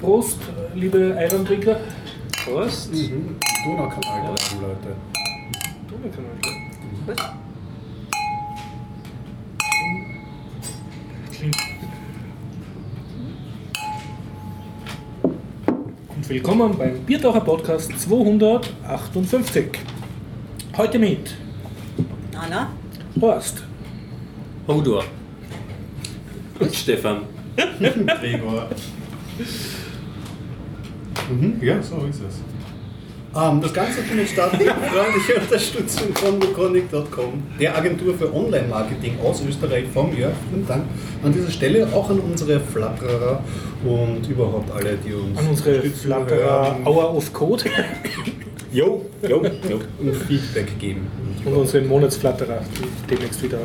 Prost, liebe Eirantrinker. Prost. Mhm. Donaukanal, ja. Leute. Donaukanal. Klingt. Und willkommen beim Biertaucher Podcast 258. Heute mit Anna? Horst, Hodor. Und Stefan. Gregor. Mhm, ja, so ist es. Ähm, das Ganze findet statt mit freundlicher Unterstützung von Wukonic.com, der Agentur für Online-Marketing aus Österreich von mir. Vielen Dank an dieser Stelle auch an unsere Flatterer und überhaupt alle, die uns an unsere Flatterer hören Hour of Code Jo, jo, jo. und Feedback geben. und unseren Monatsflatterer, die demnächst wieder.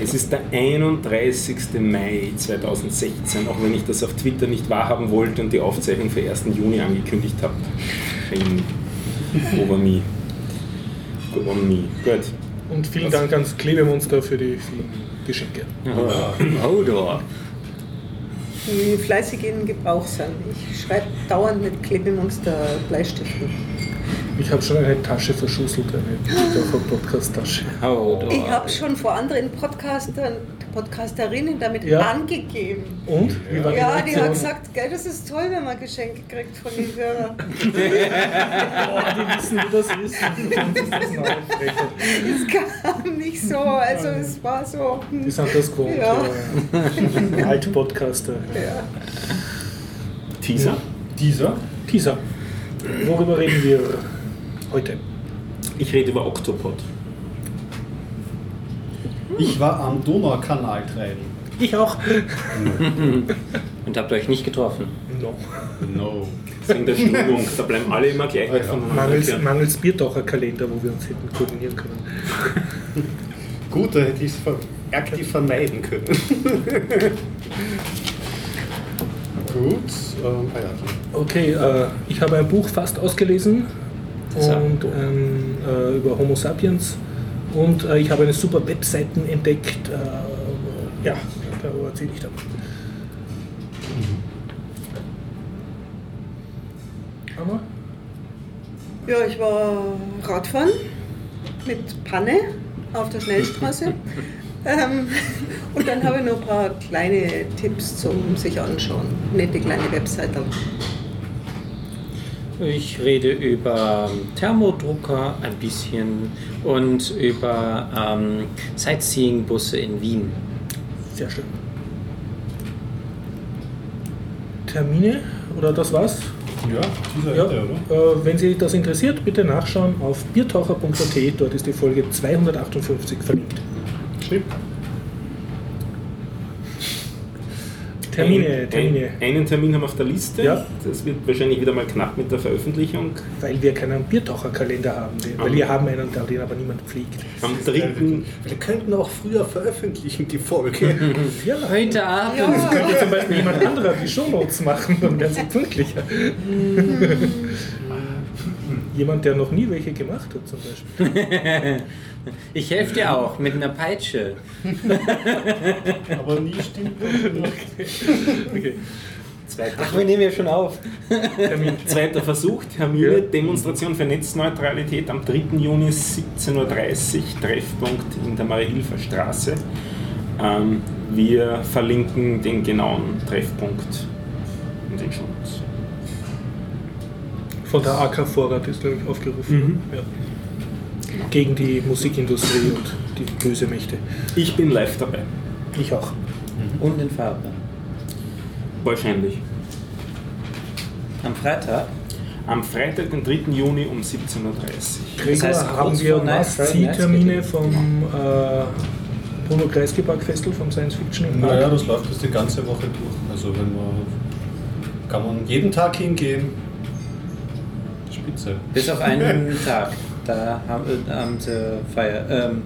Es ist der 31. Mai 2016, auch wenn ich das auf Twitter nicht wahrhaben wollte und die Aufzeichnung für 1. Juni angekündigt habe. Shame over me. Go on me. Gut. Und vielen Dank ans Klebemonster für die vielen Geschenke. Hodor. Die fleißig in Gebrauch sind. Ich schreibe dauernd mit Klebemonster Bleistiften. Ich habe schon eine Tasche verschusselt, eine Podcast-Tasche. Hodor. Ich habe schon vor anderen Podcastern, Podcasterinnen damit Ja. angegeben. Und? Wie war Ja, die Reaktion? hat gesagt, gell, das ist toll, wenn man Geschenke kriegt von den Hörern. Boah, die wissen, wie das ist. Die das kam nicht so, also es war so. hm, Die sind das gewohnt. Ja. Ja. Alt-Podcaster. Ja. Teaser? Dieser? Teaser. Worüber reden wir heute? Ich rede über Octopod. Ich war am Donaukanal treiben. Ich auch. Und habt euch nicht getroffen. No. No. Wegen der Stimmung. Da bleiben alle immer gleich weit voneinander Mangels, mangels Biertaucher-Kalender, wo wir uns hätten koordinieren können. Gut, da hätte ich es aktiv vermeiden können. Gut. Ähm, ah. Okay, äh, ich habe ein Buch fast ausgelesen und ähm, äh, über Homo sapiens und äh, ich habe eine super Webseiten entdeckt. Äh, ja, darüber erzähle ich dann. Hammer? Ja, ich war Radfahren mit Panne auf der Schnellstraße. ähm, und dann habe ich noch ein paar kleine Tipps zum sich anschauen. Nette kleine Webseiten. Ich rede über Thermodrucker ein bisschen und über ähm, Sightseeing-Busse in Wien. Sehr schön. Termine oder das war's? Ja, dieser Ja, Ende, oder? äh, wenn Sie das interessiert, bitte nachschauen auf biertaucher.at. Dort ist die Folge 258 verlinkt. Stimmt. Termine, Ein- Termine. Ein, einen Termin haben wir auf der Liste. Ja. Das wird wahrscheinlich wieder mal knapp mit der Veröffentlichung. Weil wir keinen Biertaucherkalender haben. Weil wir haben einen, der- den aber niemand pflegt. Am 3. Wir könnten auch früher veröffentlichen, die Folge. Ja, Heute Abend. Das könnte zum Beispiel jemand anderer die Shownotes machen, dann wären sie pünktlicher. Jemand, der noch nie welche gemacht hat, zum Beispiel. Ich helfe dir auch mit einer Peitsche. Aber nie stimmt. Okay. Zweiter, Ach, wir nehmen ja schon auf. Zweiter Versuch, Termine, Ja. Demonstration für Netzneutralität am 3. Juni 17.30 Uhr, Treffpunkt in der Marie-Hilfer Straße. Ähm, wir verlinken den genauen Treffpunkt in den Shownotes. Von der AK Vorrat ist, glaube ich, aufgerufen. Mhm. Ja. Gegen die Musikindustrie und die böse Mächte. Ich bin live dabei. Ich auch. Und in Farbe. Wahrscheinlich. Am Freitag. Am Freitag, den 3. Juni um 17.30 Uhr. Gregor, heißt, haben wir geht vom äh, Bruno Kreisky Park Festival vom Science Fiction im Park? Naja, das läuft jetzt die ganze Woche durch. Also wenn man kann man jeden Tag hingehen. Spitze. Bis auf einen Tag. Da haben, haben sie Feier. Ähm,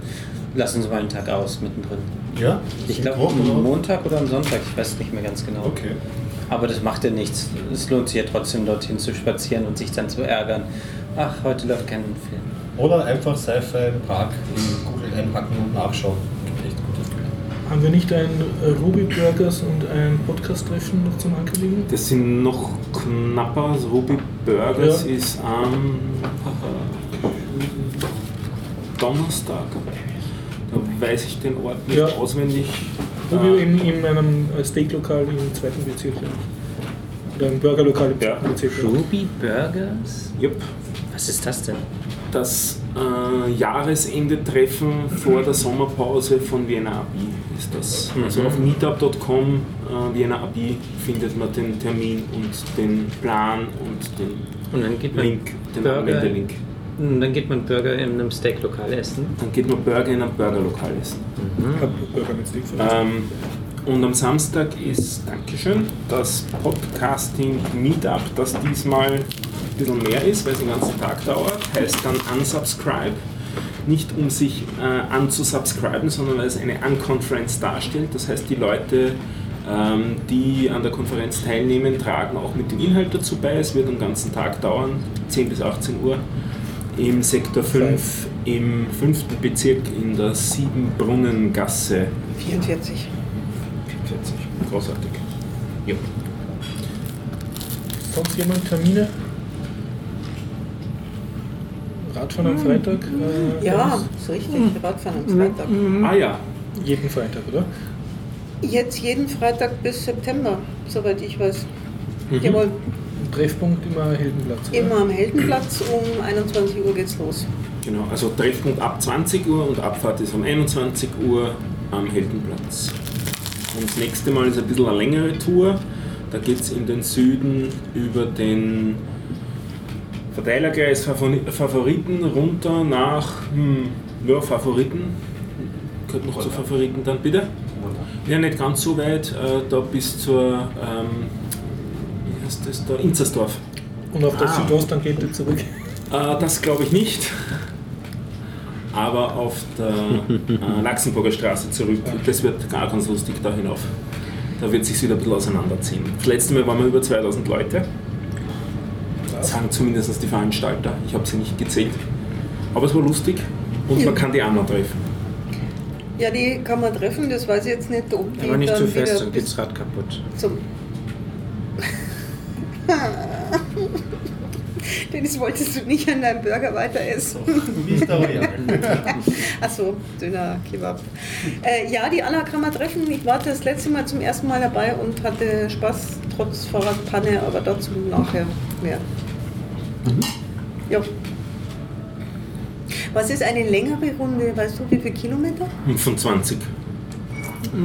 lassen sie mal einen Tag aus mittendrin. Ja? Ich glaube am? Montag oder am Sonntag, ich weiß nicht mehr ganz genau. Okay. Aber das macht ja nichts. Es lohnt sich ja trotzdem dorthin zu spazieren und sich dann zu ärgern. Ach, heute läuft kein Film. Oder einfach Sci-Fi im Park in Google einpacken und nachschauen. Gibt echt gute Filme. Haben wir nicht ein Ruby Burgers und ein Podcast-Treffen noch zum Ankündigen? Das sind noch knapper. Das Ruby Burgers Ja. ist am Donnerstag. Da weiß ich den Ort nicht Ja. auswendig. Ruby Äh, in, in einem Steaklokal im zweiten Bezirk. Ja. Oder im Burgerlokal im Ja. zweiten Bezirk. Ruby Burgers? Jupp. Was ist das denn? Das äh, Jahresende-Treffen vor der Sommerpause von Vienna Abi das. Mhm. Also auf meetup.com äh, Vienna Abi findet man den Termin und den Plan und den Und dann geht man Link, den Burger, Anmeldelink. und dann geht man Burger in einem Steaklokal essen. Dann geht man Burger in einem Burgerlokal essen. Hab Burger mit Steak. Ähm, und am Samstag ist, Dankeschön, das Podcasting Meetup, das diesmal ein bisschen mehr ist, weil es den ganzen Tag dauert, heißt dann Unsubscribe. Nicht um sich äh, anzusubscriben, sondern weil es eine Unconference darstellt. Das heißt, die Leute, ähm, die an der Konferenz teilnehmen, tragen auch mit dem Inhalt dazu bei. Es wird den ganzen Tag dauern, 10 bis 18 Uhr, im Sektor 5 im fünften Bezirk in der Siebenbrunnengasse 44. 40. Großartig. Ja. Sonst jemand Termine? Radfahren am Freitag? Äh, Ja, ist richtig. Radfahren am Freitag. Ah ja, Jeden Freitag, oder? Jetzt jeden Freitag bis September, soweit ich weiß. Jawohl, Treffpunkt immer Heldenplatz. oder? immer am Heldenplatz. Um 21 Uhr geht's los. genau. Also Treffpunkt ab 20 Uhr und Abfahrt ist um 21 Uhr am Heldenplatz. Und das nächste Mal ist ein bisschen eine längere Tour. Da geht es in den Süden über den Verteilerkreis Favori- Favoriten runter nach hm, ja, Favoriten. Gehört noch zu Favoriten dann bitte? Ja, nicht ganz so weit, äh, da bis zur, ähm, wie heißt das da, Inzersdorf. Und auf der Ah. Südosttangente zurück. Äh, das glaube ich nicht. Aber auf der äh, Laxenburger Straße zurück. Das wird gar ganz lustig da hinauf. Da wird sich wieder ein bisschen auseinanderziehen. Das letzte Mal waren wir über 2000 Leute. Sagen zumindest die Veranstalter. Ich habe sie nicht gezählt. Aber es war lustig und man kann die anderen treffen. Ja, die kann man treffen, das weiß ich jetzt nicht, ob die Aber nicht zu fest, dann bis geht's Rad kaputt. zum... Dennis, wolltest du nicht an deinem Burger weiter essen? Achso, dünner Kebab. Äh, ja, die Anna kann man treffen. Ich war das letzte Mal zum ersten Mal dabei und hatte Spaß, trotz Fahrradpanne, aber dazu nachher mehr. Ja. Was ist eine längere Runde? Weißt du, wie viele Kilometer? Und von 20,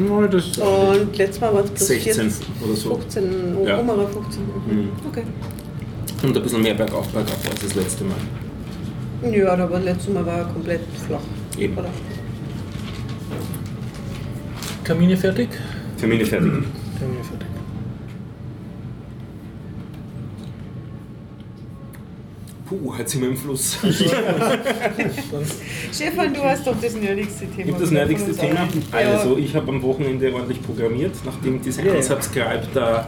Oh, das Und letztes Mal war es plus 16 14, oder so. 15, Ja. um 15. Mhm. Okay. Und ein bisschen mehr bergauf, bergab als das letzte Mal. Ja, aber das letzte Mal war er komplett flach. Eben. Oder? Termine fertig? Termine fertig. Termine fertig. Puh, jetzt sind wir im Fluss. Stefan, du hast doch das nerdigste Thema. Gibt das wieder von nerdigste Thema? Also, ich habe am Wochenende ordentlich programmiert, nachdem dieser ja. Unsubscribe da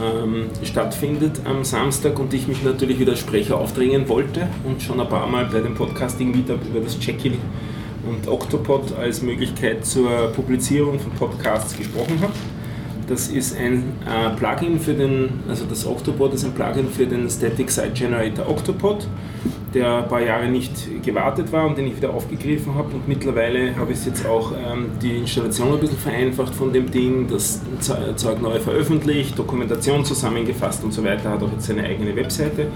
ähm, stattfindet am Samstag und ich mich natürlich wieder als Sprecher aufdringen wollte und schon ein paar Mal bei dem Podcasting Meetup über das Jekyll und Octopod als Möglichkeit zur Publizierung von Podcasts gesprochen habe. Das ist ein äh, Plugin für den, also das Octopod ist ein Plugin für den Static Site Generator Octopod, der ein paar Jahre nicht gewartet war und den ich wieder aufgegriffen habe. Und mittlerweile habe ich jetzt auch ähm, die Installation ein bisschen vereinfacht von dem Ding, das Ze- Zeug neu veröffentlicht, Dokumentation zusammengefasst und so weiter, hat auch jetzt seine eigene Webseite.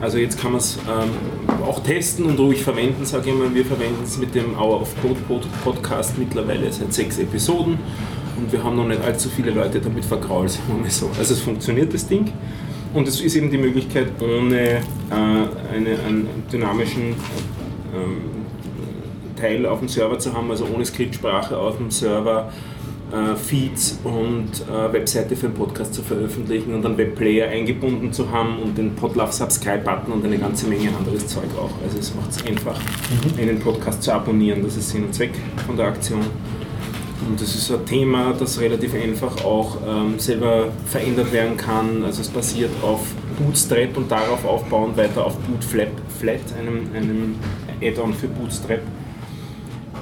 Also jetzt kann man es ähm, auch testen und ruhig verwenden, sage ich mal. Wir verwenden es mit dem Hour of Code Pod- Podcast mittlerweile seit sechs Episoden und wir haben noch nicht allzu viele Leute damit vergrault, sagen wir mal so. Also es funktioniert das Ding und es ist eben die Möglichkeit, ohne äh, eine, einen dynamischen ähm, Teil auf dem Server zu haben, also ohne Skriptsprache auf dem Server, äh, Feeds und äh, Webseite für den Podcast zu veröffentlichen und einen Webplayer eingebunden zu haben und den Podlove Subscribe-Button und eine ganze Menge anderes Zeug auch. Also es macht es einfach, einen Podcast zu abonnieren. Das ist Sinn und Zweck von der Aktion. Und das ist ein Thema, das relativ einfach auch ähm, selber verändert werden kann. Also es basiert auf Bootstrap und darauf aufbauend weiter auf Bootflap, Flat, einem, einem Add-on für Bootstrap.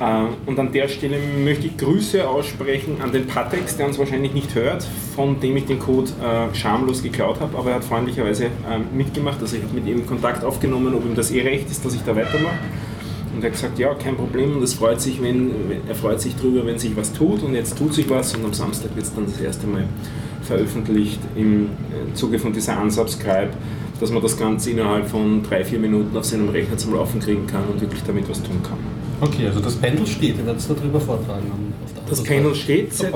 Äh, und an der Stelle möchte ich Grüße aussprechen an den Patex, der uns wahrscheinlich nicht hört, von dem ich den Code äh, schamlos geklaut habe, aber er hat freundlicherweise äh, mitgemacht. Also ich habe mit ihm Kontakt aufgenommen, ob ihm das eh recht ist, dass ich da weitermache. Und er hat gesagt, ja, kein Problem, und es freut sich, wenn, er freut sich drüber, wenn sich was tut und jetzt tut sich was und am Samstag wird es dann das erste Mal veröffentlicht im äh, Zuge von dieser Unsubscribe, dass man das Ganze innerhalb von drei, vier Minuten auf seinem Rechner zum Laufen kriegen kann und wirklich damit was tun kann. Okay, also das Panel steht, ihr werdet es darüber vortragen. Das Panel steht seit...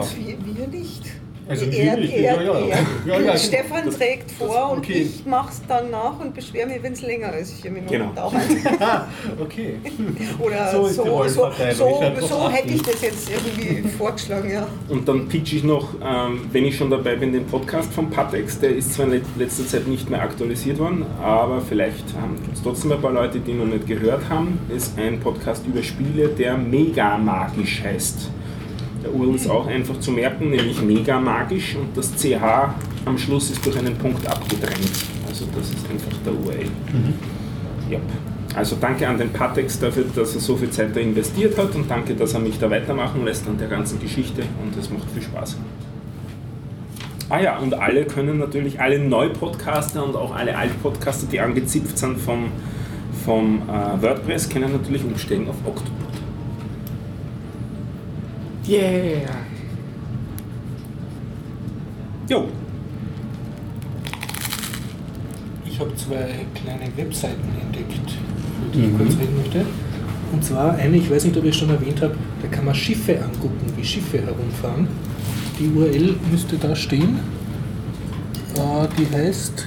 Also er, er, ja, ja. er. ja, ja Stefan das, trägt vor das, und okay. ich mach's dann nach und beschwere mich, wenn es länger als vier Minuten Genau. dauert. okay. Oder So so, so, so, hätte ich das jetzt irgendwie vorgeschlagen, ja. Und dann pitch ich noch, ähm, wenn ich schon dabei bin, den Podcast von Patex. Der ist zwar in letzter Zeit nicht mehr aktualisiert worden, aber vielleicht ähm, gibt es trotzdem ein paar Leute, die ihn noch nicht gehört haben. Ist ein Podcast über Spiele, der mega magisch heißt. Der URL ist auch einfach zu merken, nämlich mega magisch und das CH am Schluss ist durch einen Punkt abgetrennt. Also das ist einfach der URL. Ja. Also danke an den Patex dafür, dass er so viel Zeit da investiert hat und danke, dass er mich da weitermachen lässt an der ganzen Geschichte und es macht viel Spaß. Ah ja, und alle können natürlich, alle Neupodcaster und auch alle Altpodcaster, die angezipft sind vom, vom äh, WordPress, können natürlich umsteigen auf Octopod. Yeah! Jo, Ich habe zwei kleine Webseiten entdeckt, über die ich kurz reden möchte. Und zwar eine, ich weiß nicht, ob ich es schon erwähnt habe, da kann man Schiffe angucken, wie Schiffe herumfahren. Die URL müsste da stehen. Äh, die heißt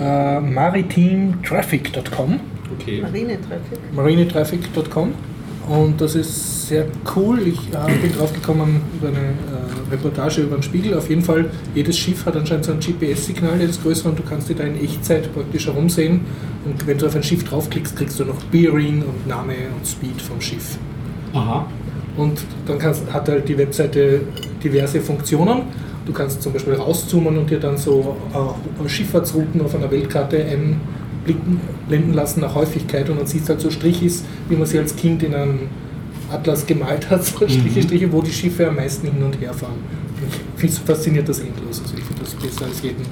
äh, maritimtraffic.com. Okay. Marinetraffic. marinetraffic.com und das ist sehr cool. Ich äh, bin drauf gekommen über eine äh, Reportage über den Spiegel. Auf jeden Fall, jedes Schiff hat anscheinend so ein GPS-Signal, das ist größer und du kannst dir da in Echtzeit praktisch herumsehen. Und wenn du auf ein Schiff draufklickst, kriegst du noch Bearing und Name und Speed vom Schiff. Aha. Und dann kannst, hat halt die Webseite diverse Funktionen. Du kannst zum Beispiel rauszoomen und dir dann so äh, Schifffahrtsrouten auf einer Weltkarte einblicken, blenden lassen nach Häufigkeit und dann siehst du halt so Strichis, wie man sie als Kind in einem Atlas gemalt hat, so Striche, Striche, wo die Schiffe am meisten hin und her fahren. Und ich finde fasziniert das endlos. Also ich finde das besser als jeden,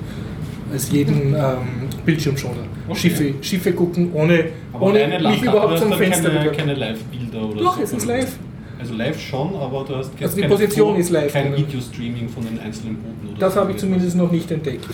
als jeden ähm, Bildschirmschoner. Okay. Schiffe, Schiffe gucken, ohne, Aber ohne mich überhaupt zum Fenster keine, keine Live-Bilder oder Doch, so. es ist live. Also live schon, aber du hast jetzt Also die kein Position Foto- ist live, Kein. Videostreaming von den einzelnen Booten oder Das so. habe ich zumindest noch nicht entdeckt.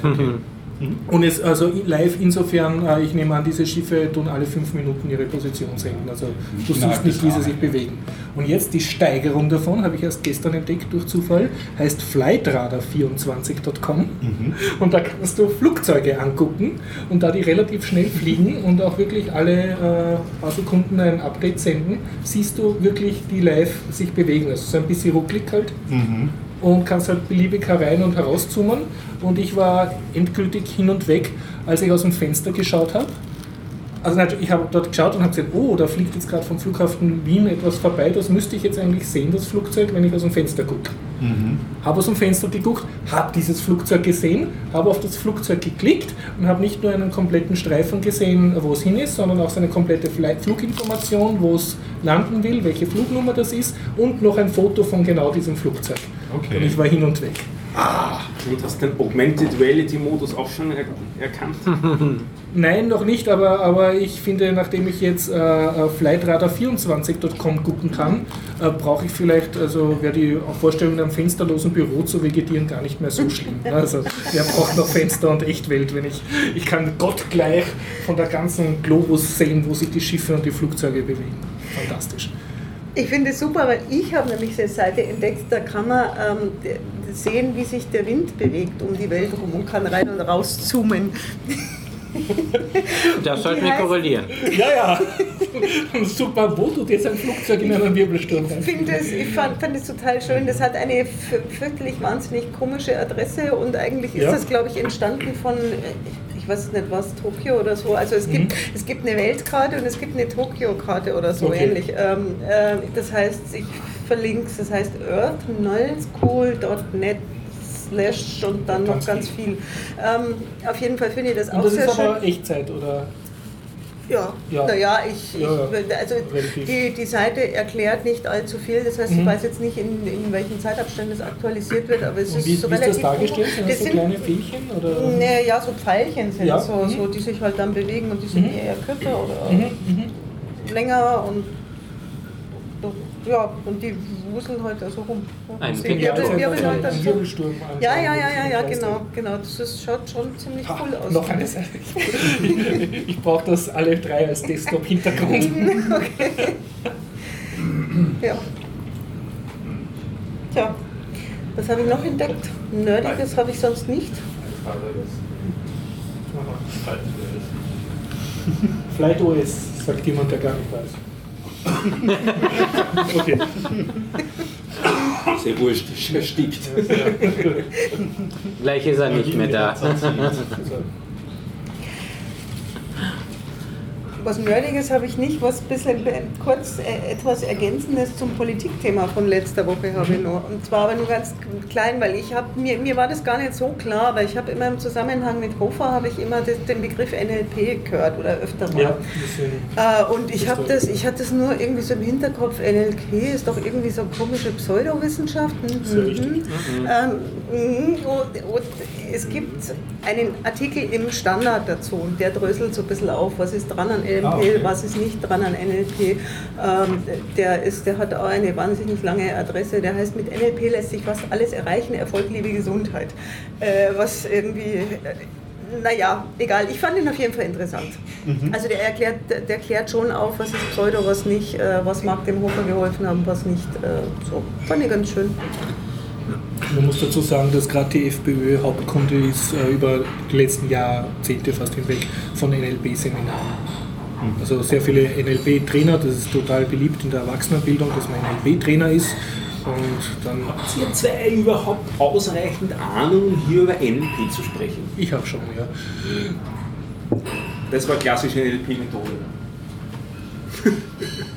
Mhm. Und es also live insofern, äh, ich nehme an, diese Schiffe tun alle fünf Minuten ihre Position senken. Also du Innerhalb siehst nicht, wie sie sich bewegen. Und jetzt die Steigerung davon, habe ich erst gestern entdeckt durch Zufall, heißt flightradar24.com. Mhm. Und da kannst du Flugzeuge angucken und da die relativ schnell fliegen und auch wirklich alle äh, paar Sekunden ein Update senden, siehst du wirklich die live sich bewegen. Also so ein bisschen rucklig halt Mhm. und kannst halt beliebig herein und herauszoomen. Und ich war endgültig hin und weg, als ich aus dem Fenster geschaut habe. Also ich habe dort geschaut und habe gesehen, oh, da fliegt jetzt gerade vom Flughafen Wien etwas vorbei, das müsste ich jetzt eigentlich sehen, das Flugzeug, wenn ich aus dem Fenster gucke. Mhm. Habe aus dem Fenster geguckt, habe dieses Flugzeug gesehen, habe auf das Flugzeug geklickt und habe nicht nur einen kompletten Streifen gesehen, wo es hin ist, sondern auch seine komplette Fluginformation, wo es landen will, welche Flugnummer das ist und noch ein Foto von genau diesem Flugzeug. Okay. Und ich war hin und weg. Und hast den Augmented Reality Modus auch schon er erkannt? Nein, noch nicht, aber, aber ich finde, nachdem ich jetzt äh, äh, flightradar24.com gucken kann, äh, brauche ich vielleicht, also wäre die Vorstellung in einem fensterlosen Büro zu vegetieren gar nicht mehr so schlimm. Also wer braucht noch Fenster und Echtwelt, wenn ich, ich kann Gott gleich von der ganzen Globus sehen, wo sich die Schiffe und die Flugzeuge bewegen. Fantastisch. Ich finde es super, weil ich habe nämlich eine Seite entdeckt, da kann man ähm, sehen, wie sich der Wind bewegt um die Welt rum und kann rein und raus zoomen. Das sollten wir korrelieren. Ja, ja. Super, wo tut jetzt ein Flugzeug in einen Wirbelsturm? Ich finde es, ich fand, fand es total schön. Das hat eine fürchterlich wahnsinnig komische Adresse und eigentlich ist Ja. das, glaube ich, entstanden von, äh, weiß nicht was, Tokio oder so. Also es gibt, es gibt eine Weltkarte und es gibt eine Tokio-Karte oder so Okay. ähnlich. Ähm, äh, das heißt, ich verlinke es, das heißt earthnullschool.net slash und dann noch Ganz viel. Ähm, auf jeden Fall finde ich das Und auch das sehr ist schön. aber Echtzeit, oder? Ja, Ja. naja, ich, ich also Relativ. die, die Seite erklärt nicht allzu viel, das heißt, ich Mhm. weiß jetzt nicht, in, in welchen Zeitabständen es aktualisiert wird, aber es Und ist wie, so wie ist das relativ dargestellt? Sind das Das so kleine Fählchen? Oder? Nee, ja, so Pfeilchen sind Ja. so, Mhm. so, die sich halt dann bewegen und die sind Mhm. eher kürzer oder Mhm, mhm. länger und ja, und die wuseln halt also rum. Ein Sie Wirbel- wirbeln- wirbeln halt dann so. Wirbelsturm. Ja, ja, ja, ja, ja, genau, genau. Das ist, schaut schon ziemlich Ha, cool aus. noch eine Seite. Ich brauche das alle drei als Desktop-Hintergrund. Ja. Tja, was habe ich noch entdeckt? Nerdiges habe ich sonst nicht. Flight OS, sagt jemand, der gar nicht weiß. okay. Sehr wurscht, erstickt. Gleich ist er nicht mehr da. Was Nerdiges habe ich nicht, was ein bisschen kurz äh, etwas Ergänzendes zum Politikthema von letzter Woche habe ich noch. Und zwar aber nur ganz klein, weil ich habe, mir, mir war das gar nicht so klar, aber ich habe immer im Zusammenhang mit Hofer habe ich immer das, den Begriff NLP gehört oder öfter mal. Ja. Äh, und ich habe das, ich hatte das nur irgendwie so im Hinterkopf, NLP ist doch irgendwie so komische Pseudowissenschaft. Mhm. Sehr richtig. Ähm, mhm. und, und es gibt einen Artikel im Standard dazu und der dröselt so ein bisschen auf, was ist dran an NLP, Ah, okay. was ist nicht dran an NLP. Ähm, der, ist, der hat auch eine wahnsinnig lange Adresse, der heißt, mit NLP lässt sich fast alles erreichen, Erfolg, Liebe, Gesundheit. Äh, was irgendwie... Äh, naja, egal. Ich fand ihn auf jeden Fall interessant. Also der erklärt, der der klärt schon auf, was ist Pseudo, was nicht, äh, was mag dem Hofer geholfen haben, was nicht. Äh, so, fand ich ganz schön. Man muss dazu sagen, dass gerade die FPÖ Hauptkunde ist äh, über die letzten Jahrzehnte fast hinweg von NLP-Seminaren. Also sehr viele NLP-Trainer, das ist total beliebt in der Erwachsenenbildung, dass man NLP-Trainer ist. Und dann, Habt ihr zwei überhaupt ausreichend Ahnung, hier über NLP zu sprechen? ich habe schon, ja. Das war klassische NLP-Methode.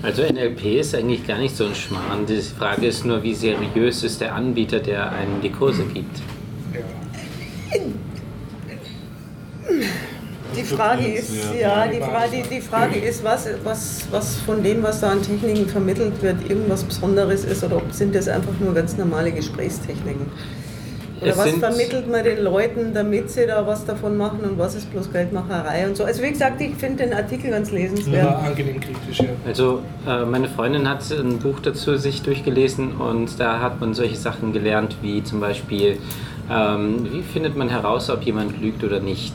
Also NLP ist eigentlich gar nicht so ein Schmarrn. Die Frage ist nur, wie seriös ist der Anbieter, der einem die Kurse gibt. ja. Die Frage ist, ja, die Frage, die Frage ist, was, was, was von dem, was da an Techniken vermittelt wird, irgendwas Besonderes ist oder ob sind das einfach nur ganz normale Gesprächstechniken. Oder Es was vermittelt man den Leuten, damit sie da was davon machen und was ist bloß Geldmacherei und so. Also wie gesagt, ich finde den Artikel ganz War lesenswert. angenehm kritisch, ja. Also äh, meine Freundin hat ein Buch dazu sich durchgelesen und da hat man solche Sachen gelernt wie zum Beispiel, ähm, wie findet man heraus, ob jemand lügt oder nicht.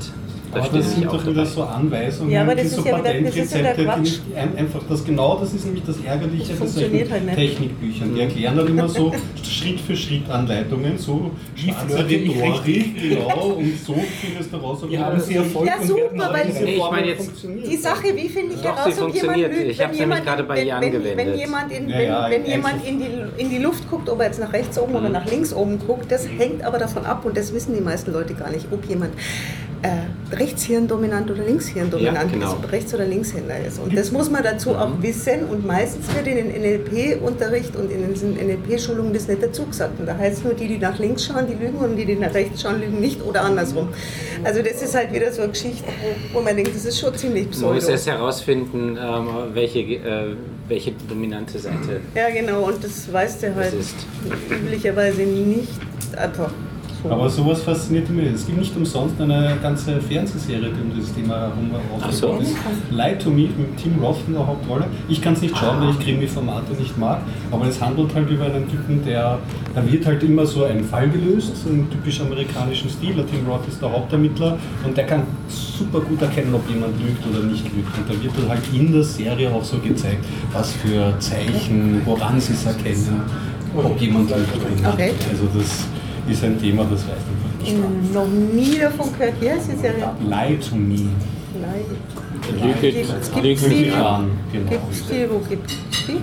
Da Aber das sind doch wieder dabei. so Anweisungen, Ja, aber das so ja das ist ja der Patentrezepte, die einfach das genau, das ist nämlich das Ärgerliche Das bei funktioniert solchen halt. Technikbüchern. Die erklären dann immer so Schritt für Schritt Anleitungen, so ich Rhetorik, genau, und so findest du raus, ob haben sie Erfolg Ja, und super, werden weil- Nee, ich meine jetzt- funktioniert. Die Sache, wie finde ich heraus, ob jemand funktioniert. lügt, Ich wenn jemand, gerade bei wenn, ihr wenn, wenn angewendet. jemand, in, Ja, wenn, ja, wenn einfach. jemand in, die, in die Luft guckt, ob er jetzt nach rechts oben Mhm. oder nach links oben guckt, das hängt aber davon ab und das wissen die meisten Leute gar nicht, ob jemand äh, Rechtshirndominant oder Linkshirndominant Ja, genau. ist, Rechts- oder Linkshänder ist. Und das muss man dazu auch Mhm. wissen und meistens wird in den NLP-Unterricht und in den NLP-Schulungen das nicht dazu gesagt. Und da heißt es nur, die, die nach links schauen, die lügen und die, die nach rechts schauen, lügen nicht oder andersrum. Also das ist halt wieder so eine Geschichte, wo, wo man denkt, das ist schon ziemlich Man pseudo. muss erst herausfinden, ähm, welche, äh, welche dominante Seite Ja, genau, und das weißt du halt ist. üblicherweise nicht einfach so. Aber sowas fasziniert mich. Es gibt nicht umsonst eine ganze Fernsehserie, die um dieses Thema herum Ach so. ist. Lie to Me mit Tim Roth in der Hauptrolle. Ich kann es nicht schauen, weil ich Krimi-Formate nicht mag, aber es handelt halt über einen Typen, der, da wird halt immer so ein Fall gelöst, so im typisch amerikanischen Stil. Tim Roth ist der Hauptermittler und der kann super gut erkennen, ob jemand lügt oder nicht lügt. Und da wird dann halt in der Serie auch so gezeigt, was für Zeichen, woran sie es erkennen, ob jemand lügt oder nicht. Okay. Also das ist ein Thema, das weiß einfach nicht. Hm, Noch nie davon gehört. Wie heißt die Serie? Lie to me. Die die? an. Genau. Gibt es die? Wo gibt es die?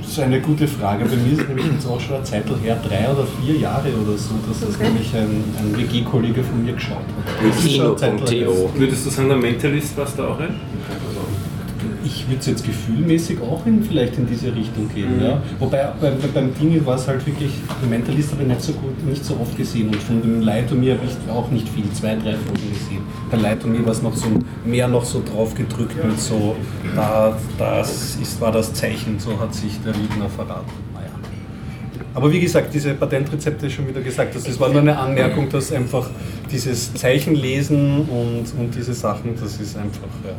Das ist eine gute Frage. Bei mir ist nämlich jetzt auch schon eine Zeit her, drei oder vier Jahre oder so, dass das Okay. nämlich ein, ein WG-Kollege von mir geschaut hat. Ist. Würdest du sagen, der Mentalist warst du auch ein? Wird es jetzt gefühlmäßig auch in, vielleicht in diese Richtung gehen. Mhm. Ja? Wobei bei, bei, beim Ding war es halt wirklich, den Mentalist habe ich nicht so gut, nicht so oft gesehen und von dem Leitomir habe ich auch nicht viel, zwei, drei Folgen gesehen. Bei Leitomir war es noch so mehr noch so drauf gedrückt mit so, da, das ist, war das Zeichen, so hat sich der Lügner verraten. Aber wie gesagt, diese Patentrezepte schon wieder gesagt, das war nur eine Anmerkung, dass einfach dieses Zeichenlesen und, und diese Sachen, das ist einfach, ja,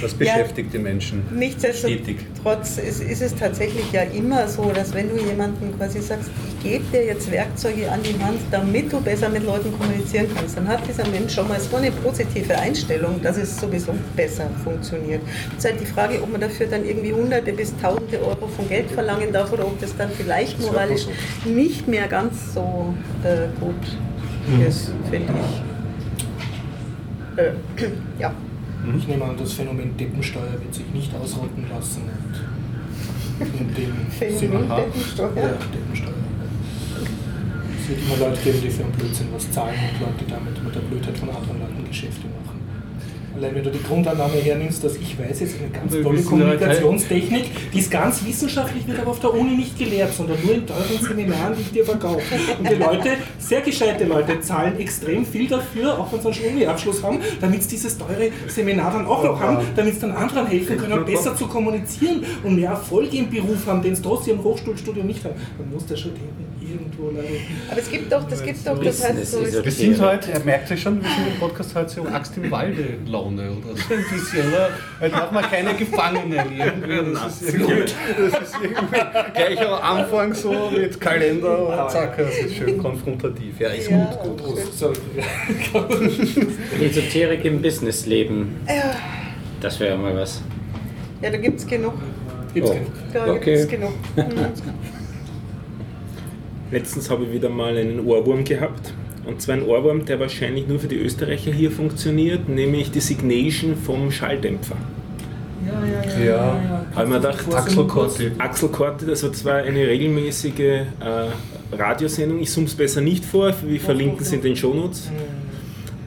das beschäftigt die Menschen. Nichtsdestotrotz ist, ist es tatsächlich ja immer so, dass wenn du jemandem quasi sagst, ich gebe dir jetzt Werkzeuge an die Hand, damit du besser mit Leuten kommunizieren kannst, dann hat dieser Mensch schon mal so eine positive Einstellung, dass es sowieso besser funktioniert. Es ist halt die Frage, ob man dafür dann irgendwie Hunderte bis Tausende Euro von Geld verlangen darf oder ob das dann vielleicht moralisch nicht mehr ganz so äh, gut ist, finde ich. Äh, ja. Ich nehme an, das Phänomen Deppensteuer wird sich nicht ausrotten lassen. Und in dem Phänomen Sinne- Deppensteuer? Ja, Deppensteuer. Es wird immer Leute geben, die für einen Blödsinn was zahlen und Leute damit mit der Blödheit von anderen Leuten Geschäfte machen. Allein wenn du die Grundannahme hernimmst, dass ich weiß jetzt eine ganz tolle Kommunikationstechnik, die ist ganz wissenschaftlich, wird aber auf der Uni nicht gelehrt, sondern nur in teuren Seminaren, die ich dir verkaufe. Und die Leute, sehr gescheite Leute, zahlen extrem viel dafür, auch wenn sie einen Uni-Abschluss haben, damit sie dieses teure Seminar dann auch noch haben, damit sie dann anderen helfen können, besser zu kommunizieren und mehr Erfolg im Beruf haben, den sie trotzdem im Hochschulstudium nicht haben. Man muss das schon irgendwo leider. Aber es gibt doch, das gibt doch, das heißt so, Business Wir sind heute, er merkt ja schon, wir sind im Podcast heute so Axt im Walde Laune oder so ein bisschen. Oder? Heute hat man keine Gefangenen irgendwie. Das ist irgendwie, das ist irgendwie gleich am Anfang so mit Kalender und zack, das ist schön konfrontativ. Ja, ist Ja. gut, gut. So, Esoterik im Businessleben. ja, Das wäre mal was. ja, da gibt es genug. gibt's Oh. genug. Da Okay. gibt es genug. Mhm. Letztens habe ich wieder mal einen Ohrwurm gehabt. Und zwar ein Ohrwurm, der wahrscheinlich nur für die Österreicher hier funktioniert, nämlich die Signation vom Schalldämpfer. Ja, ja, ja. Ja. Habe ich mir gedacht, Axel Corti. Axel Korte, das war zwar eine regelmäßige äh, Radiosendung, ich zoome es besser nicht vor, wir verlinken es in den Shownotes.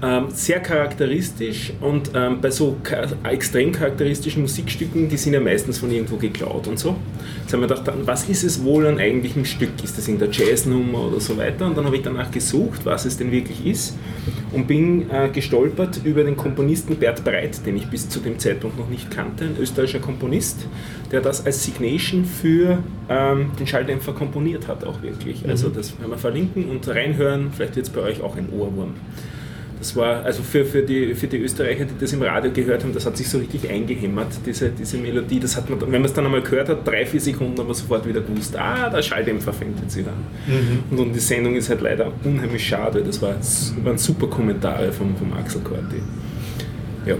Ähm, sehr charakteristisch und ähm, bei so ka extrem charakteristischen Musikstücken, die sind ja meistens von irgendwo geklaut und so. Jetzt haben wir gedacht, was ist es wohl an eigentlichem Stück? Ist das in der Jazznummer oder so weiter? Und dann habe ich danach gesucht, was es denn wirklich ist und bin äh, gestolpert über den Komponisten Bert Breit, den ich bis zu dem Zeitpunkt noch nicht kannte, ein österreichischer Komponist, der das als Signation für ähm, den Schalldämpfer komponiert hat, auch wirklich. Also das werden wir verlinken und reinhören, vielleicht wird es bei euch auch ein Ohrwurm. Das war, also für, für, die, für die Österreicher, die das im Radio gehört haben, das hat sich so richtig eingehämmert, diese, diese Melodie. Das hat man, wenn man es dann einmal gehört hat, drei, vier Sekunden, haben wir sofort wieder gewusst, ah, der Schalldämpfer fängt jetzt wieder an. Und, und die Sendung ist halt leider unheimlich schade. Das war, waren super Kommentare vom, vom Axel Corti. Ja.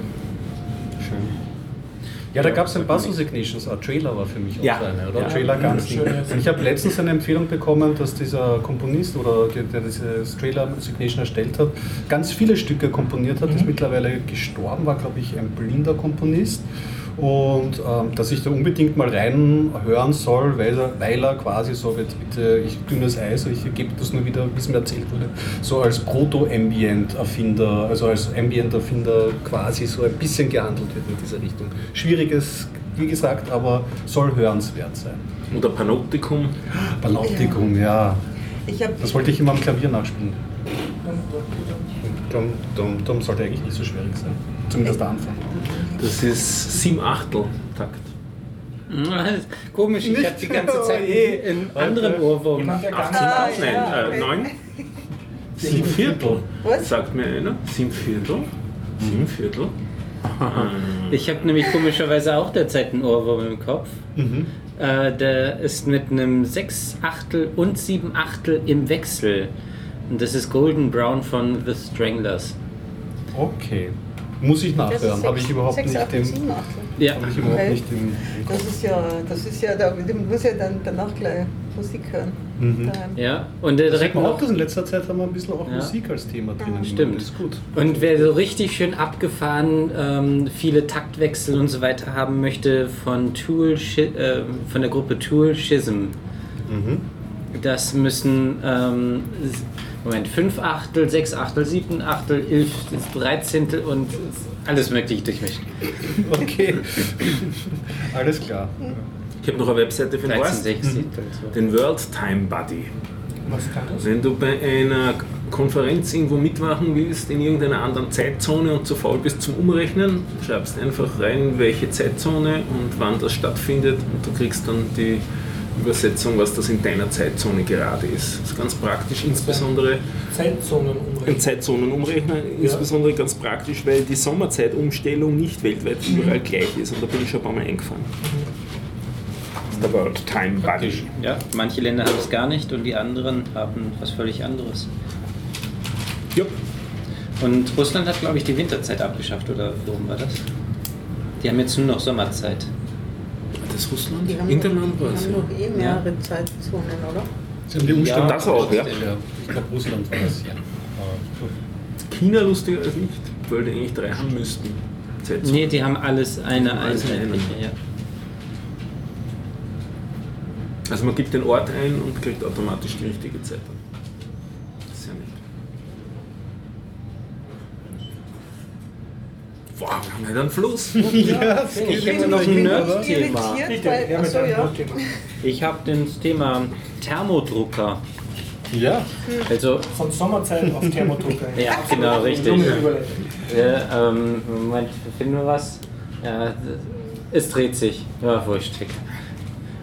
Ja, da gab es ein paar so Signations. Ein Trailer war für mich auch Ja. so eine, oder? Ja. Trailer ganz Schön, ja. Und ich habe letztens eine Empfehlung bekommen, dass dieser Komponist oder der, der dieses Trailer Signation erstellt hat, ganz viele Stücke komponiert hat, ist mittlerweile gestorben, war glaube ich ein blinder Komponist. Und ähm, dass ich da unbedingt mal reinhören soll, weil er, weil er quasi so, jetzt bitte, ich dünnes Eis, ich gebe das nur wieder, wie es mir erzählt wurde, so als Proto-Ambient-Erfinder, also als Ambient-Erfinder quasi so ein bisschen gehandelt wird in dieser Richtung. Schwieriges, wie gesagt, aber soll hörenswert sein. Oder Panoptikum. Balautikum, ja. Ich habe Das wollte ich immer am Klavier nachspielen. Dum, dum, dum sollte eigentlich nicht so schwierig sein. Zumindest der Anfang. Das ist sieben Achtel Takt. Komisch, ich habe die ganze Zeit Oh einen anderen Ohrwurm. Jemand, der ganz Ah, Nein, ja, äh, okay. neun. Sieben Viertel. Was? Sagt mir einer. Sieben Viertel. Sieben Viertel. Ich habe nämlich komischerweise auch derzeit einen Ohrwurm im Kopf. Äh, der ist mit einem 6 Achtel und 7 Achtel im Wechsel. Und das ist Golden Brown von The Stranglers. Okay. Muss ich nachhören. Habe ich überhaupt nicht Achtel. Ja, habe ich überhaupt nicht im Das ist ja, das ist ja, da du musst ja dann danach gleich Musik hören. Mhm. Ja. Und der Das direkt man auch, dass in letzter Zeit haben wir ein bisschen auch Ja. Musik als Thema drinnen. Stimmt. Das ist gut. Und wer so richtig schön abgefahren ähm, viele Taktwechsel und so weiter haben möchte von Tool, äh, von der Gruppe Tool Schism, Mhm. das müssen ähm, Moment, 5 Achtel, 6 Achtel, 7 Achtel, 11, 13 und alles mögliche durchmischt. Okay. Alles klar. Ich habe noch eine Webseite für den 13 Horst. Sechzehntel. So. Den World Time Buddy. Was kann das? Wenn du bei einer Konferenz irgendwo mitmachen willst, in irgendeiner anderen Zeitzone und zu faul bist zum Umrechnen, schreibst einfach rein, welche Zeitzone und wann das stattfindet und du kriegst dann die Übersetzung, was das in deiner Zeitzone gerade ist. Das ist ganz praktisch, insbesondere Zeitzonen ein umrechnen. Zeitzonenumrechner, insbesondere ganz praktisch, weil die Sommerzeitumstellung nicht weltweit überall gleich ist und da bin ich schon ein paar Mal eingefahren. Das ist der World Time Buddy. Ja, manche Länder haben es gar nicht und die anderen haben was völlig anderes. Ja. Und Russland hat, glaube ich, die Winterzeit abgeschafft, oder warum war das? Die haben jetzt nur noch Sommerzeit. Das ist Russland? Die haben, Interland noch, war es. die haben noch eh mehrere Zeitzonen, oder? Sie haben die Umstellung. das auch, ja. Ich glaube, Russland war das, ja. Aber- China lustiger als nicht, weil die eigentlich drei haben müssten. Zeitzonen. Nee, die haben alles eine Alles eine. einheitliche. Ja. Also man gibt den Ort ein und kriegt automatisch die richtige Zeit. an. Das ist ja nett. Wow, wir haben halt einen Fluss. Ja, Ich hätte noch ein hin, Nerd- oder? Thema. Irritiert, Bitte, weil, ja, mit achso, einem ja. Thema. Ich habe das Thema Thermodrucker. Ja. Also, Von Sommerzeit auf Thermodrucker. Ja, genau, richtig. Ja, ähm, Moment, finden wir was? Ja, es dreht sich. Ja, wurscht.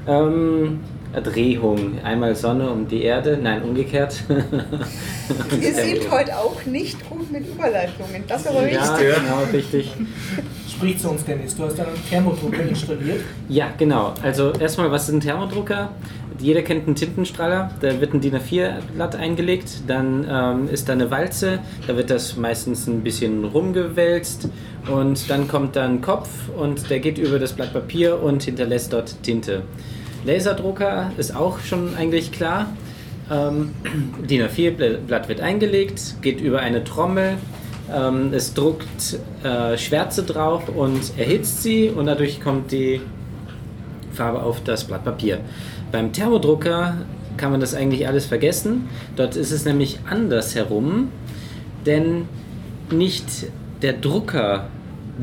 Ähm, Drehung. Einmal Sonne um die Erde. Nein, umgekehrt. Ihr seht heute auch nicht gut mit Überleitungen. Das aber richtig. Ja, genau, richtig. Sprich zu uns, Dennis. Du hast einen Thermodrucker installiert. Ja, genau. Also erstmal, was ist ein Thermodrucker? Jeder kennt einen Tintenstrahler, da wird ein DIN A4-Blatt eingelegt, dann ähm, ist da eine Walze, da wird das meistens ein bisschen rumgewälzt und dann kommt da ein Kopf und der geht über das Blatt Papier und hinterlässt dort Tinte. Laserdrucker ist auch schon eigentlich klar. Ähm, DIN A4-Blatt wird eingelegt, geht über eine Trommel, ähm, es druckt äh, Schwärze drauf und erhitzt sie und dadurch kommt die Farbe auf das Blatt Papier. Beim Thermodrucker kann man das eigentlich alles vergessen. Dort ist es nämlich andersherum, denn nicht der Drucker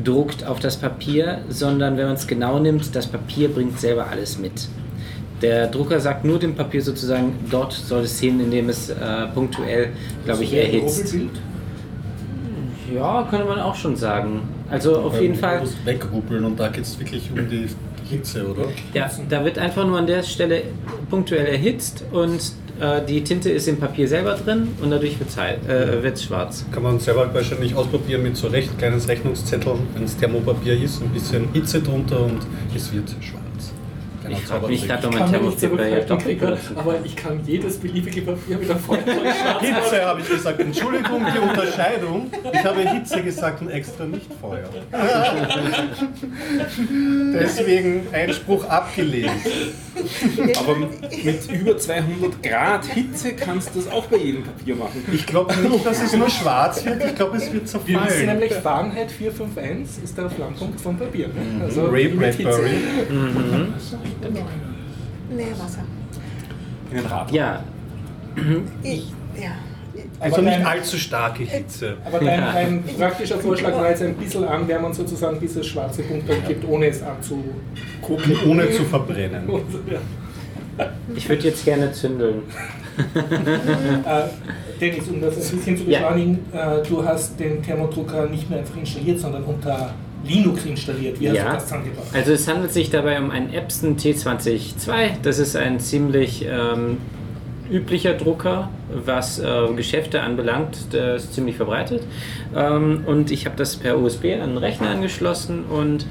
druckt auf das Papier, sondern wenn man es genau nimmt, das Papier bringt selber alles mit. Der Drucker sagt nur dem Papier sozusagen, dort soll es hin, indem es äh, punktuell, glaube ich, erhitzt. Ja, könnte man auch schon sagen. Also auf jeden Fall. Wegruppeln und da geht es wirklich um die Hitze, oder? Ja, da wird einfach nur an der Stelle punktuell erhitzt und äh, die Tinte ist im Papier selber drin und dadurch wird es äh, schwarz. Kann man selber wahrscheinlich ausprobieren mit so recht kleines Rechnungszettel, wenn es Thermopapier ist, ein bisschen Hitze drunter und es wird schwarz. Kleiner Ich frage mich Zaubertrick. gerade, ob Ich mein Thermopapier ja benutzen aber ich kann jedes beliebige Papier mit einem Feuerzeug schwarz machen. Hitze habe ich gesagt. Entschuldigung, die Unterscheidung. Ich habe Hitze gesagt und extra nicht Feuer. Deswegen Einspruch abgelehnt. Aber mit über 200 Grad Hitze kannst du das auch bei jedem Papier machen. Ich glaube nicht, dass es nur schwarz wird. Ich glaube, es wird Wir wissen zerfallen. nämlich, Fahrenheit 451 ist der Flammpunkt vom Papier. Ne? Also Ray mit Hitze. Bradbury. Nährwasser. In den Rad. Ja, Ich, ja. Also Aber nicht dein- allzu starke Hitze. Aber dein, dein praktischer Vorschlag war jetzt ein bisschen anwärmen, sozusagen, bis es schwarze Punkte gibt, ohne es anzugucken. Ohne zu verbrennen. Ja. ich würde jetzt gerne zündeln. Äh, Dennis, um das ein bisschen zu Ja. beschleunigen, äh, du hast den Thermodrucker nicht nur einfach installiert, sondern unter Linux installiert. Wie hast du Ja, das zusammengebracht? also es handelt sich dabei um einen Epson T20-2. Das ist ein ziemlich ähm, üblicher Drucker, was äh, Geschäfte anbelangt. Der ist ziemlich verbreitet. Ähm, und ich habe das per USB an den Rechner angeschlossen und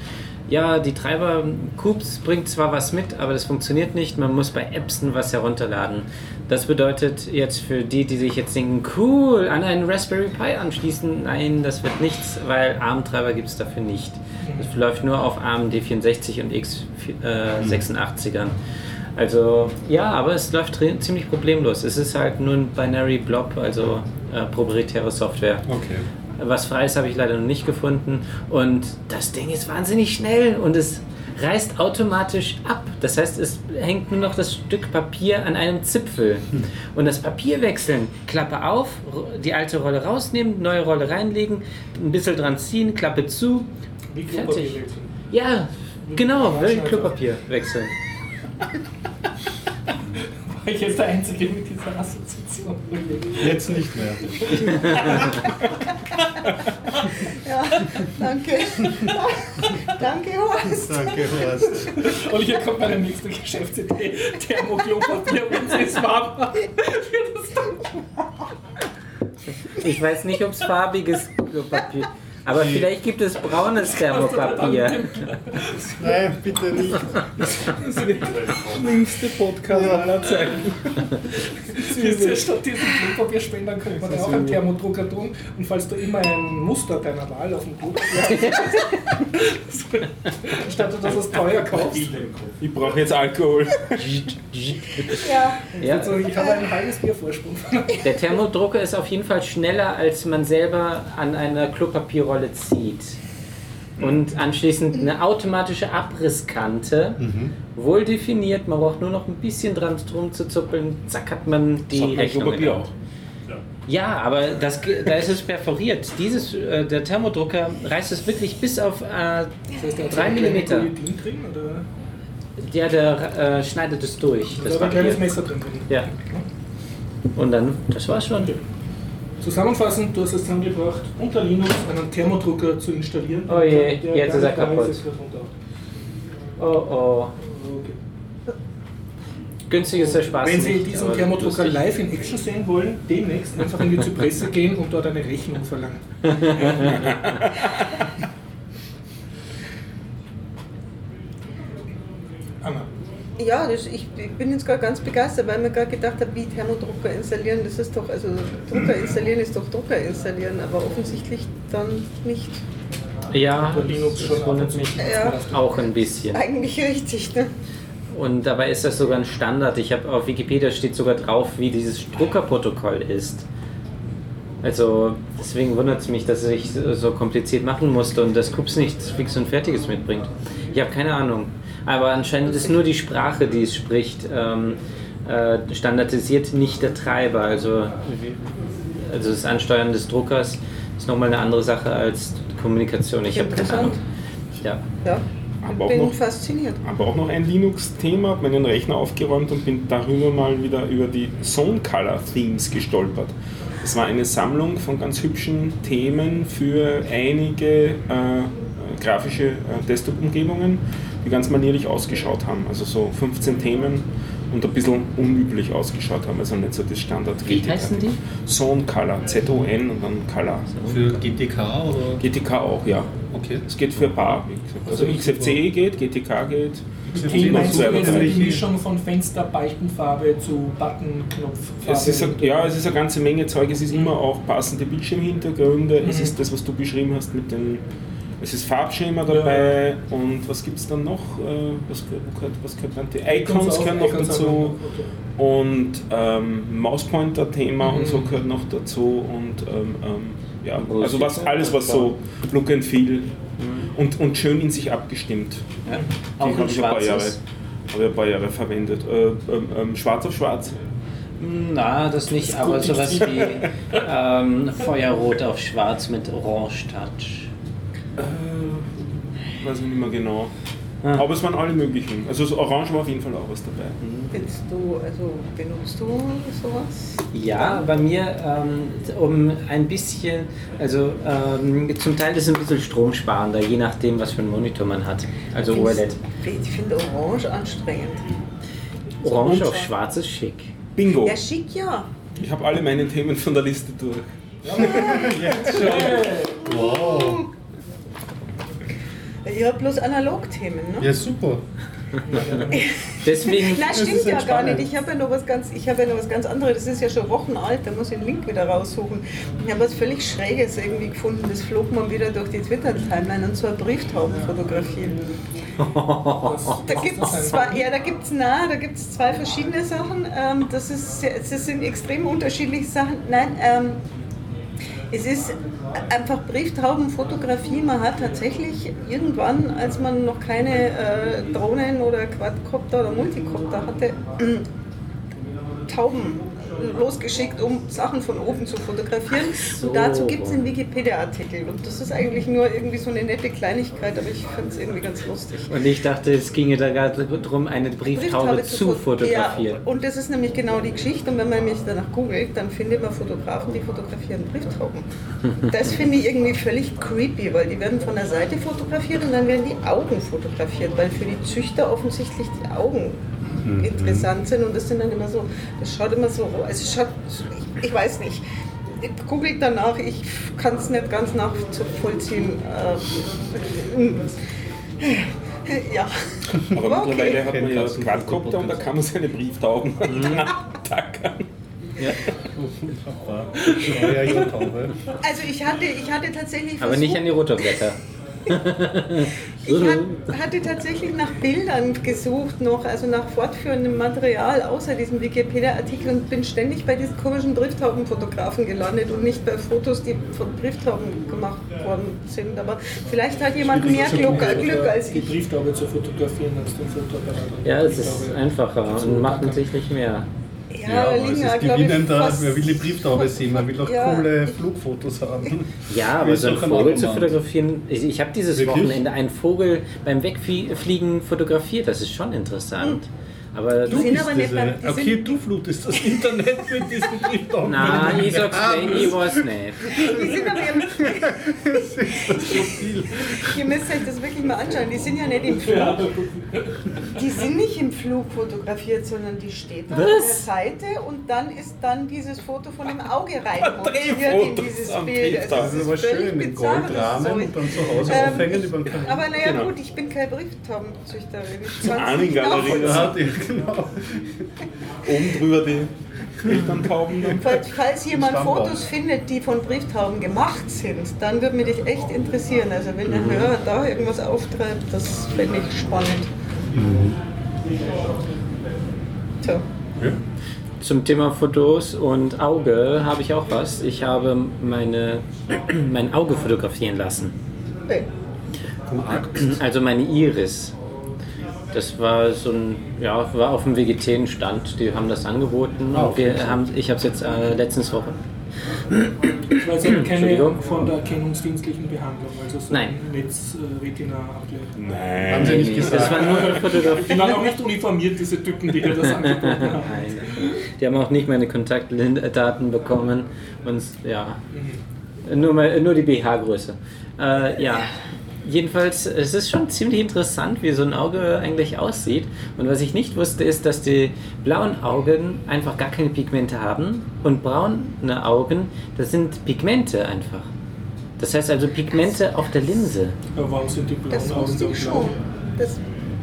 ja, die Treiber Coops bringt zwar was mit, aber das funktioniert nicht. Man muss bei Epson was herunterladen. Das bedeutet jetzt für die, die sich jetzt denken, cool, an einen Raspberry Pi anschließen, nein, das wird nichts, weil ARM-Treiber gibt es dafür nicht. Das läuft nur auf ARM D64 und x86ern. Also ja, aber es läuft ziemlich problemlos. Es ist halt nur ein Binary Blob, also äh, proprietäre Software. Okay. Was Freies habe ich leider noch nicht gefunden. Und das Ding ist wahnsinnig schnell und es reißt automatisch ab. Das heißt, es hängt nur noch das Stück Papier an einem Zipfel. Und das Papier wechseln, Klappe auf, die alte Rolle rausnehmen, neue Rolle reinlegen, ein bisschen dran ziehen, Klappe zu. Wie Fertig. Klopapier wechseln. Ja, genau, Waschneifer. Klopapier wechseln. War ich jetzt der Einzige mit dieser Assoziation? Jetzt nicht mehr. Ja, danke. danke, Horst. Danke, Horst. Und hier kommt meine nächste Geschäftsidee. Thermoklopapier, wenn es warm macht. Ich weiß nicht, ob es farbiges Klopapier aber vielleicht gibt es braunes Thermopapier. Nein, bitte nicht. Das ist der schlimmste Podcast aller Zeiten. Du, statt diesen Klopapierspender könnte man ja auch einen Thermodrucker tun. Und falls du immer ein Muster deiner Wahl auf dem Klopapier hast, statt dass du es teuer kaufst. Ich brauche jetzt Alkohol. Ja, Ja, Also ich habe ein halbes Bier Vorsprung. der Thermodrucker ist auf jeden Fall schneller, als man selber an einer Klopapierrolle zieht. Und anschließend eine automatische Abrisskante, wohl definiert, man braucht nur noch ein bisschen dran drum zu zuppeln, zack hat man die mein Rechnung. Hand. auch. Ja, aber das, da ist es perforiert. Dieses, äh, der Thermodrucker reißt es wirklich bis auf äh, Das heißt, der hat so 3 ein kleines mm. Guillotine drin oder? Ja, der äh, schneidet es durch. Da Das ist ein kleines Papier. Messer drin. drin. Ja. Und dann, das war's schon. Zusammenfassend, du hast es zusammengebracht, unter Linux einen Thermodrucker zu installieren. Oh je, Der jetzt ist er kaputt. ist. Oh oh. Okay. Günstig ist der Spaß. Wenn Sie nicht, diesen Thermodrucker lustig. live in Action sehen wollen, demnächst einfach in die Zypresse gehen und dort eine Rechnung verlangen. ja das, ich, ich bin jetzt gerade ganz begeistert, weil ich mir gerade gedacht habe, wie Thermodrucker installieren, das ist doch, also Drucker installieren ist doch Drucker installieren, aber offensichtlich dann nicht. Ja, Linux wundert mich. Ja. auch ein bisschen. Eigentlich richtig, ne? Und dabei ist das sogar ein Standard. Ich habe auf Wikipedia steht sogar drauf, wie dieses Druckerprotokoll ist. Also deswegen wundert es mich, dass ich so kompliziert machen musste und das Kups nichts fix und fertiges mitbringt. Ich habe keine Ahnung. Aber anscheinend ist nur die Sprache, die es spricht, ähm, äh, standardisiert, nicht der Treiber. Also, also das Ansteuern des Druckers ist nochmal eine andere Sache als die Kommunikation. Ich habe keine Ahnung. Ja. Ja, Aber auch bin noch fasziniert. aber auch noch ein Linux-Thema, habe meinen Rechner aufgeräumt und bin darüber mal wieder über die Zone Color Themes gestolpert. Das war eine Sammlung von ganz hübschen Themen für einige äh, grafische äh, Desktop-Umgebungen, die ganz manierlich ausgeschaut haben. Also so 15 Themen und ein bisschen unüblich ausgeschaut haben, also nicht so das standard Wie heißen die? Zone Color, Z-O-N und dann Color. Für GTK oder? GTK auch, ja. Okay. Es geht für ein paar, wie gesagt. Also XFCE geht, GTK geht. Und meinst du jetzt die Mischung von Fenster-Balkenfarbe zu Button-Knopffarbe? Es ist, ein- ja, es ist eine ganze Menge Zeug. Es ist immer auch passende Bildschirmhintergründe. Es Mhm. ist das, was du beschrieben hast mit den. Es ist Farbschema dabei und was gibt es dann noch? Äh, Was, gehört- was gehört dann? Die Icons gehören noch Icons dazu noch. und ähm, Mauspointer-Thema und Mhm. so gehört noch dazu und ähm, ähm, ja, also ist was alles was so Look and Feel und, und schön in sich abgestimmt. Ja. Die Auch ein habe ich ein paar Jahre, ich ein paar Jahre verwendet. Äh, ähm, ähm, schwarz auf schwarz. Na, das nicht, aber sowas wie ähm, Feuerrot auf Schwarz mit Orange Touch. Äh, weiß ich nicht mehr genau. Ah. Aber es waren alle möglichen. Also so Orange war auf jeden Fall auch was dabei. Willst du, also benutzt du sowas? Ja, bei mir, ähm, um ein bisschen, also ähm, zum Teil ist es ein bisschen stromsparender, je nachdem, was für einen Monitor man hat. Also E OLED. Ich finde Orange anstrengend. Orange auf schwarz ist schick. Bingo! Ja, schick ja. Ich habe alle meine Themen von der Liste durch. Wow. Habe bloß Analogthemen, ne? Ja, super. Deswegen, Nein, stimmt ist ja gar nicht. Ich habe ja noch was ganz, ich habe ja noch was ganz anderes. Das ist ja schon Wochen alt. Da muss ich den Link wieder raussuchen. Ich habe was völlig Schräges irgendwie gefunden. Das flog man wieder durch die Twitter-Timeline und zwar Brieftaubenfotografie. Da gibt es zwei, ja, da gibt's, na, da gibt's zwei verschiedene Sachen. Ähm, das, ist, das sind extrem unterschiedliche Sachen. Nein, ähm, es ist einfach Brieftaubenfotografie. Man hat tatsächlich irgendwann, als man noch keine äh, Drohnen oder Quadcopter oder Multicopter hatte, Tauben losgeschickt, um Sachen von oben zu fotografieren. so. Und dazu gibt es einen Wikipedia-Artikel. Und das ist eigentlich nur irgendwie so eine nette Kleinigkeit, aber ich finde es irgendwie ganz lustig. Und ich dachte, es ginge da gerade darum, eine Brieftaube zu fot- fotografieren. Ja, und das ist nämlich genau die Geschichte. Und wenn man mich danach googelt, dann findet man Fotografen, die fotografieren Brieftauben. Das finde ich irgendwie völlig creepy, weil die werden von der Seite fotografiert und dann werden die Augen fotografiert, weil für die Züchter offensichtlich die Augen interessant sind. Und das sind dann immer so, das schaut immer so, also es schaut, ich, ich weiß nicht. Googelt danach, ich kann es nicht ganz nachvollziehen. Äh, ja. Aber Okay. mittlerweile hat man ja das Quadcopter und da kann man seine Brieftauben tackern. Ja. Also ich hatte, ich hatte tatsächlich Aber nicht versucht- an die Rotorblätter. Ich hat- hatte tatsächlich nach Bildern gesucht noch, also nach fortführendem Material außer diesem Wikipedia-Artikel und bin ständig bei diesen komischen Brieftaubenfotografen gelandet und nicht bei Fotos, die von Brieftauben gemacht worden sind. Aber vielleicht hat jemand mehr Glück, Glück als die ich. Brieftaube zu fotografieren als den Fotoapparat. Ja, es ist einfacher und macht natürlich mehr. Ja, aber es ist gewinnender, fast- wer will die Brieftaube sehen, man will doch Ja. coole Flugfotos haben. Ja, aber ist so einen Vogel zu fotografieren, ich, ich habe dieses Wirklich? Wochenende einen Vogel beim Wegfliegen fotografiert, das ist schon interessant. Aber Die sind bist aber nicht beim- die okay, sind- du flutest das Internet mit diesen Wenn du ich sag's dir, ich weiß nicht. Die sind aber eben, ihr müsst euch das wirklich mal anschauen, die sind ja nicht im Flug. Die sind nicht im Flug fotografiert, sondern die steht da an der? Seite und dann ist dann dieses Foto von dem Auge reinmontiert in dieses Bild. Brieftaube. Das ist aber schön, mit das Goldrahmen und dann zu Hause Ähm, aufhängen über den Kamin. Aber naja Genau. gut, ich bin keine Brieftaubenzüchterin. Ich kann's nicht Ahnengalerie. nachvollziehen. Genau. Oben drüber die Elterntauben. Falls, falls jemand. Fotos findet, die von Brieftauben gemacht sind, dann würde mich das echt interessieren. Also wenn der Hörer da irgendwas auftreibt, das fände ich spannend. Tja. Zum Thema Fotos und Auge habe ich auch was. Ich habe meine, mein Auge fotografieren lassen. Nee. Also meine Iris. Das war so ein, ja, war auf dem Vegetärenstand. Die haben das angeboten. Ah, okay. wir haben, ich habe es jetzt äh, letztens Woche. Ich weiß aber keine Entschuldigung. von der erkennungsdienstlichen Behandlung, also so Nein. Netz-Retina-Abgleich. Nein. Haben sie nicht Das gesagt. war nur eine Fotografie. Die waren auch nicht uniformiert, diese Typen, die dir das angeboten haben. Nein. Die haben auch nicht meine Kontaktdaten bekommen. Und ja, nur, mal, nur die BH-Größe. Äh, ja, jedenfalls, es ist schon ziemlich interessant, wie so ein Auge eigentlich aussieht. Und was ich nicht wusste, ist, dass die blauen Augen einfach gar keine Pigmente haben. Und braune Augen, das sind Pigmente einfach. Das heißt also Pigmente auf der Linse. Aber warum sind die blauen Das Augen wusste ich blau? schon. Das,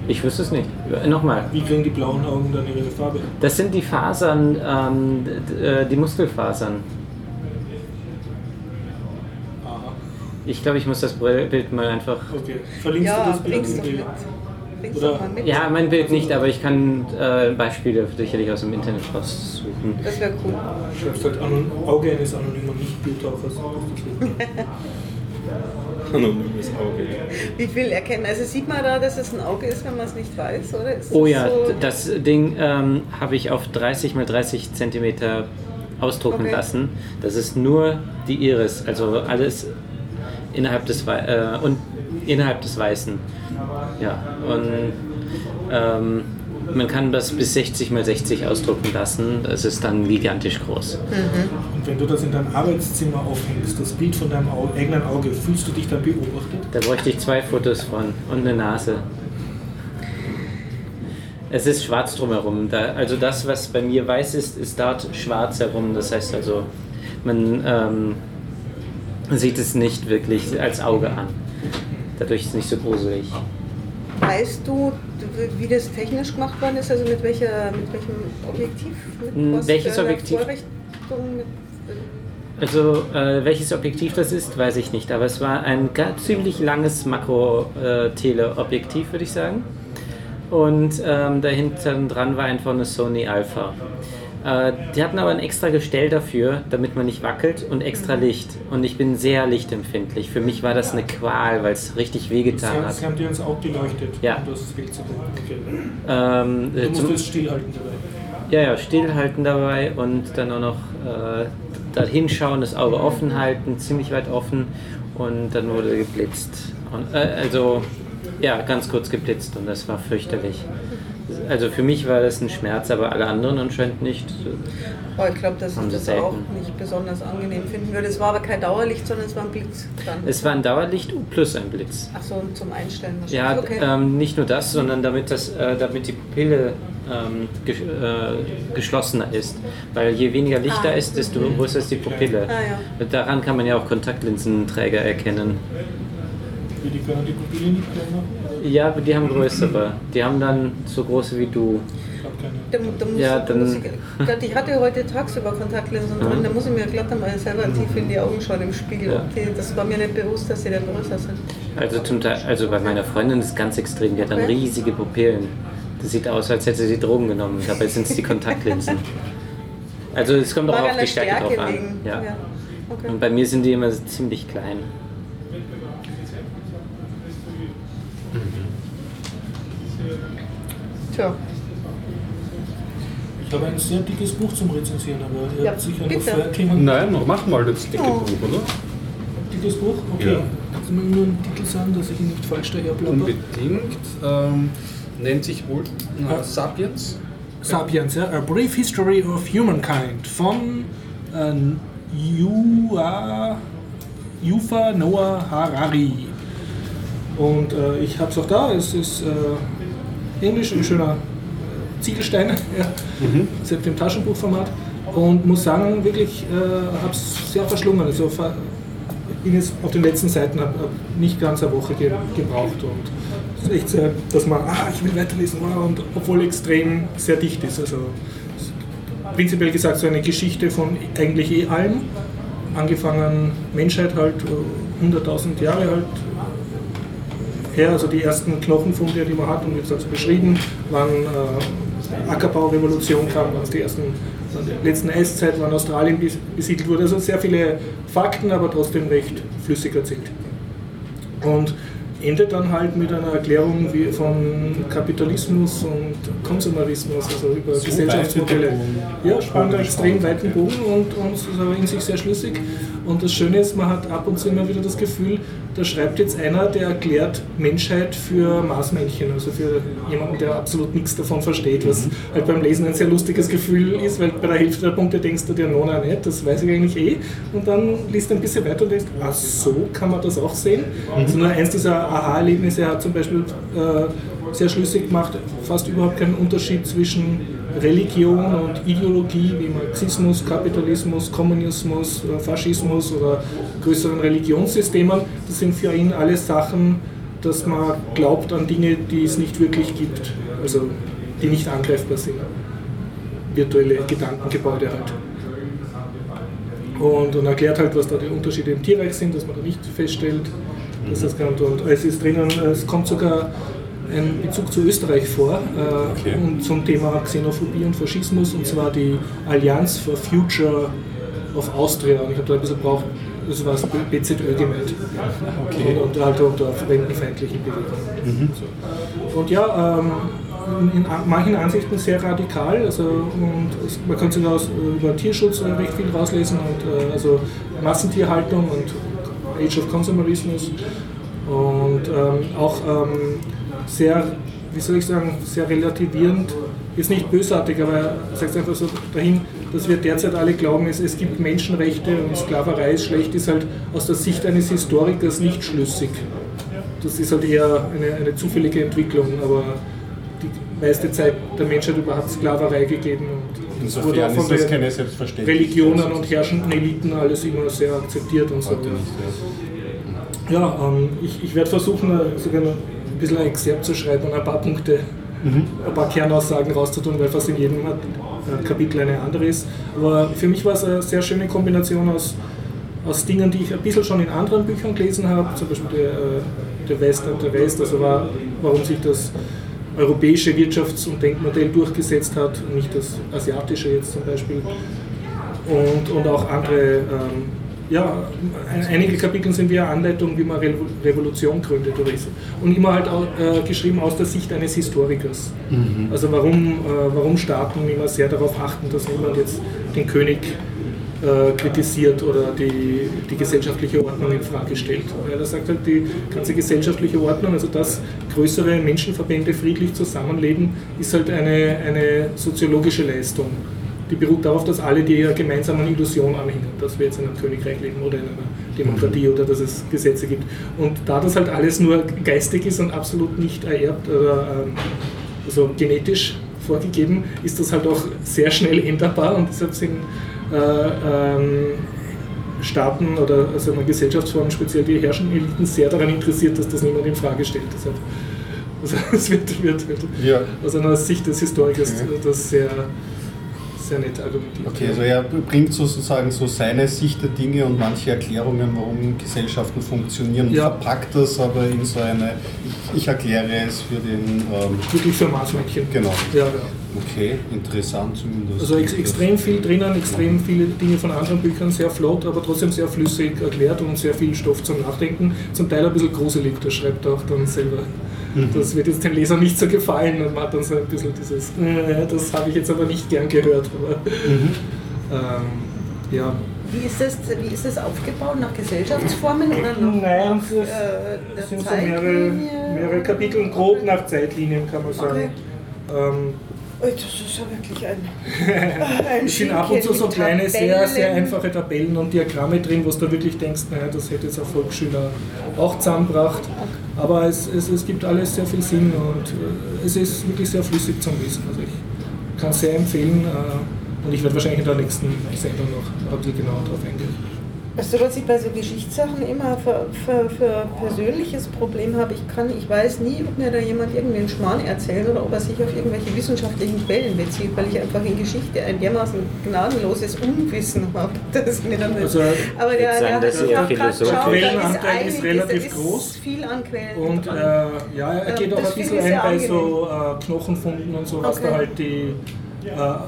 Ich wüsste es nicht. Nochmal. Wie kriegen die blauen Augen dann ihre Farbe? Das sind die Fasern, ähm, äh, die Muskelfasern. Ich glaube, ich muss das Bild mal einfach. okay. Verlinkst ja, du das Bild? Bring's Oder-. Ja, mein Bild nicht, aber ich kann äh, Beispiele sicherlich aus dem Internet raussuchen. Das wäre cool. Schreibst halt Anon Auge eines anonymen Nicht-Bildtauchers. Anonymes Auge. Wie viel erkennen? Also sieht man da, dass es ein Auge ist, wenn man es nicht weiß, oder? Ist Oh ja, so- das Ding ähm, habe ich auf 30 mal 30 Zentimeter ausdrucken Okay. lassen. Das ist nur die Iris, also alles innerhalb des Wei äh, und innerhalb des Weißen. Ja, und ähm, man kann das bis 60 mal 60 ausdrucken lassen. Das ist dann gigantisch groß. Und wenn du das in deinem Arbeitszimmer aufhängst, das Bild von deinem Au eigenen Auge, fühlst du dich da beobachtet? Da bräuchte ich zwei Fotos von und eine Nase. Es ist schwarz drumherum. Da, also das, was bei mir weiß ist, ist dort schwarz herum. Das heißt also, man ähm, sieht es nicht wirklich als Auge an. Dadurch ist es nicht so gruselig. Weißt du, wie das technisch gemacht worden ist? Also mit, welcher, mit welchem Objektiv? Mit Hm, welches Objektiv? Äh, Also äh, welches Objektiv das ist, weiß ich nicht. Aber es war ein ziemlich langes Makro-Teleobjektiv, würde ich sagen. Und ähm, dahinter dran war einfach eine Sony Alpha. Äh, die hatten aber ein extra Gestell dafür, damit man nicht wackelt und extra Licht. Und ich bin sehr lichtempfindlich. Für mich war das eine Qual, weil es richtig wehgetan hat. Sie haben dir ins Auge geleuchtet, Ja. um das Bild zu tun. Okay. Ähm, Du äh, musst zum, es stillhalten dabei. ja, ja, stillhalten dabei und dann auch noch äh, da hinschauen, das Auge offen halten, ziemlich weit offen und dann wurde geblitzt. Und, äh, also, ja, ganz kurz geblitzt und das war fürchterlich. Also für mich war das ein Schmerz, aber alle anderen anscheinend nicht. Aber ich glaube, dass ich das selten. auch nicht besonders angenehm finden würde. Es war aber kein Dauerlicht, sondern es war ein Blitz dran. Es war ein Dauerlicht plus ein Blitz. Ach so, zum Einstellen Ja, okay. ähm, nicht nur das, sondern damit, das, äh, damit die Pupille ähm, ge äh, geschlossener ist. Weil je weniger Licht Ah. da ist, desto größer ist die Pupille. Ah, ja. Daran kann man ja auch Kontaktlinsenträger erkennen. Wie die können die nicht kleiner? Ja, aber die haben größere. Die haben dann so große wie du. Ich glaube keine. Da, da muss, Ja, da dann- muss ich, ich hatte heute tagsüber Kontaktlinsen Ja. drin, da muss ich mir glatt einmal selber tief in die Augen schauen im Spiegel. Ja. Die, das war mir nicht bewusst, dass sie dann größer sind. Also zum Teil, also bei meiner Freundin ist es ganz extrem. Die hat dann Okay. riesige Pupillen. Das sieht aus, als hätte sie Drogen genommen. Dabei sind es die Kontaktlinsen. Also es kommt auch auf die Stärke drauf Stärke an. liegen. Ja. Okay. Und bei mir sind die immer ziemlich klein. Tja, Ich habe ein sehr dickes Buch zum Rezensieren, aber ihr Ja, habt sicher bitte. noch vorher klingen. Nein, mach mal das dicke Oh. Buch, oder? Dickes Buch? Okay. Ja. Kannst du mir nur einen Titel sagen, dass ich ihn nicht falsch daherplapper? Unbedingt. Ähm, nennt sich wohl äh, Sapiens. Sapiens, ja. A Brief History of Humankind von äh, Yua, Yufa Noah Harari. Und äh, ich habe es auch da, es ist äh, Englisch, ein schöner Ziegelstein, ja, selbst im Taschenbuchformat. Und muss sagen, wirklich äh, habe es sehr verschlungen. Also ver- ich bin jetzt auf den letzten Seiten, habe hab nicht ganz eine Woche ge gebraucht. Und es ist echt sehr, dass man, ah, ich will weiterlesen, wow, und obwohl extrem sehr dicht ist. Also prinzipiell gesagt so eine Geschichte von eigentlich eh allem. Angefangen Menschheit halt, äh, 100.000 Jahre halt her, also die ersten Knochenfunde, die man hat, und wie gesagt so beschrieben, wann äh, Ackerbaurevolution kam, wann die ersten, die letzten Eiszeit, wann Australien bes- besiedelt wurde. Also sehr viele Fakten, aber trotzdem recht flüssig erzählt. Und endet dann halt mit einer Erklärung von Kapitalismus und Konsumerismus, also über So Gesellschaftsmodelle. Ja, spannt einen extrem weiten Bogen und, und ist aber in sich sehr schlüssig. Und das Schöne ist, man hat ab und zu immer wieder das Gefühl, da schreibt jetzt einer, der erklärt Menschheit für Maßmännchen, also für jemanden, der absolut nichts davon versteht, was halt beim Lesen ein sehr lustiges Gefühl ist, weil bei der Hälfte der Punkte denkst du dir, no, nein, nicht, das weiß ich eigentlich eh. Und dann liest du ein bisschen weiter und denkst, ach so, kann man das auch sehen. Also nur eins dieser Aha-Erlebnisse hat zum Beispiel äh, sehr schlüssig gemacht, fast überhaupt keinen Unterschied zwischen Religion und Ideologie wie Marxismus, Kapitalismus, Kommunismus, äh, Faschismus oder größeren Religionssystemen. Das sind für ihn alles Sachen, dass man glaubt an Dinge, die es nicht wirklich gibt, also die nicht angreifbar sind. Virtuelle Gedankengebäude halt. Und, und erklärt halt, was da die Unterschiede im Tierreich sind, dass man da nicht feststellt, dass das kann. Und es ist drinnen, es kommt sogar ein Bezug zu Österreich vor äh, Okay. und zum Thema Xenophobie und Faschismus und zwar die Allianz for Future of Austria. Und ich habe da ein bisschen braucht, das war das BZÖ gemeint. Okay. Und, und halt unter fremdenfeindlichen Bewegungen. So. Und ja, ähm, in, manchen Ansichten sehr radikal. Also, und es, man kann sogar aus, über Tierschutz äh, recht viel rauslesen und äh, also Massentierhaltung und Age of Consumerismus und ähm, auch ähm, sehr, wie soll ich sagen, sehr relativierend, ist nicht bösartig, aber er sagt einfach so dahin, dass wir derzeit alle glauben, es, es gibt Menschenrechte und Sklaverei ist schlecht, ist halt aus der Sicht eines Historikers nicht schlüssig. Das ist halt eher eine, eine zufällige Entwicklung, aber die meiste Zeit der Menschheit überhaupt Sklaverei gegeben und es wurde auch Insofern von ist das den. Religionen und herrschenden Eliten alles immer sehr akzeptiert und so. Heute nicht, ja. Ja, ähm, ich, ich werde versuchen, äh, sogar bisschen ein Exzerpt zu schreiben und ein paar Punkte, ein paar Kernaussagen rauszutun, weil fast in jedem äh, Kapitel eine andere ist. Aber für mich war es eine sehr schöne Kombination aus, aus Dingen, die ich ein bisschen schon in anderen Büchern gelesen habe, zum Beispiel der, äh, der West und der West, also war, warum sich das europäische Wirtschafts- und Denkmodell durchgesetzt hat, nicht das asiatische jetzt zum Beispiel. Und, und auch andere, ähm, ja, einige Kapitel sind wie eine Anleitung, wie man Revolution gründet oder so. Und immer halt auch, äh, geschrieben aus der Sicht eines Historikers. Mhm. Also warum, äh, warum Staaten immer sehr darauf achten, dass niemand jetzt den König äh, kritisiert oder die, die gesellschaftliche Ordnung in Frage stellt. Weil er sagt halt, die ganze gesellschaftliche Ordnung, also dass größere Menschenverbände friedlich zusammenleben, ist halt eine, eine soziologische Leistung. Die beruht darauf, dass alle die ihrer gemeinsamen Illusion anhängen, dass wir jetzt in einem Königreich leben oder in einer Demokratie oder dass es Gesetze gibt. Und da das halt alles nur geistig ist und absolut nicht ererbt oder ähm, also genetisch vorgegeben, ist das halt auch sehr schnell änderbar und deshalb sind äh, ähm, Staaten oder also eine Gesellschaftsform, speziell die herrschenden Eliten, sehr daran interessiert, dass das niemand in Frage stellt. Deshalb, also es wird, wird, wird ja. aus einer Sicht des Historikers okay. das sehr, sehr nett argumentiert. Okay, also er bringt sozusagen so seine Sicht der Dinge und manche Erklärungen, warum Gesellschaften funktionieren ja. verpackt das aber in so eine, ich, ich erkläre es für den... Ähm, Wirklich für Maßmännchen. Genau. Ja, ja. Okay, interessant zumindest. Also ex extrem viel drinnen, extrem viele Dinge von anderen Büchern, sehr flott, aber trotzdem sehr flüssig erklärt und sehr viel Stoff zum Nachdenken. Zum Teil ein bisschen gruselig, das schreibt er auch dann selber. Mhm. Das wird jetzt den Lesern nicht so gefallen und man hat dann so ein bisschen dieses, äh, das habe ich jetzt aber nicht gern gehört. Aber, mhm. ähm, ja. Wie ist, das, wie ist das aufgebaut? Nach Gesellschaftsformen oder nach, Nein, es, äh, sind so mehrere, mehrere Kapitel, grob nach Zeitlinien kann man sagen. Okay. Ähm, das ist ja wirklich ein. ein es sind ab und zu so kleine, sehr, sehr einfache Tabellen und Diagramme drin, wo du da wirklich denkst, naja, das hätte jetzt ein Volksschüler auch zusammengebracht. Aber es, es, es gibt alles sehr viel Sinn und äh, es ist wirklich sehr flüssig zum Lesen. Also ich kann es sehr empfehlen äh, und ich werde wahrscheinlich in der nächsten Sendung noch ein bisschen genauer darauf eingehen. Du, was ich bei so Geschichtssachen immer für, für, für persönliches Problem habe? Ich kann, ich weiß nie, ob mir da jemand irgendeinen Schmarrn erzählt oder ob er sich auf irgendwelche wissenschaftlichen Quellen bezieht, weil ich einfach in Geschichte ein dermaßen gnadenloses Unwissen habe. Das mir dann also, aber der, der, der, der Quellenanteil ist, ist relativ ist, groß. viel an Quellen. Und äh, ja, er geht ähm, auch ein bisschen ein bei so äh, Knochenfunden und so, was okay. da halt die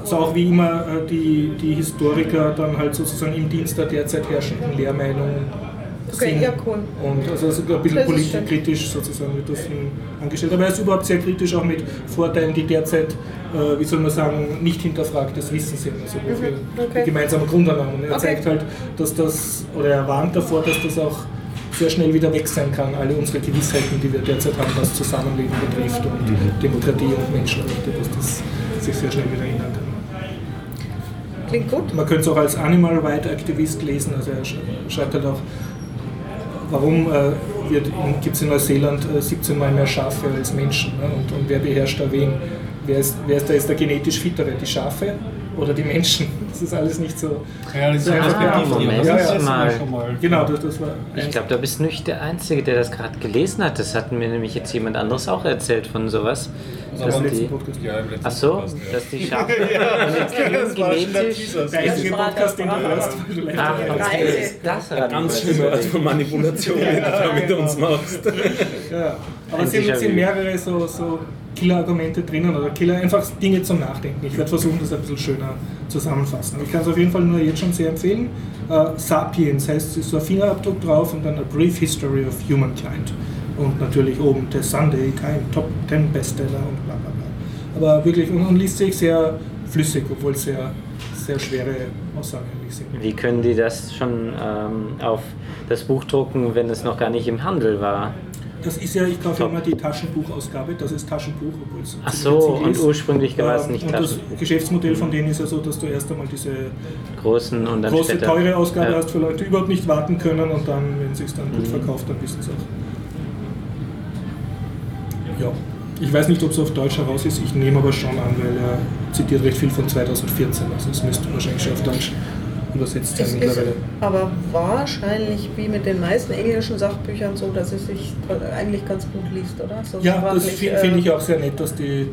so auch wie immer äh, die, die Historiker dann halt sozusagen im Dienst der derzeit herrschenden Lehrmeinung okay, sind. Ja, cool. Und also, also ein bisschen politisch kritisch sozusagen wird das angestellt. Aber er ist überhaupt sehr kritisch auch mit Vorteilen, die derzeit, äh, wie soll man sagen, nicht hinterfragtes Wissen sind. Also mhm. okay. gemeinsame Grundannahmen. Er okay. zeigt halt, dass das, oder er warnt davor, dass das auch sehr schnell wieder weg sein kann, alle unsere Gewissheiten, die wir derzeit haben, was Zusammenleben betrifft und mhm. Demokratie und Menschenrechte, dass das sich sehr schnell wieder ändern kann. Klingt gut. Man könnte es auch als Animal Right Aktivist lesen, also er schreibt halt auch, warum äh, gibt es in Neuseeland äh, 17 Mal mehr Schafe als Menschen ne? und, und, wer beherrscht da wen? Wer ist, wer ist da jetzt der genetisch fittere? Die Schafe oder die Menschen? Das ist alles nicht so. Ja, das ist ah, Moment ja, ja, mal. Genau, das, das war. Ich glaube, da bist du nicht der Einzige, der das gerade gelesen hat. Das hat mir nämlich jetzt jemand anderes auch erzählt von sowas. Dass die, ja, im Ach so, Podcast, ja. dass die Schafe das genetisch... Der einzige Podcast, den du hörst, weil du Ach, okay. das ist ganz schlimme Art von Manipulation, die du da mit uns machst. Ja, aber es sind, sind mehrere so, so Killer-Argumente drinnen oder Killer, einfach Dinge zum Nachdenken. Ich werde versuchen, das ein bisschen schöner zusammenfassen. Ich kann es auf jeden Fall nur jetzt schon sehr empfehlen. Uh, Sapiens heißt, es ist so ein Fingerabdruck drauf und dann A Brief History of Humankind. Und natürlich oben The Sunday Time, Top 10 Bestseller und bla bla bla. Aber wirklich, und, und liest sich sehr flüssig, obwohl sehr, sehr schwere Aussagen sind. Wie können die das schon ähm, auf das Buch drucken, wenn es noch gar nicht im Handel war? Das ist ja, ich kaufe immer die Taschenbuchausgabe, das ist Taschenbuch, obwohl es Ach so, und ursprünglich war es nicht und Taschenbuch. Das Geschäftsmodell von denen ist ja so, dass du erst einmal diese großen und dann große, später, teure Ausgabe ja. hast für Leute, die überhaupt nicht warten können und dann, wenn es sich dann gut mhm. verkauft, dann wissen sie auch. Ja. Ich weiß nicht, ob es auf Deutsch heraus ist, ich nehme aber schon an, weil er zitiert recht viel von 2014, also es müsste wahrscheinlich schon auf Deutsch übersetzt sein mittlerweile. aber wahrscheinlich wie mit den meisten englischen Sachbüchern so, dass es sich eigentlich ganz gut liest, oder? So ja, das finde find ich auch sehr nett, dass die.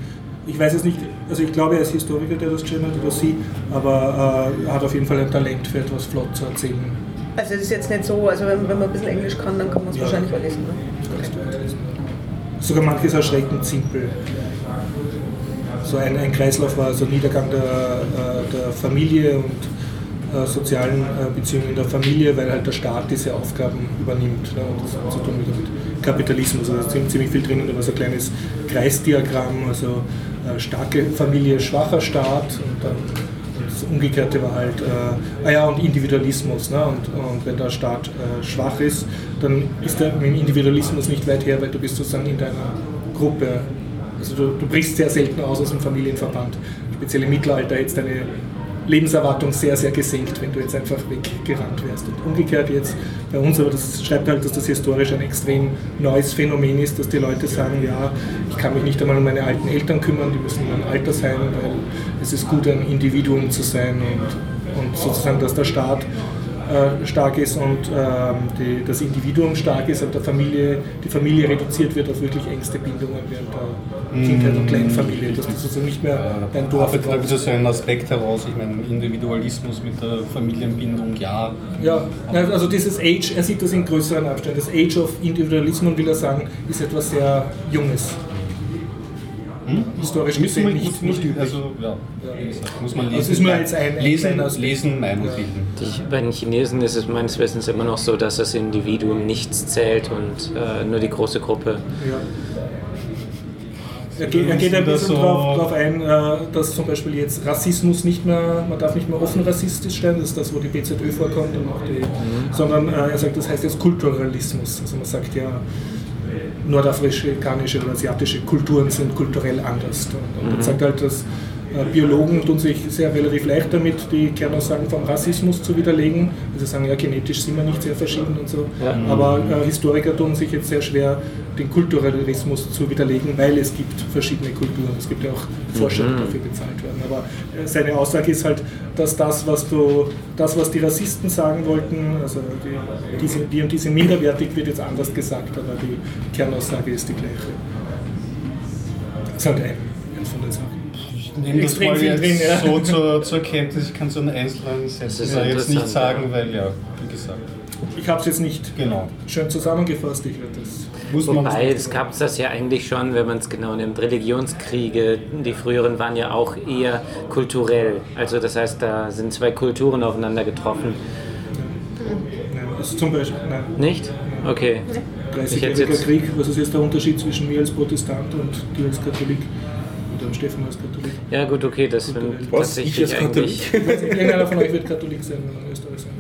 Ich weiß es nicht, also ich glaube, er ist Historiker, der das geschrieben hat, oder sie, aber äh, er hat auf jeden Fall ein Talent für etwas flott zu erzählen. Also es ist jetzt nicht so, also wenn, wenn man ein bisschen Englisch kann, dann kann man es ja. wahrscheinlich auch lesen. Ne? Sogar manches erschreckend simpel. So ein, ein Kreislauf war so Niedergang der, äh, der Familie und äh, sozialen äh, Beziehungen in der Familie, weil halt der Staat diese Aufgaben übernimmt. Ne? Und das hat zu tun mit, Kapitalismus. Also da ist ziemlich viel drin. Da war so ein kleines Kreisdiagramm, also starke Familie, schwacher Staat und dann das Umgekehrte war halt, äh, ah ja, und Individualismus. Ne? Und, und wenn der Staat äh, schwach ist, dann ist der mit dem Individualismus nicht weit her, weil du bist sozusagen in deiner Gruppe. Also du, du brichst sehr selten aus aus dem Familienverband. Speziell im Mittelalter jetzt deine Lebenserwartung sehr, sehr gesenkt, wenn du jetzt einfach weggerannt wärst. Und umgekehrt jetzt bei uns, aber das schreibt halt, dass das historisch ein extrem neues Phänomen ist, dass die Leute sagen, ja, ich kann mich nicht einmal um meine alten Eltern kümmern, die müssen in einem Alter sein, weil es ist gut, ein Individuum zu sein und, und sozusagen, dass der Staat äh, stark ist und ähm, die, das Individuum stark ist, aber der Familie, die Familie reduziert wird auf wirklich engste Bindungen während der Kindheit und Kleinfamilie, dass du sozusagen nicht mehr dein Dorf arbeitet brauchst. also so einen Aspekt heraus, ich meine, Individualismus mit der Familienbindung, ja. Ja, also dieses Age, er sieht das in größeren Abständen. Das Age of Individualismus, will er sagen, ist etwas sehr Junges. Historisch Müssen gesehen wir nicht, nicht üblich. Also, ja, muss man lesen. Also ist nur jetzt ein- ein lesen, kleiner lesen, Meinung Ja. bilden. Die, bei den Chinesen ist es meines Wissens immer noch so, dass das Individuum nichts zählt und äh, nur die große Gruppe. Ja. Er geht, er geht ein Das bisschen so- darauf drauf ein, äh, dass zum Beispiel jetzt Rassismus nicht mehr, man darf nicht mehr offen rassistisch sein, das ist das, wo die BZÖ vorkommt, und auch die, sondern äh, er sagt, das heißt jetzt Kulturalismus. Also man sagt ja, nordafrikanische oder asiatische Kulturen sind kulturell anders. Und, und er sagt halt, dass Biologen tun sich sehr relativ leicht damit, die Kernaussagen vom Rassismus zu widerlegen. Also sagen, ja, genetisch sind wir nicht sehr verschieden und so. Ja. Aber äh, Historiker tun sich jetzt sehr schwer, den Kulturalismus zu widerlegen, weil es gibt verschiedene Kulturen. Es gibt ja auch Forscher, die dafür bezahlt werden. Aber äh, seine Aussage ist halt, dass das, was du, das, was die Rassisten sagen wollten, also die, diese, die und diese minderwertig, wird jetzt anders gesagt, aber die Kernaussage ist die gleiche. Das ist halt ein, eins von den Sachen. Ich nehme das Extrem mal jetzt drin, ja. so zur, zur Kenntnis. Ich kann so einen einzelnen da jetzt nicht sagen, weil ja, wie gesagt, Ich habe es jetzt nicht genau. schön zusammengefasst, ich werde das. Muss Wobei, es gab das ja eigentlich schon, wenn man es genau nimmt. Religionskriege, die früheren waren ja auch eher kulturell. Also das heißt, da sind zwei Kulturen aufeinander getroffen. Nein, ist zum Beispiel, nein, Nicht? Okay. Ich hätte 30-jähriger jetzt- Krieg, was ist jetzt der Unterschied zwischen mir als Protestant und dir als Katholik? Oder dem Stefan als Katholik? Ja gut, okay, das sind Was? Ich als eigentlich... Irgendeiner von euch wird Katholik sein, wenn er in Österreich sein.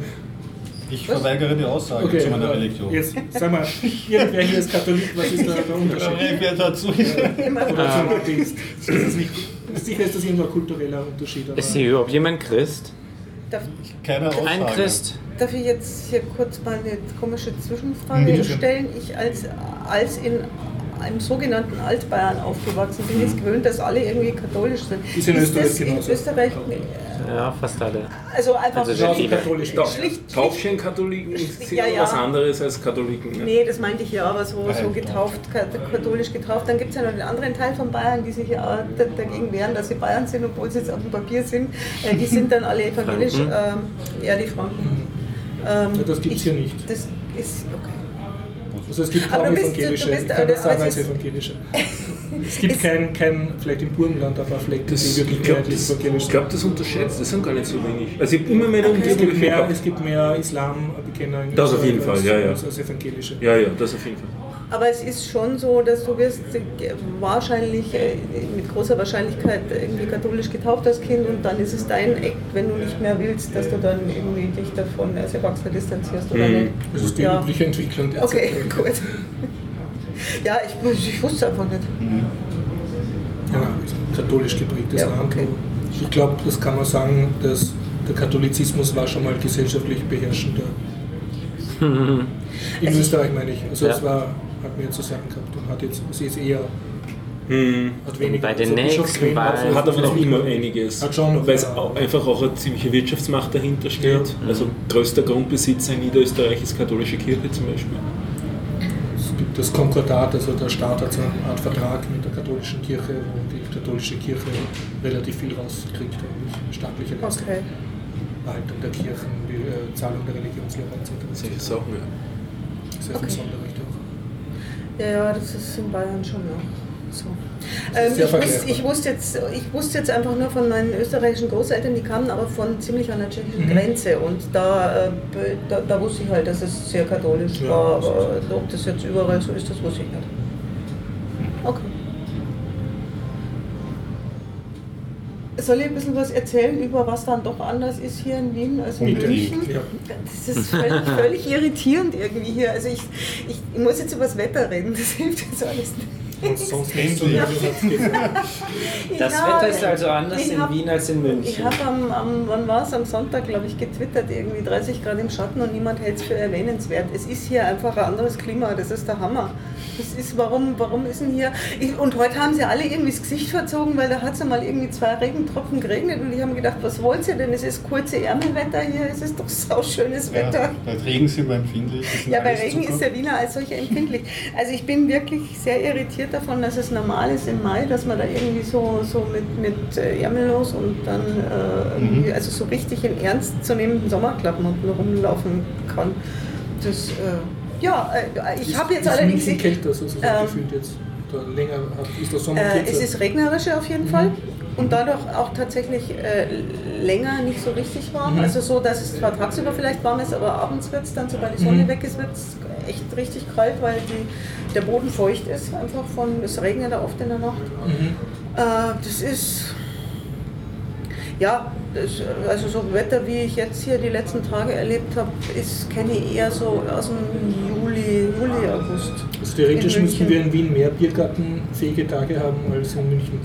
Ich verweigere die Aussage Okay, zu meiner äh, Religion. jetzt sag mal, irgendwer hier ist Katholik, was ist da der Unterschied? Wer dazu Oder zum Atheist. Ist das nicht, sicher ist das irgendwo ein kultureller Unterschied. Aber Ist hier überhaupt jemand Christ? Darf, Keine Aussage. Ein Christ? darf ich jetzt hier kurz mal eine komische Zwischenfrage Bitte stellen? Ich als, als in einem sogenannten Altbayern aufgewachsen bin, ist gewöhnt, dass alle irgendwie katholisch sind. Ist in Österreich das in genauso. Österreich, Ja, fast alle. also einfach Also viele. katholisch. Schlicht- Taufchenkatholiken sind Ja, ja. was anderes als Katholiken. Ne? Nee, das meinte ich ja, aber so, so getauft, ka- katholisch getauft. Dann gibt es ja noch den anderen Teil von Bayern, die sich ja auch da- dagegen wehren, dass sie Bayern sind, obwohl sie jetzt auf dem Papier sind. Äh, die sind dann alle evangelisch, ähm, ja, die Franken. Ähm, Ja, das gibt's ich- hier nicht. Das ist, okay. Also es gibt kaum du bist- du evangelische, bist- ich kann sagen als evangelische. Es gibt kein, kein, vielleicht im Burgenland, aber Flecken, Das, die wirklich ich glaube, mehrheitlich das, evangelisch ich sind. glaub, das unterschätzt. Das sind gar nicht so wenig. Also ich immer mehr Es gibt mehr, es gibt mehr Islambekenner in Das auf jeden Fall, ja, ja. als, als evangelische. Ja, ja, das auf jeden Fall. Aber es ist schon so, dass du wirst wahrscheinlich, äh, mit großer Wahrscheinlichkeit irgendwie katholisch getauft als Kind und dann ist es dein Act, wenn du nicht mehr willst, dass du dann irgendwie dich davon als Erwachsener distanzierst oder Mhm. nicht. Das ist die Ja. übliche Entwicklung der Okay, Zeit. gut. Ja, ich, ich wusste einfach nicht. Ja, katholisch geprägtes Ja, Land. okay. Ich glaube, das kann man sagen, dass der Katholizismus war schon mal gesellschaftlich beherrschender. In Also- Österreich meine ich. Also Ja. es war, hat mehr zu sagen gehabt und hat jetzt, es ist eher, Hm. hat weniger. bei den also nächsten Wahlen- Hat aber noch immer einiges. Hat schon noch, weil es ja. auch einfach auch eine ziemliche Wirtschaftsmacht dahinter steht. Also größter Grundbesitzer in Niederösterreich ist katholische Kirche zum Beispiel. Es gibt das Konkordat, also der Staat hat so eine Art Vertrag mit der katholischen Kirche, wo die katholische Kirche relativ viel rauskriegt, eigentlich staatliche Leistung. Okay. Erhaltung der Kirchen, die äh, Zahlung der Religionslehrer etc. Solche Sachen, ja. Sehr Okay. Auch. Ja, ja, das ist in Bayern schon noch so. Ähm, ich, wusste, ich, wusste jetzt, ich wusste jetzt einfach nur von meinen österreichischen Großeltern, die kamen aber von ziemlich an der tschechischen Mhm. Grenze und da, äh, da, da wusste ich halt, dass es sehr katholisch Ja, war, aber ob das jetzt überall so ist, das wusste ich nicht. Okay. Soll ich ein bisschen was erzählen über was dann doch anders ist hier in Wien als in. München? Ja. Das ist völlig, völlig irritierend irgendwie hier. Also ich, ich, ich muss jetzt über das Wetter reden, das hilft jetzt alles nicht. Sonst nicht so Endlich. Ich Das Wetter ist also anders ich in hab- Wien als in Ich München. habe am, am, wann war es, am Sonntag, glaube ich, getwittert, irgendwie 30 Grad im Schatten und niemand hält es für erwähnenswert. Es ist hier einfach ein anderes Klima, das ist der Hammer. Das ist, warum, warum ist denn hier, ich, und heute haben sie alle irgendwie das Gesicht verzogen, weil da hat es einmal irgendwie zwei Regentropfen geregnet und ich habe gedacht, was wollt ihr denn, es ist kurze Ärmelwetter hier, es ist doch sauschönes Wetter. Ja, bei Regen sind wir empfindlich. Ja, bei Regen Zucker. ist der Wiener als solcher empfindlich. Also ich bin wirklich sehr irritiert davon, dass es normal ist im Mai, dass man da irgendwie so, so mit, mit äh, Ärmellos und dann äh, Mhm. also so richtig in ernst zu nehmenden Sommerklappen rumlaufen kann. Das, äh, ja, äh, ich habe jetzt ist allerdings... München kälter sozusagen Ähm, gefühlt jetzt. Da länger ist der Sommer Äh, es ist regnerischer auf jeden Mhm. Fall und dadurch auch tatsächlich äh, länger nicht so richtig warm. Mhm. Also so, dass es zwar tagsüber vielleicht warm ist, aber abends wird es dann, sobald die Sonne Mhm. weg ist, wird es echt richtig kalt, weil die, der Boden feucht ist, einfach von, es regnet da oft in der Nacht. Mhm. Äh, das ist, ja, das, also so Wetter, wie ich jetzt hier die letzten Tage erlebt habe, ist kenne ich eher so aus dem Juli, Juli, August. Also theoretisch müssten wir in Wien mehr Biergartenfähige Tage haben als in München.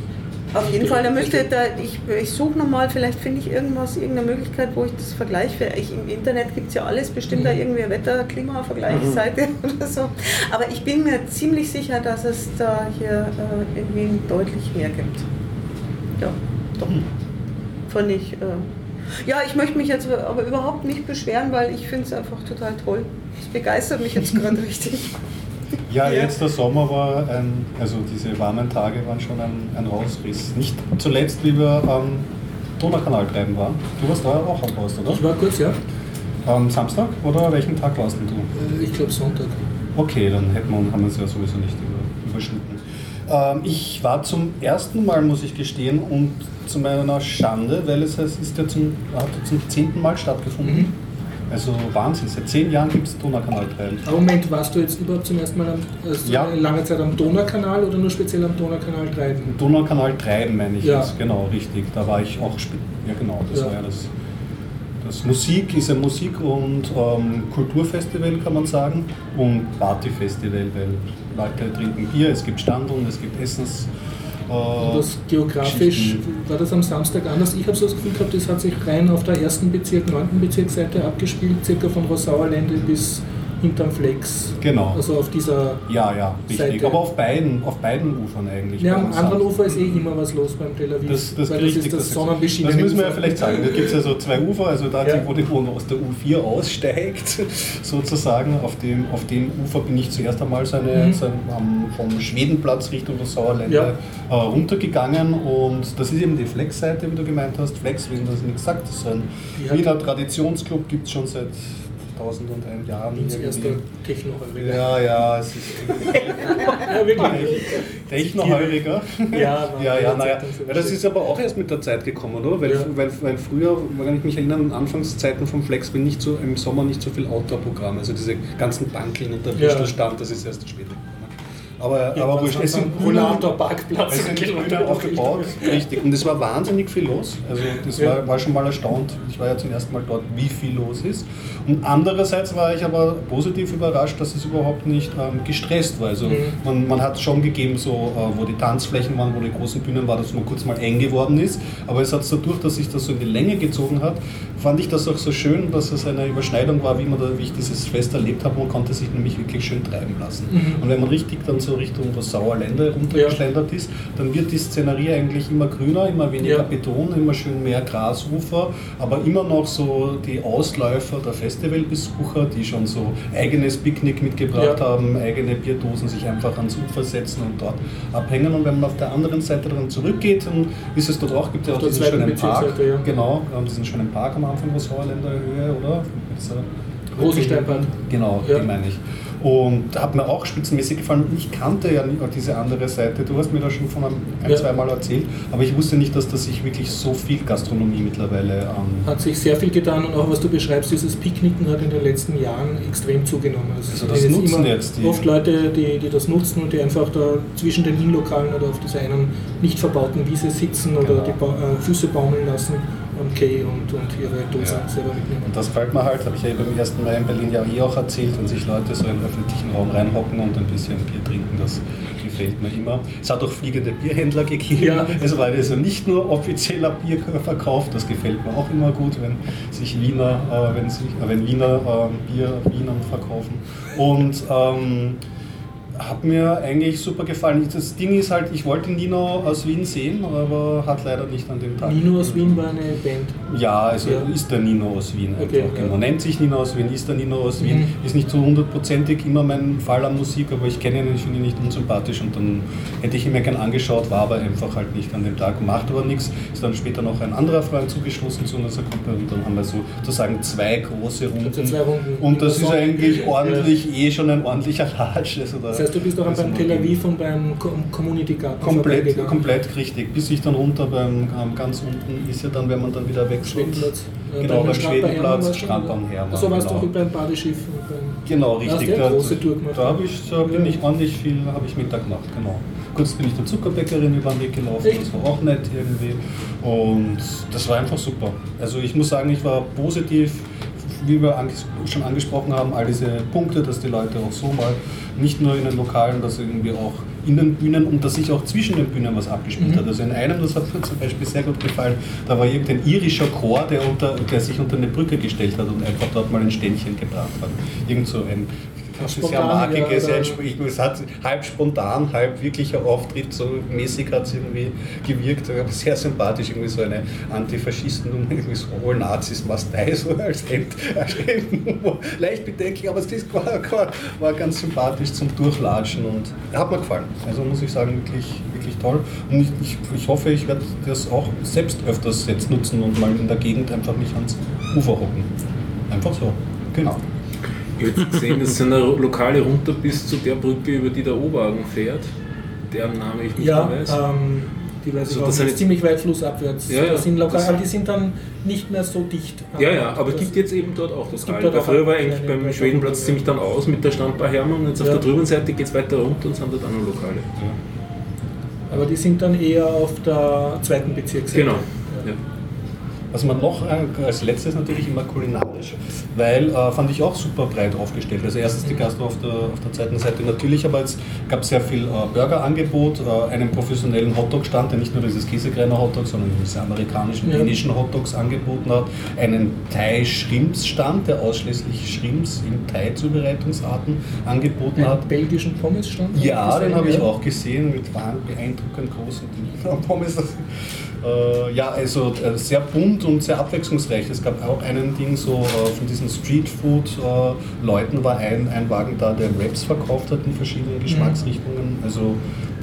Auf jeden. Fall, da möchte da, ich, ich suche nochmal, vielleicht finde ich irgendwas, irgendeine Möglichkeit, wo ich das vergleiche. Ich, Im Internet gibt es ja alles, bestimmt da Mhm. irgendwie eine Wetter-Klima-Vergleichsseite oder so. Aber ich bin mir ziemlich sicher, dass es da hier äh, in Wien deutlich mehr gibt. Ja, doch. Fand ich. Äh, ja, ich möchte mich jetzt aber überhaupt nicht beschweren, weil ich finde es einfach total toll. Es begeistert mich jetzt gerade richtig. Ja, jetzt der Sommer war ein, also diese warmen Tage waren schon ein, ein Rausriss. Nicht zuletzt, wie wir am Donaukanal treiben waren. Du warst da auch am Post, oder? Ich war kurz, ja. Am Samstag oder welchen Tag warst denn du? Äh, Ich glaube Sonntag. Okay, dann hätten wir, haben wir es ja sowieso nicht über, überschnitten. Ähm, ich war zum ersten Mal, muss ich gestehen, und zu meiner Schande, weil es heißt, ist ja zum, hat ja zum zehnten Mal stattgefunden. Mhm. Also Wahnsinn, seit zehn Jahren gibt es Donaukanal treiben. Aber Moment, warst du jetzt überhaupt zum ersten Mal am, also Ja. lange Zeit am Donaukanal oder nur speziell am Donaukanal treiben? Donaukanal treiben, meine ich Ja. jetzt, genau, richtig. Da war ich auch, ja genau, das Ja. war ja das. Das Musik ist ein Musik- und ähm, Kulturfestival, kann man sagen, und Partyfestival, weil Leute trinken Bier, es gibt Standeln, es gibt Essens. Äh, Und das geografisch, war das am Samstag anders? Ich habe so das Gefühl gehabt, das hat sich rein auf der ersten Bezirk, neunten Bezirksseite abgespielt, circa von Rossauerlände bis hinterm Flex. Genau. Also auf dieser. Ja, ja, richtig. Seite. Aber auf beiden, auf beiden Ufern eigentlich. Ja, am anderen Samstag. Ufer ist eh immer was los beim Tel Aviv. Das, das, weil das richtig, ist das das, sonnenbeschienene das müssen wir ja vielleicht sagen. Da gibt es ja so zwei Ufer, also da, Ja. wo, die, wo man aus der U4 aussteigt, sozusagen. Auf dem, auf dem Ufer bin ich zuerst einmal so eine, Mhm. so ein, am- vom Schwedenplatz Richtung das Sauerländer Ja. äh, runtergegangen. Und das ist eben die Flex-Seite, wie du gemeint hast. Flex, wie du das nicht gesagt hast, ein Wiener Traditionsclub gibt es schon seit tausend und ein Jahren. Wiens irgendwie. erster techno Ja, ja, es ist ja, wirklich. Technoheuriger. Ja, war Ja, ja, naja. Ja, das ist aber auch erst mit der Zeit gekommen, oder? Weil, Ja. weil, weil früher, wenn ich mich erinnere, an Anfangszeiten vom Flex, bin nicht so im Sommer nicht so viel Outdoor-Programm. Also diese ganzen Bankeln und der Ja. Würstelstand, das ist erst später. Aber, Ja, aber wurscht, es sind? Rollator-Parkplatz es aufgebaut, richtig. Und es war wahnsinnig viel los. Also das Ja. war, war schon mal erstaunt. Ich war ja zum ersten Mal dort, wie viel los ist. Und andererseits war ich aber positiv überrascht, dass es überhaupt nicht ähm, gestresst war. Also Mhm. man, man hat schon gegeben, so äh, wo die Tanzflächen waren, wo die großen Bühnen waren, dass man kurz mal eng geworden ist. Aber es hat dadurch, dass sich das so in die Länge gezogen hat, fand ich das auch so schön, dass es eine Überschneidung war, wie, man da, wie ich dieses Fest erlebt habe. Man konnte sich nämlich wirklich schön treiben lassen. Mhm. Und wenn man richtig dann so Richtung Rossauer Länder runtergeschlendert ist, dann wird die Szenerie eigentlich immer grüner, immer weniger Ja. Beton, immer schön mehr Grasufer, aber immer noch so die Ausläufer der Festivalbesucher, die schon so eigenes Picknick mitgebracht Ja. haben, eigene Bierdosen sich einfach ans Ufer setzen und dort abhängen. Und wenn man auf der anderen Seite dann zurückgeht, dann ist es dort auch, gibt ja auch diesen schönen Park. Ja. Genau, wir haben diesen schönen Park am Anfang Rossauer Länder Höhe, oder? Rosensteinbad. Genau, Ja. die meine ich. Und hat mir auch spitzenmäßig gefallen. Ich kannte ja diese andere Seite. Du hast mir da schon von einem, ein, Ja. zwei Mal erzählt. Aber ich wusste nicht, dass da sich wirklich so viel Gastronomie mittlerweile ähm, Hat sich sehr viel getan und auch was du beschreibst, dieses Picknicken hat in den letzten Jahren extrem zugenommen. Also es das sind nutzen jetzt die- Oft Leute, die, die das nutzen und die einfach da zwischen den Innenlokalen oder auf dieser einen nicht verbauten Wiese sitzen oder Genau. die ba äh, Füße baumeln lassen am Quai und, und ihre Dosen Ja. selber mitnehmen. Und das gefällt mir halt, habe ich ja beim ersten Mal in Berlin ja eh auch erzählt, wenn sich Leute so in den öffentlichen Raum reinhocken und ein bisschen Bier trinken, das gefällt mir immer. Es hat auch fliegende Bierhändler gegeben, Ja. es war also nicht nur offizieller Bierverkauf, das gefällt mir auch immer gut, wenn sich Wiener, äh, wenn, sich, äh, wenn Wiener äh, Bier Wienern verkaufen. Und ähm, hat mir eigentlich super gefallen. Das Ding ist halt, ich wollte Nino aus Wien sehen, aber hat leider nicht an dem Tag. Nino aus Wien war eine Band. Ja, also Ja. ist der Nino aus Wien einfach. Okay, ja. genau. Nennt sich Nino aus Wien, ist der Nino aus Wien. Mhm. Ist nicht so hundertprozentig immer mein Fall an Musik, aber ich kenne ihn, ich finde ihn nicht unsympathisch und dann hätte ich ihn mir gern angeschaut, war aber einfach halt nicht an dem Tag, macht aber nichts. Ist dann später noch ein anderer Freund zugestoßen zu unserer Gruppe und dann haben wir sozusagen zwei große Runden. Also zwei Runden. Und das ist Ja. eigentlich ordentlich, eh schon ein ordentlicher Latsch. Also da heißt, du bist auch beim Tel Aviv und beim Co- Community Garten Komplett, komplett richtig. Bis ich dann runter beim ähm, ganz unten ist ja dann, wenn man dann wieder wechselt. Schwedenplatz. Äh, Genau, beim Schwedenplatz, Strand am Hermann, Achso, warst genau. du auch beim Badeschiff. Genau, Da richtig. eine große Tour gemacht. Da, habe ich, da bin ich ordentlich viel, habe ich Mittag gemacht, genau. Kurz bin ich der Zuckerbäckerin über den Weg gelaufen, das war auch nett irgendwie. Und das war einfach super. Also ich muss sagen, ich war positiv, wie wir anges schon angesprochen haben, all diese Punkte, dass die Leute auch so mal nicht nur in den Lokalen, dass irgendwie auch in den Bühnen und dass sich auch zwischen den Bühnen was abgespielt Mhm. hat. Also in einem, das hat mir zum Beispiel sehr gut gefallen, da war irgendein irischer Chor, der, unter, der sich unter eine Brücke gestellt hat und einfach dort mal ein Ständchen gebracht hat. Irgend so ein das ist ja markiges, ich, es hat halb spontan, halb wirklicher Auftritt, so mäßig hat es irgendwie gewirkt, sehr sympathisch, irgendwie so eine Antifaschisten und irgendwie so all Nazis Mastei, so als End, leicht bedenklich, aber es ist, war, war, war ganz sympathisch zum Durchlatschen und hat mir gefallen. Also muss ich sagen, wirklich, wirklich toll. Und ich, ich, ich hoffe, ich werde das auch selbst öfters jetzt nutzen und mal in der Gegend einfach mich ans Ufer hocken. Einfach so, genau. Ich jetzt gesehen, dass so eine Lokale runter bis zu der Brücke, über die der Oberwagen fährt, deren Name ich nicht Ja, mehr weiß. ähm, die weiß ich Also auch, das jetzt- ziemlich weit flussabwärts. Ja, ja, sind lokal, aber die sind dann nicht mehr so dicht. ja, ja, aber es gibt jetzt eben dort auch das gibt dort auch Früher war eigentlich beim Schwedenplatz ja. ziemlich dann aus mit der Standbar Hermann und jetzt auf Ja. der drüben Seite geht es weiter runter und sind dort auch noch Lokale. Aber die sind dann eher auf der zweiten Bezirksseite. Genau. Ja. Was man noch äh, als letztes natürlich immer kulinarisch, weil äh, fand ich auch super breit aufgestellt. Also erstens die Gastro auf der, auf der zweiten Seite natürlich, aber es gab sehr viel äh, Burgerangebot, äh, einen professionellen Hotdog-Stand, der nicht nur dieses Käsekreiner Hotdog, sondern diese amerikanischen, Ja. indischen Hotdogs angeboten hat, einen Thai-Shrimps-Stand, der ausschließlich Shrimps in Thai-Zubereitungsarten angeboten hat. Einen belgischen Pommesstand? Ja, den habe ich auch gesehen mit beeindruckend großen Pommes. Äh, ja, also äh, sehr bunt und sehr abwechslungsreich. Es gab auch einen Ding, so äh, von diesen Streetfood-Leuten war ein, ein Wagen da, der Wraps verkauft hat in verschiedenen Geschmacksrichtungen. Also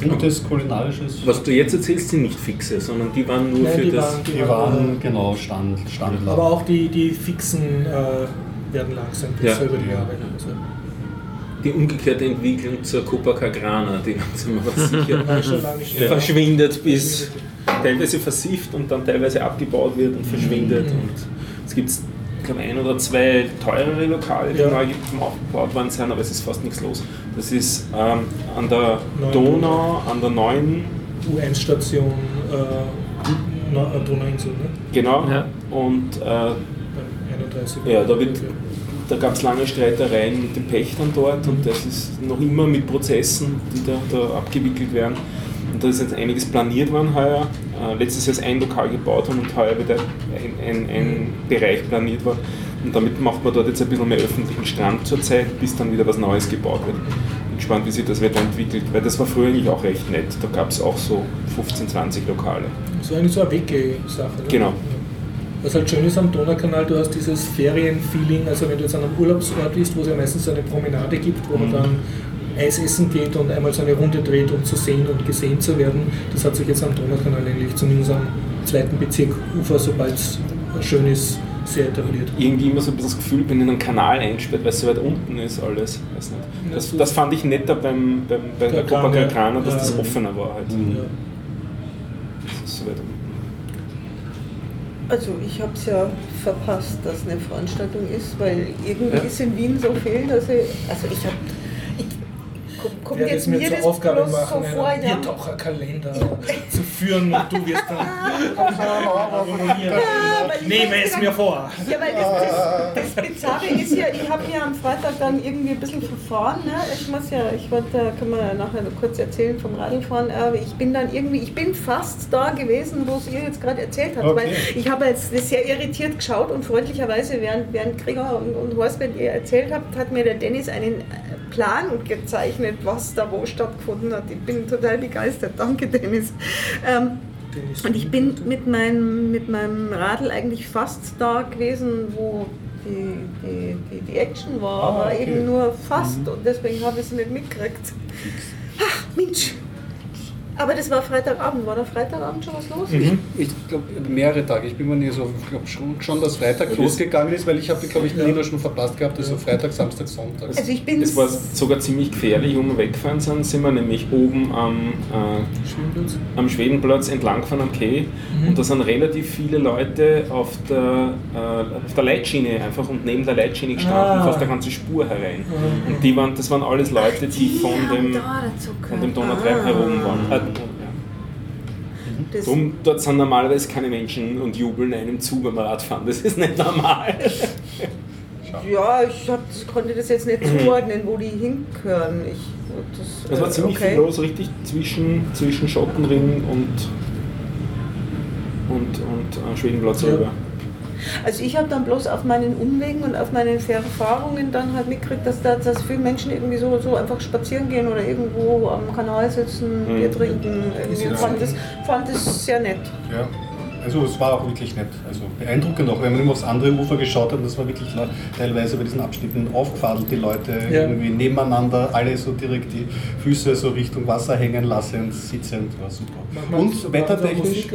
buntes kulinarisches. Was du jetzt erzählst, sind nicht fixe, sondern die waren nur Nein, für die das. waren- Die waren genau Stand, Standler. Aber auch die, die fixen äh, werden langsam besser Ja. über die Ja. Jahre. Also, die umgekehrte Entwicklung zur Copacabana, die langsam aber sicher war schon lange nicht mehr. verschwindet bis teilweise versifft und dann teilweise abgebaut wird und verschwindet. Mhm. Und es gibt, glaube, ein oder zwei teurere Lokale, die Ja. neu aufgebaut worden sind, aber es ist fast nichts los. Das ist ähm, an der Neuen Donau, an der neuen, U1-Station äh, äh, Donauinsel, ne? genau, Ja. und äh, Beim 31. Ja, da, wird, da gab es lange Streitereien mit den Pächtern dort und das ist noch immer mit Prozessen, die da, da abgewickelt werden. Und da ist jetzt einiges planiert worden heuer. Äh, letztes Jahr ist ein Lokal gebaut worden und heuer wird ein, ein, ein Bereich planiert worden. Und damit macht man dort jetzt ein bisschen mehr öffentlichen Strand zurzeit, bis dann wieder was Neues gebaut wird. Bin gespannt, wie sich das weiterentwickelt, weil das war früher eigentlich auch recht nett. Da gab es auch so 15, 20 Lokale. Das war eigentlich so eine Wegge-Sache. Ne? Genau. Was halt schön ist am Donaukanal, du hast dieses Ferienfeeling, also wenn du jetzt an einem Urlaubsort bist, wo es ja meistens so eine Promenade gibt, wo man Mhm. dann Eis essen geht und einmal so eine Runde dreht, um zu sehen und gesehen zu werden. Das hat sich jetzt am Donaukanal eigentlich zumindest am zweiten Bezirk Ufer, sobald es schön ist, sehr etabliert. irgendwie immer so ein bisschen das Gefühl, wenn in einen Kanal einsperrt, weil es so weit unten ist alles. Weiß nicht. Das, das fand ich netter beim, beim, bei der Gran, Copa ja. Grana, dass Ja. das offener war halt. Ja. Das ist so weit unten. Also ich habe es ja verpasst, dass eine Veranstaltung ist, weil irgendwie Ja. ist in Wien so viel, dass ich, also ich habe, ich, kommt werde jetzt es mir mir zur Aufgabe machen, so einen ja, Biertaucherkalender zu führen und du wirst dann Ja, weil ich Nehme es mir vor. Ja, weil das, das, das Bizarre ist ja, ich habe mir am Freitag dann irgendwie ein bisschen verfahren. Ne? Ich muss ja, ich wollte, kann man ja nachher noch kurz erzählen vom Radlfahren, aber ich bin dann irgendwie, ich bin fast da gewesen, wo es ihr jetzt gerade erzählt habt. Okay. Weil ich habe jetzt sehr irritiert geschaut und freundlicherweise, während, während Gregor und, und Horst, wenn ihr erzählt habt, hat mir der Dennis einen Plan gezeichnet, was da wo stattgefunden hat. Ich bin total begeistert. Danke, Dennis. Ähm, und ich bin mit meinem, mit meinem Radl eigentlich fast da gewesen, wo die, die, die, die Action war, Ah, aber okay. eben nur fast und deswegen habe ich es nicht mitgekriegt. Ach, Mensch! Aber das war Freitagabend. War da Freitagabend schon was los? Mhm. Ich glaube mehrere Tage. Ich bin mir nicht so, ich glaube schon, schon, dass Freitag losgegangen ist, weil ich habe, glaube ich, Nino schon verpasst gehabt, also Freitag, Samstag, Sonntag. Also ich bin Es war sogar ziemlich gefährlich, wo wir weggefahren sind, sind wir nämlich oben am, äh, Schwimmplatz. am Schwedenplatz entlang gefahren am Quai und da sind relativ viele Leute auf der, äh, auf der Leitschiene einfach und neben der Leitschiene gestanden, Ah. fast der ganze Spur herein. Und die waren, das waren alles Leute, die von haben dem, da von dem. Donautreib Ah. herum waren. Ja. Das, Drum, dort sind normalerweise keine Menschen und jubeln einem zu beim Radfahren. Das ist nicht normal. ja, ich hab, konnte das jetzt nicht zuordnen, wo die hingehören. Ich, das, Es war äh, ziemlich okay. viel los, richtig zwischen, zwischen Schottenring und, und, und äh, Schwedenplatz Ja. rüber. Also ich habe dann bloß auf meinen Umwegen und auf meinen Erfahrungen dann halt mitgekriegt, dass da dass viele Menschen irgendwie so, so einfach spazieren gehen oder irgendwo am Kanal sitzen, Mhm. Bier trinken. Irgendwie. Ich fand das, fand das sehr nett. Ja. Also es war auch wirklich nett. Also beeindruckend auch, wenn man immer aufs andere Ufer geschaut hat, das war wirklich teilweise bei diesen Abschnitten aufgefadelt, die Leute Ja. irgendwie nebeneinander, alle so direkt die Füße so Richtung Wasser hängen lassend, sitzend, war super. Manchmal Und war wettertechnisch,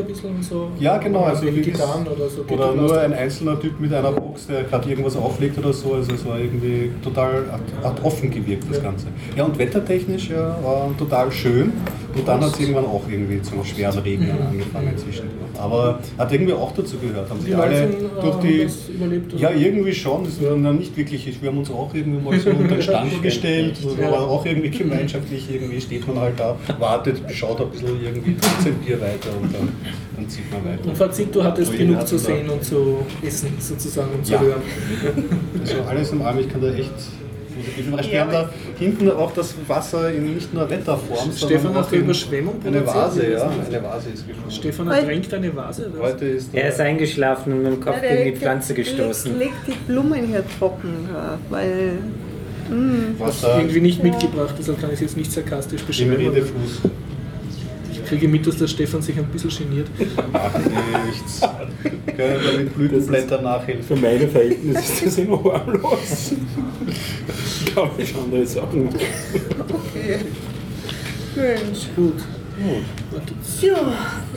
so. ja genau, also wie Gitarren oder so. oder nur ein einzelner Typ mit einer Box, der gerade irgendwas auflegt oder so, also es war irgendwie total, hat, offen gewirkt das Ja. Ganze. Ja und wettertechnisch ja, war total schön und dann hat es irgendwann auch irgendwie zum schweren Regen Mhm. angefangen zwischendurch. Aber hat irgendwie auch dazu gehört, haben Die sich alle äh, durch die das überlebt. ja, irgendwie schon. Das war dann nicht wirklich. Wir haben uns auch irgendwie mal so unter den Stand gestellt. Ja. war auch irgendwie gemeinschaftlich. Irgendwie steht man halt da, wartet, schaut ein bisschen irgendwie 15 Bier weiter und dann, dann zieht man Und weiter. Fazit, du hattest jeder genug hat zu da- sehen und zu essen, sozusagen, und zu Ja. hören. Also alles im allem, ich kann da echt positiv überrascht. Wir Ja, haben da hinten auch das Wasser in nicht nur Wetterform, Stefan sondern hat auch die Überschwemmung eine. Vase, ja. Eine Vase ist geflogen. Stefan ertränkt eine Vase. oder was? Heute ist Er ist eingeschlafen und mit dem Kopf Ja, gegen die Pflanze gestoßen. Legt die Blumen hier trocken, weil Hast Wasser, irgendwie nicht Ja. mitgebracht, deshalb kann ich es jetzt nicht sarkastisch im beschreiben. Redefluss. Ich kriege mit, dass der Stefan sich ein bisschen geniert. Macht nichts. Können wir mit Blütenblättern nachhelfen. Für meine Verhältnisse ist das immer harmlos. Ich habe schon andere Sachen. okay. Mensch. Gut. Ja.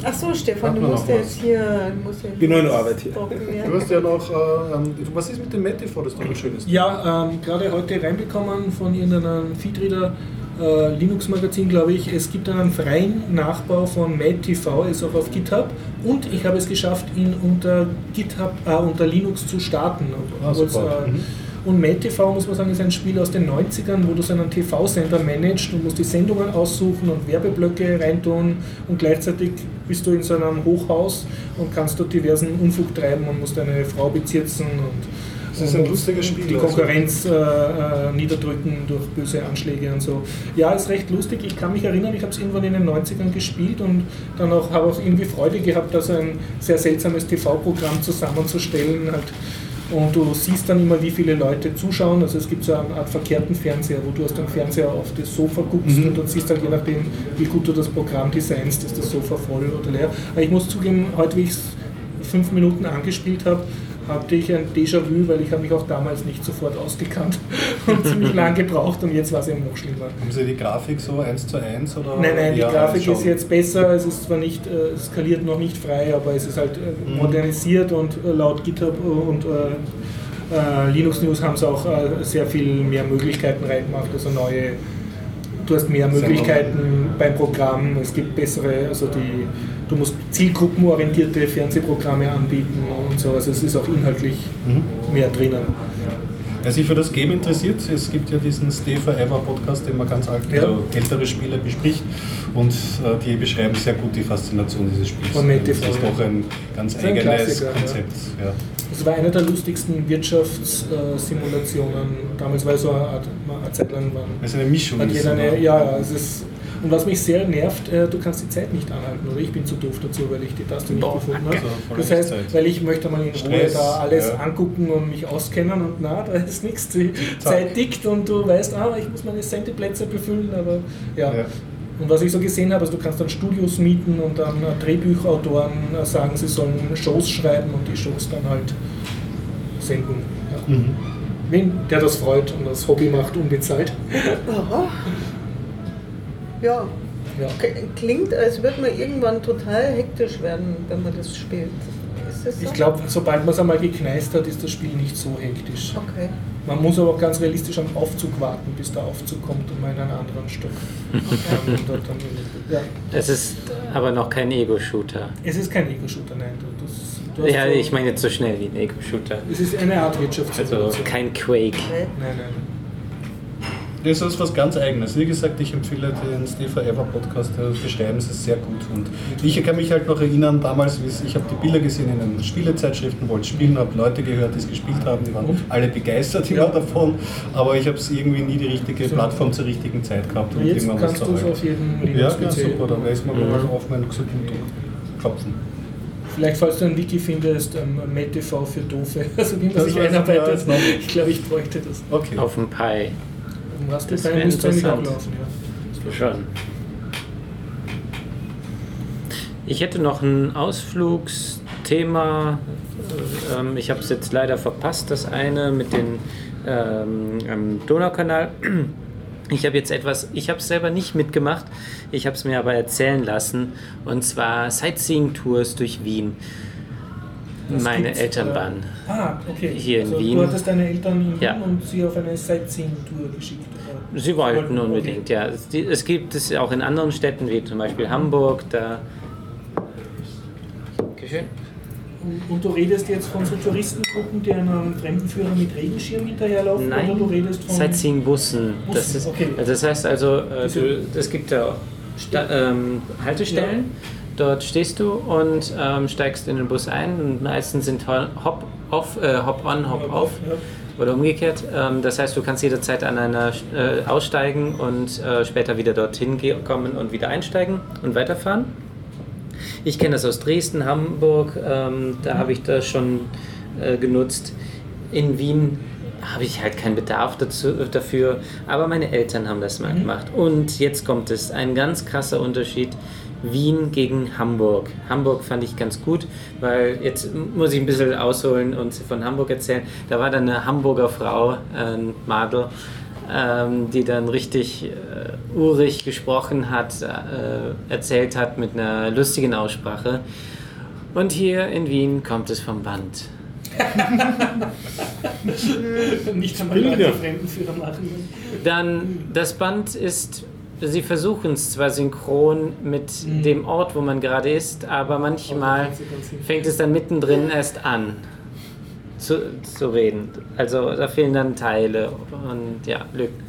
Ach so, Stefan, du musst noch jetzt hier. Du musst ja Bin nur in Arbeit hier. Du hast ja noch, äh, ähm, was ist mit dem MetTV, das doch ein schönes Ja, ähm, gerade heute reinbekommen von irgendeinem Feedreader. Äh, Linux-Magazin, glaube ich. Es gibt einen freien Nachbau von MadTV, ist auch auf GitHub. Und ich habe es geschafft, ihn unter GitHub, äh, unter Linux zu starten. Ah, äh, Mhm. Und MadTV, muss man sagen, ist ein Spiel aus den 90ern, wo du so einen TV-Sender managst. Du musst die Sendungen aussuchen und Werbeblöcke reintun und gleichzeitig bist du in so einem Hochhaus und kannst dort diversen Unfug treiben und musst deine Frau bezirzen und Das ist ein lustiges Spiel, Die also. Konkurrenz äh, äh, niederdrücken durch böse Anschläge und so. Ja, ist recht lustig. Ich kann mich erinnern, ich habe es irgendwann in den 90ern gespielt und dann auch habe auch irgendwie Freude gehabt, da so ein sehr seltsames TV-Programm zusammenzustellen. Halt. Und du siehst dann immer, wie viele Leute zuschauen. Also es gibt so eine Art verkehrten Fernseher, wo du aus dem Fernseher auf das Sofa guckst Mhm. und dann siehst halt je nachdem, wie gut du das Programm designst, ist das Sofa voll oder leer. Aber ich muss zugeben, heute, wie ich es fünf Minuten angespielt habe, hatte ich ein Déjà-vu, weil ich habe mich auch damals nicht sofort ausgekannt und ziemlich lang gebraucht und jetzt war es eben noch schlimmer. Haben Sie die Grafik so eins zu eins oder? Nein, nein, die Ja, Grafik ist jetzt besser, es ist zwar nicht, äh, es skaliert noch nicht frei, aber es ist halt äh, Mhm. modernisiert und äh, laut GitHub und äh, äh, Linux News haben sie auch äh, sehr viel mehr Möglichkeiten reingemacht, also neue, du hast mehr Möglichkeiten beim Programm, es gibt bessere, also die, du musst zielgruppenorientierte Fernsehprogramme anbieten und so, also es ist auch inhaltlich Mhm. mehr drinnen. Wer sich für das Game interessiert, es gibt ja diesen Stay Forever Podcast, den man ganz alte, Ja. also ältere Spiele bespricht und äh, die beschreiben sehr gut die Faszination dieses Spiels. Von das ist doch ein ganz ein eigenes Klassiker, ja. Konzept. Ja. Es war eine der lustigsten Wirtschaftssimulationen. Damals war es so eine, Art, eine Zeit lang waren Das ist eine Mischung. Hat ist, jeder eine, ja, es ist. Und was mich sehr nervt, äh, du kannst die Zeit nicht anhalten, oder ich bin zu doof dazu, weil ich die Taste nicht Boah, gefunden habe. also das heißt, weil ich möchte mal in Ruhe Stress, da alles ja. angucken und mich auskennen und na, da ist nichts. Die Zeit tickt und du weißt, ah, ich muss meine Sendeplätze befüllen, aber ja. Ja. Und was ich so gesehen habe, also du kannst dann Studios mieten und dann äh, Drehbuchautoren äh, sagen, sie sollen Shows schreiben und die Shows dann halt senden. Ja. Mhm. Wen der das freut und das Hobby macht, unbezahlt. Aha. Ja, Ja. Klingt, als würde man irgendwann total hektisch werden, wenn man das spielt. So? Ich glaube, sobald man es einmal gekneist hat, ist das Spiel nicht so hektisch. Okay. Man muss aber auch ganz realistisch am Aufzug warten, bis der Aufzug kommt und mal in einen anderen Stock. Ja. Es ist aber noch kein Ego-Shooter. Es ist kein Ego-Shooter, nein. Du, das, du Ja, so- ich meine jetzt so schnell wie ein Ego-Shooter. Es ist eine Art Also Wirtschaftssimulation. kein Quake. okay. nein, nein. Das ist was ganz Eigenes. Wie gesagt, ich empfehle den Stay Forever Podcast, da beschreiben sie es sehr gut. Und ich kann mich halt noch erinnern, damals, ich habe die Bilder gesehen in den Spielezeitschriften, wollte spielen, habe Leute gehört, die es gespielt haben, die waren Und? alle begeistert immer Ja. davon, aber ich habe es irgendwie nie die richtige So. Plattform zur richtigen Zeit gehabt. und Jetzt kannst du es auf jedem Ja, ja, super, dann weiß man Mhm. mal auf meinen Gesund klopfen. Vielleicht, falls du ein Wiki findest, ähm, MetTV für Doofe, also wie man sich einarbeitet. Ich glaube, ich bräuchte das. Okay. Auf dem Pi. Um Raspberry Das Pi müsste eigentlich auch interessant. laufen, ja. Schon. Ich hätte noch ein Ausflugsthema. Ähm, ich habe es jetzt leider verpasst, das eine mit dem ähm, Donaukanal. Ich habe jetzt etwas, ich habe es selber nicht mitgemacht, ich habe es mir aber erzählen lassen, und zwar Sightseeing-Tours durch Wien. Das Meine gibt's, Eltern äh, waren. Ah, okay. Hier in also, Wien. Du hattest deine Eltern in Wien Ja. und sie auf eine Sightseeing-Tour geschickt. Sie wollten unbedingt, ja. Es, gibt es auch in anderen Städten, wie zum Beispiel Hamburg, da. Dankeschön. Und, du redest jetzt von so Touristengruppen, die einem Fremdenführer mit Regenschirm hinterherlaufen? Nein, Oder du redest von. Sightseeing-Bussen. Das, Bussen, ist, okay. also das heißt also, äh, du, es gibt da Sta ähm, Haltestellen, dort stehst du und ähm, steigst in den Bus ein und meistens sind Hop-off, äh, Hop-on, Hop-off Ja. Oder umgekehrt. Ähm, das heißt, du kannst jederzeit an einer äh, aussteigen und äh, später wieder dorthin kommen und wieder einsteigen und weiterfahren. Ich kenne das aus Dresden, Hamburg, ähm, da habe ich das schon äh, genutzt. In Wien habe ich halt keinen Bedarf dazu, dafür, aber meine Eltern haben das mal gemacht. Und jetzt kommt es, ein ganz krasser Unterschied. Wien gegen Hamburg. Hamburg fand ich ganz gut, weil jetzt muss ich ein bisschen ausholen und von Hamburg erzählen. Da war dann eine Hamburger Frau, ein Madel, ähm, die dann richtig äh, urig gesprochen hat, äh, erzählt hat mit einer lustigen Aussprache. Und hier in Wien kommt es vom Band. Nicht Leute Fremdenführer machen. Dann das Band ist, sie versuchen es zwar synchron mit dem Ort, wo man gerade ist, aber manchmal fängt es dann mittendrin erst an zu, zu reden. Also da fehlen dann Teile und ja, Lücken.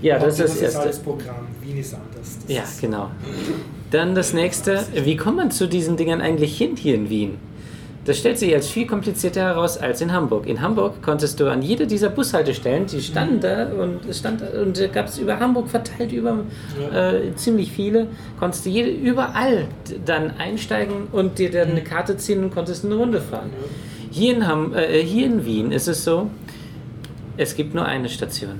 Ja, das ist das ist Erste. alles Programm. Wien ist anders. Das Ja, ist- genau. Dann das nächste, wie kommt man zu diesen Dingern eigentlich hin hier in Wien? Das stellt sich als viel komplizierter heraus als in Hamburg. In Hamburg konntest du an jede dieser Bushaltestellen, die standen da und es stand und gab es über Hamburg verteilt über äh, ziemlich viele, konntest du jede, überall dann einsteigen und dir dann eine Karte ziehen und konntest eine Runde fahren. Hier in, Ham, äh, hier in Wien ist es so, es gibt nur eine Station.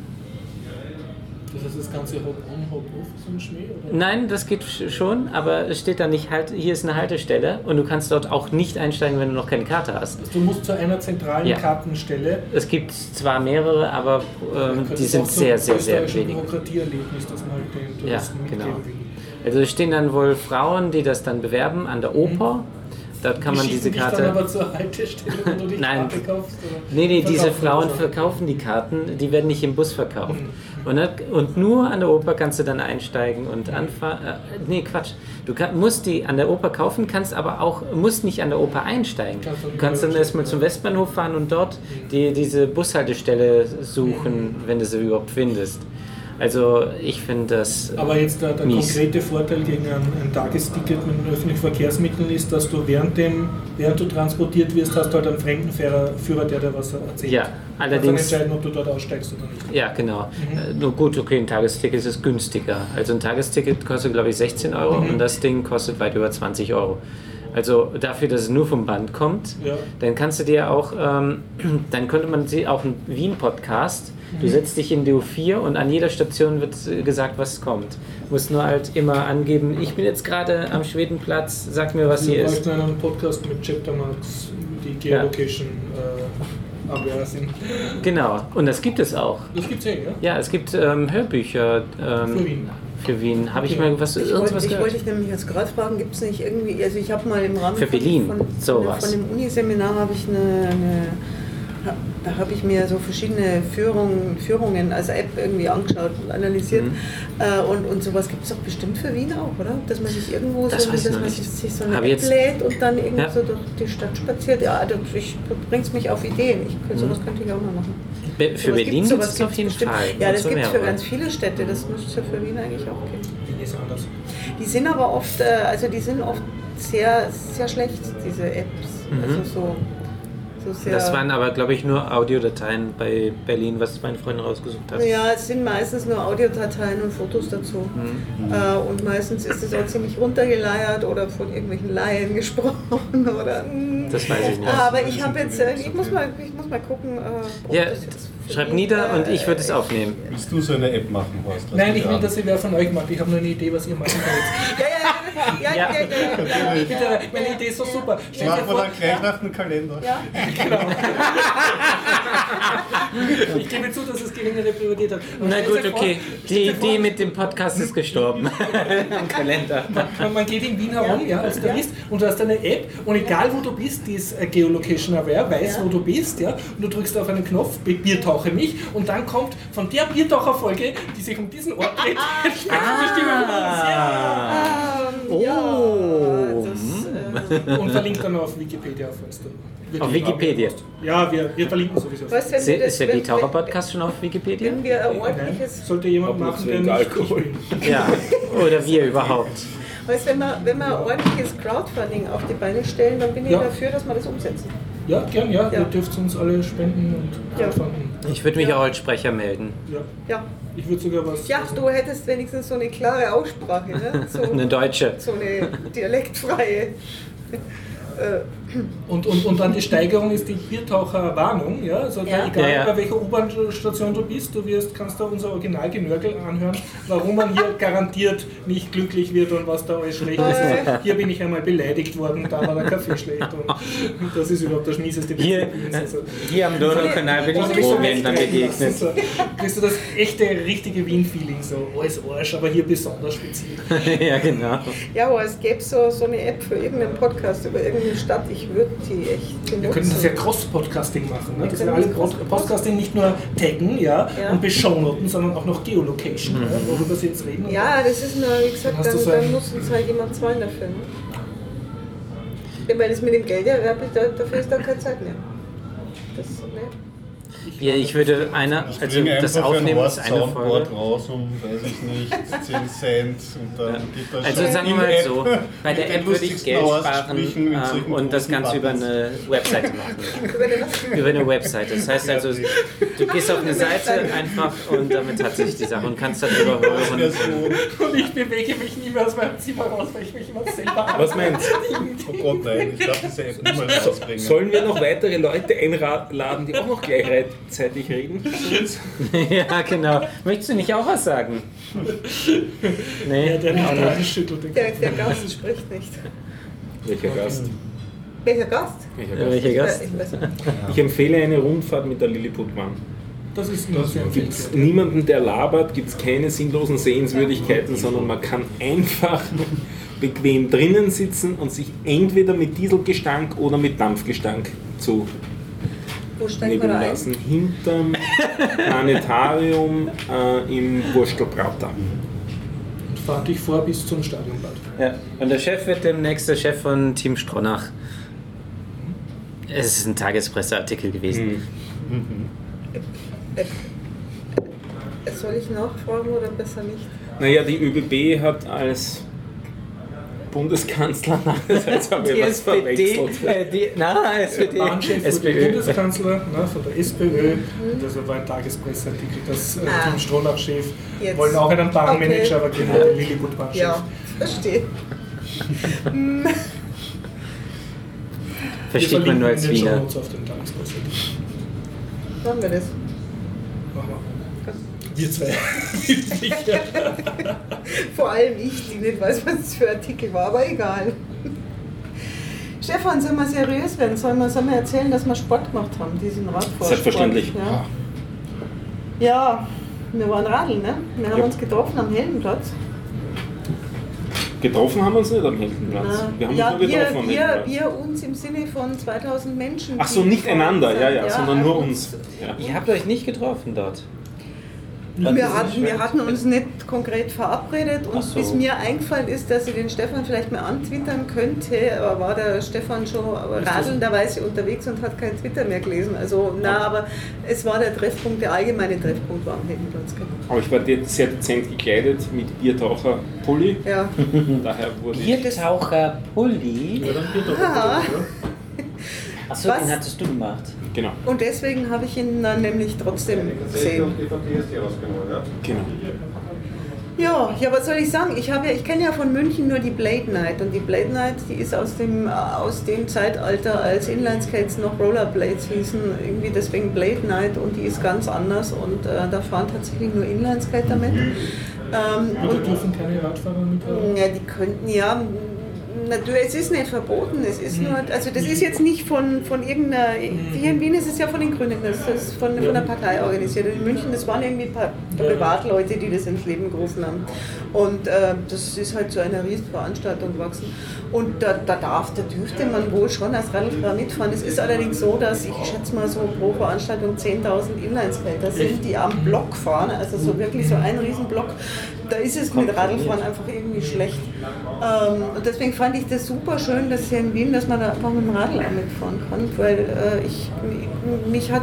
Das heißt, das ganze Hop-on, Hop-off ist ein Schmäh? Oder? Nein, das geht sch- schon, aber es steht da nicht halt, hier ist eine Haltestelle und du kannst dort auch nicht einsteigen, wenn du noch keine Karte hast. Also du musst zu einer zentralen Ja. Kartenstelle. Es gibt zwar mehrere, aber ähm, die sind so sehr, sehr, sehr wenig. Bürokratieerlebnis, dass man halt den Ja, Touristen genau. mitgeben will. Also es stehen dann wohl Frauen, die das dann bewerben an der Oper. Dort kann Die man diese dich Dann Karte. aber zur Haltestelle, wo du die Nein. Karte kaufst? Oder Nee, nee, diese Frauen so? verkaufen die Karten, die werden nicht im Bus verkauft. Mhm. Und, dann- und nur an der Oper kannst du dann einsteigen und anfahren. Äh, nee, Quatsch. Du kann, musst die an der Oper kaufen, kannst aber auch, musst nicht an der Oper einsteigen. Kannst Du kannst dann erstmal zum Westbahnhof fahren und dort die, diese Bushaltestelle suchen, wenn du sie überhaupt findest. Also ich finde das. Aber jetzt der, der konkrete Vorteil gegen ein, ein Tagesticket mit öffentlichen Verkehrsmitteln ist, dass du während, dem, während du transportiert wirst, hast du halt einen Fremdenführer, Führer, der dir was erzählt. Ja, Du allerdings. entscheiden, ob du dort aussteigst oder nicht. Ja, genau. Äh, Nur gut, okay, ein Tagesticket ist günstiger. Also ein Tagesticket kostet, glaube ich, 16 Euro Mhm. und das Ding kostet weit über 20 Euro. Also dafür, dass es nur vom Band kommt, Ja. dann kannst du dir auch, ähm, dann könnte man sie auch einen Wien-Podcast. Du setzt dich in DO4 und an jeder Station wird äh, gesagt, was kommt. Du musst nur halt immer angeben, ich bin jetzt gerade am Schwedenplatz, sag mir, was Wir hier ist. bräuchten einen Podcast mit Chaptermarks, die Ja. Geolocation äh, aware sind. Genau, und das gibt es auch. Das gibt's eh, ja? Ja, es gibt ähm, Hörbücher ähm, Für Wien. Für Wien. Habe ich Okay. mal was, Ich irgendwas wollte, ich gehört? wollte dich nämlich jetzt gerade fragen, gibt es nicht irgendwie, also ich habe mal im Rahmen Für von, Berlin, von, sowas. von dem Uniseminar habe ich eine, eine da habe ich mir so verschiedene Führungen, Führungen als App irgendwie angeschaut und analysiert. Mhm. Äh, und, und sowas gibt es doch bestimmt für Wien auch, oder? Dass man sich irgendwo Das so, dass man nicht. sich so eine Hab App jetzt- lädt und dann irgendwie Ja. so durch die Stadt spaziert. Ja, das, ich, du bringst mich auf Ideen. Ich, könnte- sowas könnte ich auch mal machen. Be- Für Sowas Berlin gibt's- gibt sowas es auf jeden bestimmt. Fall. Ja, das gibt es für mehrere. ganz viele Städte. Das müsste es ja für Wien eigentlich auch geben. Wien ist anders. Die sind aber oft, äh, also die sind oft sehr, sehr schlecht, diese Apps. Mhm. Also so, so sehr. Das waren aber, glaube ich, nur Audiodateien bei Berlin, was meine Freundin rausgesucht hat. ja, es sind meistens nur Audiodateien und Fotos dazu. Mhm. Äh, und meistens ist es auch ziemlich runtergeleiert oder von irgendwelchen Laien gesprochen. Oder, mm. Das weiß ich nicht. Aber ich habe jetzt, äh, ich muss mal, ich muss mal gucken. Äh, Ja, das schreib nieder und ich würde es aufnehmen. Willst du so eine App machen, Horst? Nein, ich will, dass ihr wer von euch macht. Ich habe nur eine Idee, was ihr machen wollt. Ja, ja, ja, ja, ja, ja, ja, ja, Bitte, meine Idee ist so super. Stell Machen wir vor, dann gleich nach dem Kalender. ja. ich gebe zu, dass es geringere Priorität hat. Na gut, vor, okay. stell Die vor, Idee mit dem Podcast ist gestorben. Im Kalender. Man, man geht in Wien herum, ja, als Tourist, und du hast eine App und egal wo du bist, die ist äh, Geolocation Aware, weiß Ja. wo du bist, ja, und du drückst auf einen Knopf, Bi- Biertauche mich, und dann kommt von der Biertaucher-Folge, die sich um diesen Ort dreht, entsprechende Stimme von uns, ja. Oh. das, äh, Und verlinkt dann auf Wikipedia, falls du wirklich Auf Wikipedia? Ja, wir, wir verlinken sowieso. was, wenn Ist wir das- ist der Biertaucher-Podcast schon auf Wikipedia? Wenn wir ein Nein, ordentliches, sollte jemand machen, der nicht Alkohol. ich bin. Ja. Oder wir überhaupt. weißt, wenn wir, wenn wir ein ordentliches Crowdfunding auf die Beine stellen, dann bin ich Ja. dafür, dass wir das umsetzen. Ja, gern, ja. Ja. Ihr dürft uns alle spenden und Ja. Ich würde mich auch als Sprecher melden. Ja. Ja, Ich würde sogar was. ja du hättest wenigstens so eine klare Aussprache, ne? so, Eine deutsche. so eine dialektfreie. Äh, Und, und, und dann die Steigerung ist die Biertaucher-Warnung. Ja? Also Ja. egal Ja, ja. bei welcher U-Bahn-Station du bist, du wirst, kannst da unser Originalgenörgel anhören, warum man hier garantiert nicht glücklich wird und was da alles schlecht ist. Also, hier bin ich einmal beleidigt worden, da war der Kaffee schlecht und das ist überhaupt das schmieseste Hier. Also, hier am Donaukanal bin ich Drogenhändlern wegdrehen begegnet. so. Kriegst du das echte, richtige Wien-Feeling, so alles Arsch, aber hier besonders speziell. ja, genau. ja, aber es gäbe so, so eine App für irgendeinen Podcast über irgendeine Stadt, ich würde die echt benutzen. Wir könnten das ja Cross-Podcasting machen, ne? Wir das Pod- Cross- Podcasting nicht nur taggen ja, Ja. und beschaunoten, sondern auch noch Geolocation, ja, worüber sie jetzt reden. Ja, das ist nur, wie gesagt, Dann dann, dann muss uns halt jemand zahlen dafür. Ne? Ja, Weil das mit dem Geld, ja, da- dafür ist dann keine Zeit mehr. Das, ne? Ja, ich würde einer, Ich also das Aufnehmen ist eine Folge. raus um, weiß ich nicht, 10 Cent und dann geht das Also sagen wir mal App so, bei der App würde ich Geld sparen ähm, und das Ganze über eine Webseite machen. Über eine Webseite. Das heißt also, du gehst auf eine Seite einfach und damit hat sich die Sache und kannst darüber hören. so, Und ich bewege mich nie mehr aus meinem Zimmer raus, weil ich mich immer selber Was meinst oh Gott nein, ich darf diese App niemals rausbringen. Sollen wir noch weitere Leute einladen, die auch noch gleich reiten gleichzeitig reden? ja, genau. Möchtest du nicht auch was sagen? Nee, Der, der schüttelt den Der, Kopf. der Gast spricht nicht. Welcher Gast? Welcher Gast? Welcher Gast? Welcher Gast? Ich empfehle eine Rundfahrt mit der Lilliputbahn. Das ist nur sehr Gibt es niemanden, der labert, gibt es keine sinnlosen Sehenswürdigkeiten, sondern man kann einfach bequem drinnen sitzen und sich entweder mit Dieselgestank oder mit Dampfgestank zu Wo steigen wir nehmen da ein? lassen. Hinterm Planetarium äh, im Wurstelprater. Und fahr dich vor bis zum Stadionbad. Ja. Und der Chef wird demnächst der Chef von Team Stronach. Es ist ein Tagespresseartikel gewesen. Hm. Soll ich nachfragen oder besser nicht? Naja, die ÖBB hat als Bundeskanzler, nein, das habe ich Die was SPD, verwechselt. äh, die, na, SPD, Bahnchef wurde SPÖ. Bundeskanzler ne, von der SPÖ. Das war ein Tagespresseartikel. Das äh, Ah. Jetzt. wollen auch einen Bahnmanager, Okay. aber genau den Lilliput-Bahnchef. Ja, verstehe. Versteht man nur als Wiener. Machen wir das. Machen wir. Wir zwei. Ja. Vor allem ich, die nicht weiß, was das für ein Artikel war, aber egal. Stefan, sollen wir seriös werden? Sollen wir, sollen wir erzählen, dass wir Sport gemacht haben, diesen Radfahrsport? Selbstverständlich. Ja. ja, wir waren radeln, ne? Wir haben Ja. uns getroffen am Heldenplatz. Getroffen haben wir uns nicht am Heldenplatz. Na, Wir haben ja, uns nur getroffen am wir, Heldenplatz. wir, wir uns im Sinne von 2000 Menschen. Ach so, nicht einander, uns ja, sind. ja, sondern nur uns. Ja. Ihr habt euch nicht getroffen dort. Wir hatten, wir hatten uns nicht konkret verabredet und so. bis mir eingefallen ist, dass ich den Stefan vielleicht mal antwittern könnte, aber war der Stefan schon radelnderweise unterwegs und hat kein Twitter mehr gelesen. Also na, aber es war der Treffpunkt, der allgemeine Treffpunkt war am Heldenplatz. genau. Aber ich war sehr dezent gekleidet mit Biertaucher-Pulli. Ja. Daher wurde ich. Biertaucher Pulli. Ja, dann wieder, oder? Achso, Was? den hattest du gemacht. Genau, Und deswegen habe ich ihn dann nämlich trotzdem gesehen. genau. Ja, ja, was soll ich sagen? Ich, habe ja, ich kenne ja von München nur die Blade Night und die Blade Night, die ist aus dem, aus dem Zeitalter, als Inlineskates noch Rollerblades hießen, irgendwie deswegen Blade Night und die ist ganz anders und äh, da fahren tatsächlich nur Inlineskater mit. Ähm, und, dürfen keine Radfahrer mit ja, die könnten ja. Natürlich, es ist nicht verboten, es ist nur, also das ist jetzt nicht von, von irgendeiner, hier in Wien ist es ja von den Grünen, das ist von, von der Partei organisiert. In München, das waren irgendwie paar Privatleute, die das ins Leben gerufen haben. Und äh, das ist halt zu einer Riesenveranstaltung gewachsen. Und da, da darf, da dürfte man wohl schon als Radlfahrer mitfahren. Es ist allerdings so, dass ich schätze mal so pro Veranstaltung 10.000 Inlineskater sind, die am Block fahren, also so wirklich so ein Riesenblock. Da ist es mit Radlfahren einfach irgendwie schlecht. Ähm, und deswegen fand ich das super schön, dass hier in Wien, dass man da einfach mit dem Radl auch mitfahren kann, weil äh, ich, mich hat,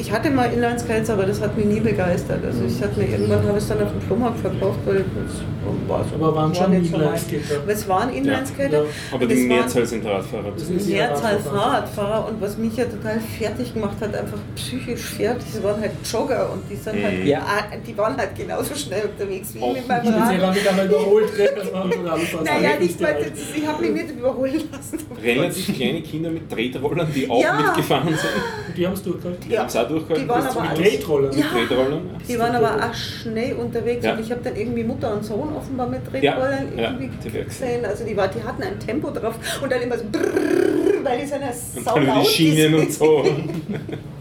ich hatte mal Inlineskates, aber das hat mich nie begeistert. Also ich hatte mir irgendwann habe ich es dann auf dem Flohmarkt verkauft, weil das war so. Aber waren war schon so. Inlineskater. Aber es waren Inlineskater. Ja, Aber und es die Mehrzahl sind Radfahrer. Das ist ja Mehrzahl Radfahrer. Fahrradfahrer und was mich ja total fertig gemacht hat, einfach psychisch fertig, das waren halt Jogger und die sind halt. Ja. ah, die waren halt genauso schnell unterwegs wie Oh. ich mit meinem Ich bin Rad. überholt? Das waren schon alle fast Naja, alle nicht mal, ich habe mich nicht überholen lassen. Relativ kleine Kinder mit Tretrollern, die auch Ja. mitgefahren sind. Und die haben es durchgehalten. Die haben es auch durchgehalten. Die waren aber zum alle- Schluss. Tretroller. Ja. Tretrollern. Die waren aber auch schnell unterwegs Ja. und ich habe dann irgendwie Mutter und Sohn offenbar mit Ja, Tretrollern ja, irgendwie gesehen. Also die, war, die hatten ein Tempo drauf und dann immer so brrrr, weil die sind ja Und sau dann über laut. die Schienen und so.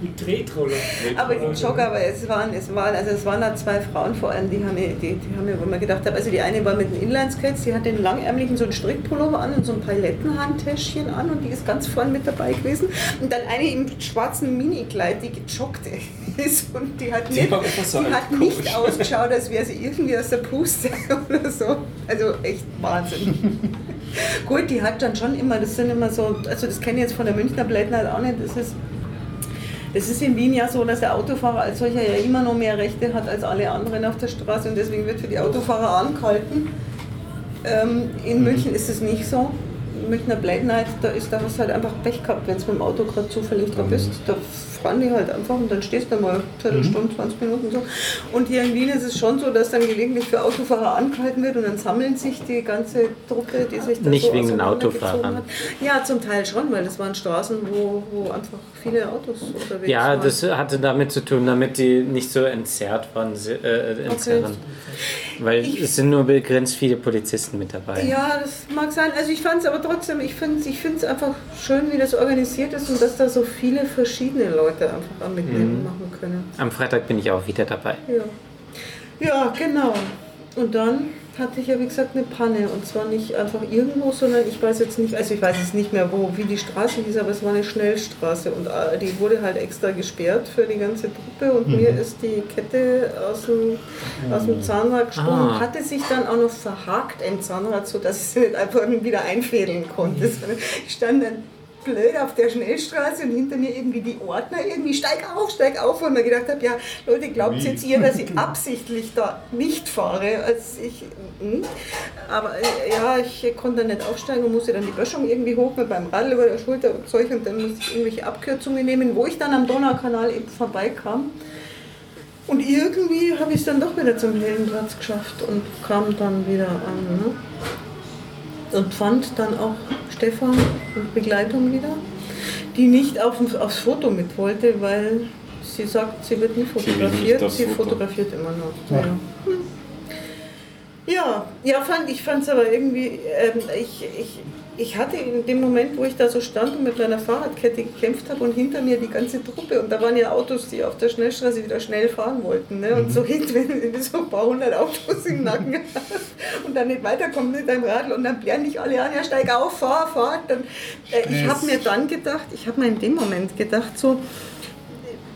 Mit Tretroller. Aber die Jogger, aber es waren, es waren, also es waren da zwei Frauen vor allem, die haben mir, die, die haben mir, wo man gedacht habe, also die eine war mit den Inlineskates, die hat den langärmlichen so einen Strickpullover an und so ein Palettenhandtäschchen an und die ist ganz vorne mit dabei gewesen. Und dann eine im schwarzen Minikleid, die gejoggt ist und die hat Die nicht, versalzt, die hat nicht ausgeschaut, als wäre sie irgendwie aus der Puste oder so. Also echt Wahnsinn. Gut, die hat dann schon immer, das sind immer so, also das kenne ich jetzt von der Münchner Blade Night auch nicht, das ist es ist in Wien ja so, dass der Autofahrer als solcher ja immer noch mehr Rechte hat als alle anderen auf der Straße und deswegen wird für die Autofahrer angehalten. Ähm, in München ist es nicht so. Münchner Blade Night, da ist da hast du halt einfach Pech gehabt, wenn du mit dem Auto gerade zufällig da bist. Da fahren die halt einfach und dann stehst du mal eine Viertelstunde, 20 Minuten so. Und hier in Wien ist es schon so, dass dann gelegentlich für Autofahrer angehalten wird und dann sammeln sich die ganze Truppe, die sich da Nicht so wegen den Autofahrern. Hat. Ja, zum Teil schon, weil das waren Straßen, wo, wo einfach viele Autos unterwegs Ja, waren. das hatte damit zu tun, damit die nicht so entzerrt waren. Äh, entzerren. Weil Ich- es sind nur begrenzt viele Polizisten mit dabei. Ja, das mag sein. Also ich fand es aber trotzdem, ich finde es ich find's einfach schön, wie das organisiert ist und dass da so viele verschiedene Leute einfach am Mitnehmen machen können. Am Freitag bin ich auch wieder dabei. Ja. ja, genau. Und dann hatte ich ja wie gesagt eine Panne. Und zwar nicht einfach irgendwo, sondern ich weiß jetzt nicht, also ich weiß jetzt nicht mehr wo, wie die Straße hieß, aber es war eine Schnellstraße. Und äh, die wurde halt extra gesperrt für die ganze Truppe. Und mir ist die Kette aus dem, aus dem Zahnrad gesprungen. Ah. und hatte sich dann auch noch verhakt im Zahnrad, sodass ich sie nicht einfach wieder einfädeln konnte. Ich stand dann blöd auf der Schnellstraße und hinter mir irgendwie die Ordner irgendwie steig auf, steig auf und mir gedacht habe, ja Leute, glaubt jetzt ihr, dass ich absichtlich da nicht fahre, als ich, hm. aber äh, ja, ich konnte dann nicht aufsteigen und musste dann die Böschung irgendwie hoch mit meinem Radl über der Schulter und Zeug und dann musste ich irgendwelche Abkürzungen nehmen, wo ich dann am Donaukanal eben vorbeikam. Und irgendwie habe ich es dann doch wieder zum Heldenplatz geschafft und kam dann wieder an. Ne? Und fand dann auch Stefan und Begleitung wieder, die nicht auf, aufs Foto mit wollte, weil sie sagt, sie wird nie fotografiert, sie Foto. fotografiert immer noch. Ja, Hm. Ja, ja fand, ich fand es aber irgendwie, ähm, ich, ich, ich hatte in dem Moment, wo ich da so stand und mit meiner Fahrradkette gekämpft habe und hinter mir die ganze Truppe und da waren ja Autos, die auf der Schnellstraße wieder schnell fahren wollten. Ne? Und so hinten, wenn du so ein paar hundert Autos im Nacken hast und dann nicht weiterkommst mit deinem Radl und dann blären dich alle an, ja steig auf, fahr, fahr. Dann, äh, ich habe mir dann gedacht, ich habe mir in dem Moment gedacht, so,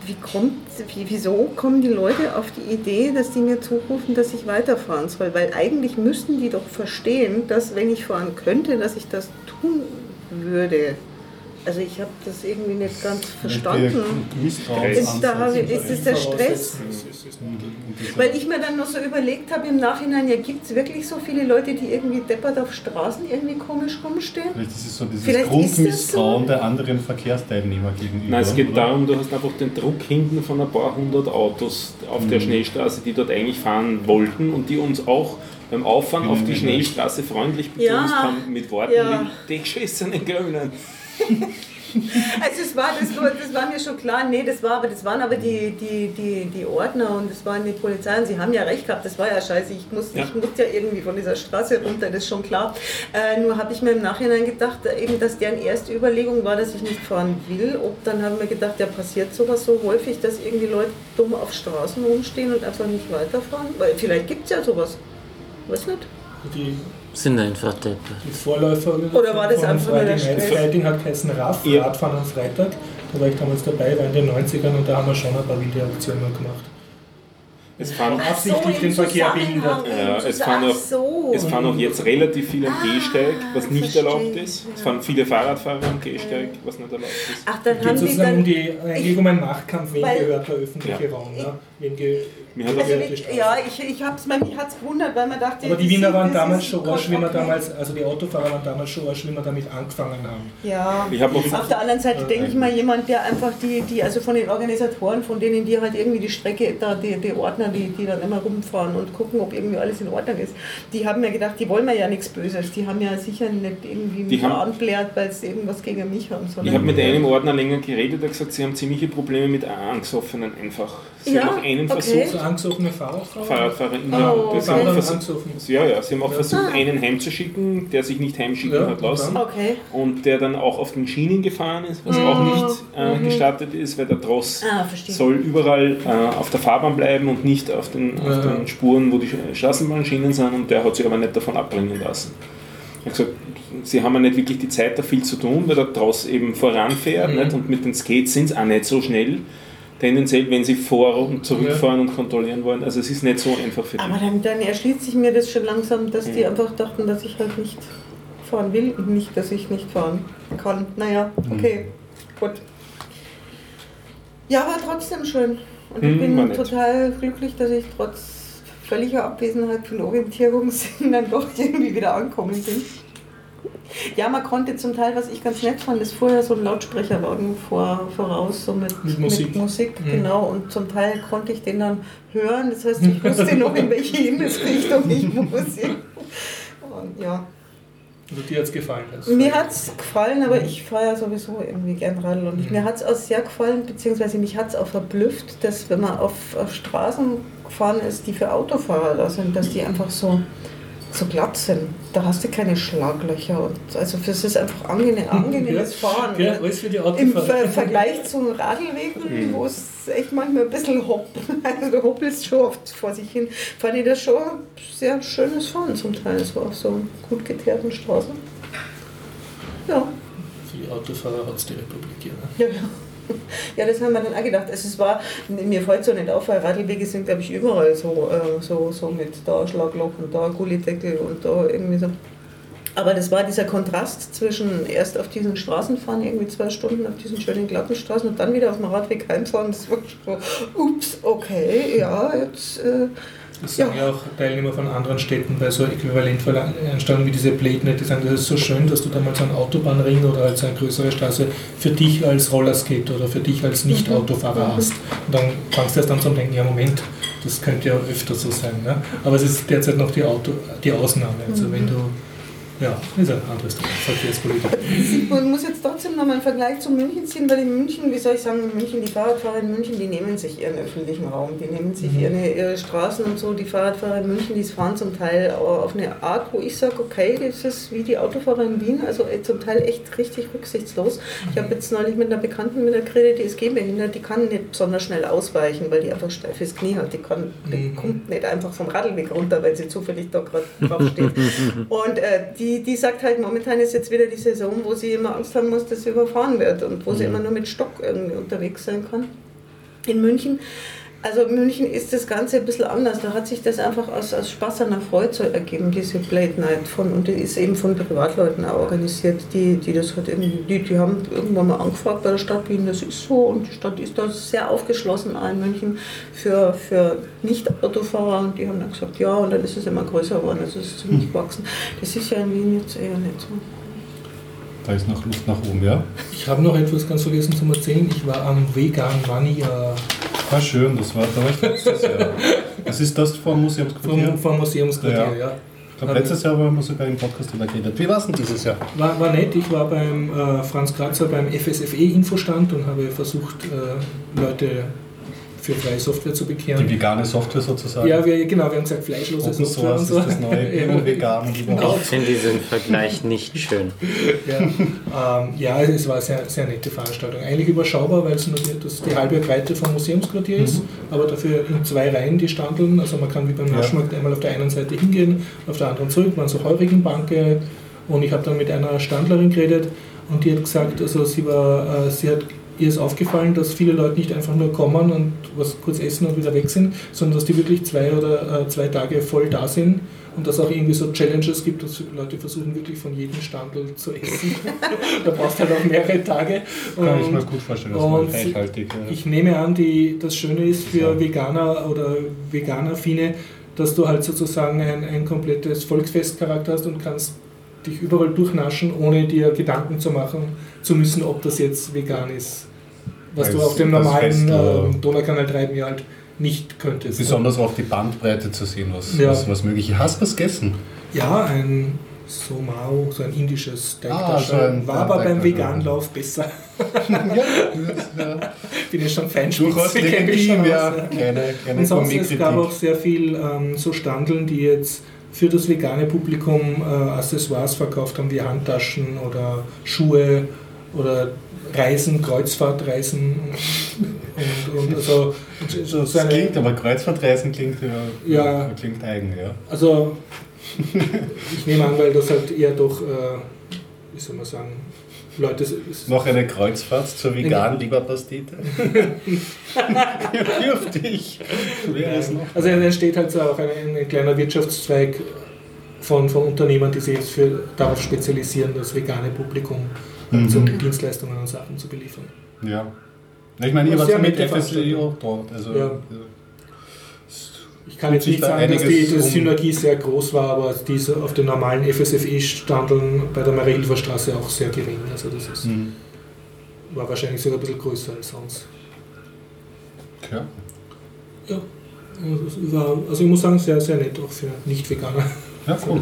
wie kommt, wie, wieso kommen die Leute auf die Idee, dass die mir zurufen, dass ich weiterfahren soll? Weil eigentlich müssten die doch verstehen, dass wenn ich fahren könnte, dass ich das tun würde. Also ich habe das irgendwie nicht ganz verstanden. Ist, da ist das der Stress? Weil ich mir dann noch so überlegt habe im Nachhinein, ja gibt es wirklich so viele Leute, die irgendwie deppert auf Straßen irgendwie komisch rumstehen? Vielleicht ist es so dieses Vielleicht ist Grundmisstrauen so. der anderen Verkehrsteilnehmer gegenüber. Nein, es geht oder? darum, du hast einfach den Druck hinten von ein paar hundert Autos auf Mhm. der Schnellstraße, die dort eigentlich fahren wollten und die uns auch beim Auffahren auf die. Schnellstraße freundlich begrüßt Ja. haben mit Worten Ja. wie die geschissenen Grünen. Also es war, das, war- das war mir schon klar, nee, das war aber, das waren aber die, die, die, die Ordner und das waren die Polizei und sie haben ja recht gehabt, das war ja scheiße, ich musste Ja. ich musste ja irgendwie von dieser Straße runter, das ist schon klar. Äh, nur habe ich mir im Nachhinein gedacht, äh, eben, dass deren erste Überlegung war, dass ich nicht fahren will. Ob dann haben wir gedacht, ja passiert sowas so häufig, dass irgendwie Leute dumm auf Straßen rumstehen und einfach nicht weiterfahren? Weil vielleicht gibt es ja sowas. Weiß nicht. Die, Sind einfach Deppe. die Vorläufer Oder war das einfach nur der Stress? Fighting hat geheißen RAF, Ja. Radfahren am Freitag. Da war ich damals dabei, war in den 90ern und da haben wir schon ein paar Videoaktionen gemacht. Es fahren, Ach, absichtlich den Verkehr behindert. Ja, es fahren ach auch- so. es fahren auch jetzt relativ viele am Gehsteig, was nicht verstehe, erlaubt ist. Es fahren viele Fahrradfahrer am Gehsteig, was nicht erlaubt ist. Ach, dann Geht haben die sozusagen dann... um die, eigentlich um einen Machtkampf, wen gehört der öffentliche Ja. Raum. Ne? Wen ge Mir hat Also, Straße. ja, ich, ich hab's, mich hat es gewundert, weil man dachte... Aber die Wiener waren damals schon arsch, wie wir okay. damals, also die Autofahrer waren damals schon arsch, wie wir damit angefangen haben. Ja, Ich hab auch- auf der anderen Seite denke ich mal, jemand, der einfach die, die, also von den Organisatoren, von denen, die halt irgendwie die Strecke, da die, die Ordner, die, die dann immer rumfahren und gucken, ob irgendwie alles in Ordnung ist, die haben mir gedacht, die wollen mir ja nichts Böses, die haben ja sicher nicht irgendwie mich anblärt, weil sie irgendwas gegen mich haben. Ich habe mit einem Ordner länger geredet, der hat gesagt, sie haben ziemliche Probleme mit Angesoffenen einfach. Sie Ja, haben einen okay. versucht, So angesoffene Fahrradfahrer. Fahrradfahrerinnen, Oh, die okay. haben versucht, ja, ja, sie haben auch Ja. versucht, Ah. einen heimzuschicken, der sich nicht heimschicken Ja, hat lassen. Okay. Und der dann auch auf den Schienen gefahren ist, was Mhm. auch nicht äh, gestattet ist, weil der Tross Ah, soll überall äh, auf der Fahrbahn bleiben und nicht auf den, auf den Spuren, wo die Sch- Straßenbahnschienen sind und der hat sich aber nicht davon abbringen lassen. Er hat gesagt, sie haben ja nicht wirklich die Zeit, da viel zu tun, weil der Tross eben voranfährt Mhm. nicht? und mit den Skates sind sie auch nicht so schnell. Tendenziell, wenn sie vor und zurückfahren und kontrollieren wollen. Also es ist nicht so einfach für die. Aber dann, dann erschließt sich mir das schon langsam, dass die Mhm. einfach dachten, dass ich halt nicht fahren will und nicht, dass ich nicht fahren kann. Naja, okay, gut. Ja, war trotzdem schön. Und ich Mhm, bin total glücklich, dass ich trotz völliger Abwesenheit von Orientierungssinn dann doch irgendwie wieder angekommen bin. Ja, man konnte zum Teil, was ich ganz nett fand, ist vorher so ein Lautsprecherwagen vor, voraus, so mit, Mit Musik. Mit Musik Mhm. genau. Und zum Teil konnte ich den dann hören. Das heißt, ich wusste noch, in welche Himmelsrichtung ich muss. Und ja. Also dir hat es gefallen. Das Mir hat es gefallen, aber ich fahre ja sowieso irgendwie gern Radl. Und ich, mir hat es auch sehr gefallen, beziehungsweise mich hat es auch verblüfft, dass wenn man auf, auf Straßen gefahren ist, die für Autofahrer da sind, dass die einfach so, so glatt sind. Da hast du keine Schlaglöcher. Und also das ist einfach angenehm, angenehmes Fahren. Ja, alles für die Im. Ver Vergleich zum Radlwegen, wo es echt manchmal ein bisschen hopp, also du hoppelst schon oft vor sich hin, fand ich das schon ein sehr schönes Fahren zum Teil, so auf so gut geteerten Straßen. Ja, Für die Autofahrer hat es die Republik. Ja. ja, ja. Ja, das haben wir dann auch gedacht. Also es war, mir fällt so nicht auf, weil Radlwege sind, glaube ich, überall so, äh, so, so mit da Schlagloch und da Gullideckel und da irgendwie so. Aber das war dieser Kontrast zwischen erst auf diesen Straßen fahren, irgendwie zwei Stunden auf diesen schönen glatten Straßen und dann wieder auf dem Radweg heimfahren. Das war so, ups, okay, ja, jetzt. Äh, Das sagen ja. auch Teilnehmer von anderen Städten bei so Äquivalentveranstaltungen wie diese Blade die sagen, das ist so schön, dass du da mal so einen Autobahnring oder halt so eine größere Straße für dich als Rollerskate oder für dich als Nicht-Autofahrer hast. Und dann fangst du erst an zu denken, ja Moment, das könnte ja öfter so sein. Ne? Aber es ist derzeit noch die, Auto, die Ausnahme. Also wenn du, ja, ist ein anderes Thema, Verkehrspolitik. Man muss jetzt trotzdem nochmal einen Vergleich zu München ziehen, weil in München, wie soll ich sagen, in München, die Fahrradfahrer in München, die nehmen sich ihren öffentlichen Raum, die nehmen sich ihre, ihre Straßen und so. Die Fahrradfahrer in München, die fahren zum Teil auf eine Art, wo ich sage, okay, das ist wie die Autofahrer in Wien, also äh, zum Teil echt richtig rücksichtslos. Ich habe jetzt neulich mit einer Bekannten mit der Krede, die ist gehbehindert, die kann nicht besonders schnell ausweichen, weil die einfach steifes Knie hat. Die, kann, die Mhm. kommt nicht einfach vom Radlweg runter, weil sie zufällig da gerade drauf steht. Und äh, die, die sagt halt, momentan ist jetzt wieder die Saison, wo sie immer Angst haben muss, dass sie überfahren wird und wo sie immer nur mit Stock irgendwie unterwegs sein kann. In München. Also in München ist das Ganze ein bisschen anders. Da hat sich das einfach aus, aus Spaß an der Freude so ergeben, diese Blade Night. Von, und die ist eben von Privatleuten auch organisiert, die, die das halt irgendwie, die, die haben irgendwann mal angefragt bei der Stadt Wien, das ist so. Und die Stadt ist da sehr aufgeschlossen in München für, für Nicht-Autofahrer. Und die haben dann gesagt, ja, und dann ist es immer größer geworden. Also es ist ziemlich gewachsen. Das ist ja in Wien jetzt eher nicht so. Da ist noch Luft nach oben, ja? Ich habe noch etwas ganz vergessen zu erzählen. Ich war am Vegan Vania War schön, das war, da war ich letztes Jahr. Das ist das vom Museumsquartier. vom, vom Museumsquartier. Ja. Ja. Ich glaube, letztes Jahr haben wir sogar im Podcast drüber geredet. Wie war es denn dieses Jahr? War, war nett, ich war beim äh, Franz Kratzer beim FSFE-Infostand und habe versucht, äh, Leute für freie Software zu bekehren. Die vegane Software sozusagen. ja, wir, genau, wir haben gesagt, fleischlose Open Software und Source so. ist das neue Bio-Vegan und Ich überhaupt. finde diesen Vergleich nicht schön. Ja, ähm, ja, es war eine sehr, sehr nette Veranstaltung. Eigentlich überschaubar, weil es nur die, das die halbe Breite vom Museumsquartier ist, aber dafür in zwei Reihen die Standeln. Also man kann wie beim Ja. Naschmarkt einmal auf der einen Seite hingehen, auf der anderen zurück, waren so Heurigenbanke. Und ich habe dann mit einer Standlerin geredet und die hat gesagt, also sie war, äh, sie hat ihr ist aufgefallen, dass viele Leute nicht einfach nur kommen und was kurz essen und wieder weg sind, sondern dass die wirklich zwei oder äh, zwei Tage voll da sind und dass auch irgendwie so Challenges gibt, dass Leute versuchen wirklich von jedem Standel zu essen. da brauchst du halt auch mehrere Tage. Kann ich mir gut vorstellen, das war und reichhaltig. ja. ich nehme an, die, das Schöne ist für Veganer oder Veganer-Affine, dass du halt sozusagen ein, ein komplettes Volksfestcharakter hast und kannst dich überall durchnaschen, ohne dir Gedanken zu machen zu müssen, ob das jetzt vegan ist. Was du Als- auf dem normalen Fest, äh, Donaukanal treiben ja halt nicht könntest. Besonders auch die Bandbreite zu sehen, was, Ja. was, was möglich ist. Hast du was gegessen? Ja, ein Somao, so ein indisches Ah, so ein- war aber beim. Veganlauf besser. ja, Bin ich schon fein Durchaus legitim, ja. Keine, keine Ansonsten es gab auch sehr viel ähm, so Standeln, die jetzt für das vegane Publikum äh, Accessoires verkauft haben, wie Handtaschen oder Schuhe oder Reisen, Kreuzfahrtreisen und, und also, so Das eine, klingt, aber Kreuzfahrtreisen klingt ja, Ja. klingt eigen, ja. also ich nehme an, weil das halt eher doch, äh, wie soll man sagen, Leute Noch eine Kreuzfahrt zur veganen Leberpastete? Dürfte ich. Also es entsteht halt so auch ein, ein kleiner Wirtschaftszweig von, von Unternehmern, die sich jetzt für, darauf spezialisieren, das vegane Publikum Mhm. zu Dienstleistungen und Sachen zu beliefern. Ja. Ich meine, ihr wart mit Veranstaltung. auch dort. Also, Ja. Ich kann jetzt nicht da sagen, dass die, die um- Synergie sehr groß war, aber diese auf den normalen FSFE-Standeln bei der Marie-Hilfer Straße auch sehr gering. Also das ist, Mhm. war wahrscheinlich sogar ein bisschen größer als sonst. Okay. Ja, also, war, also ich muss sagen, sehr, sehr nett auch für Nicht-Veganer. Ja, cool.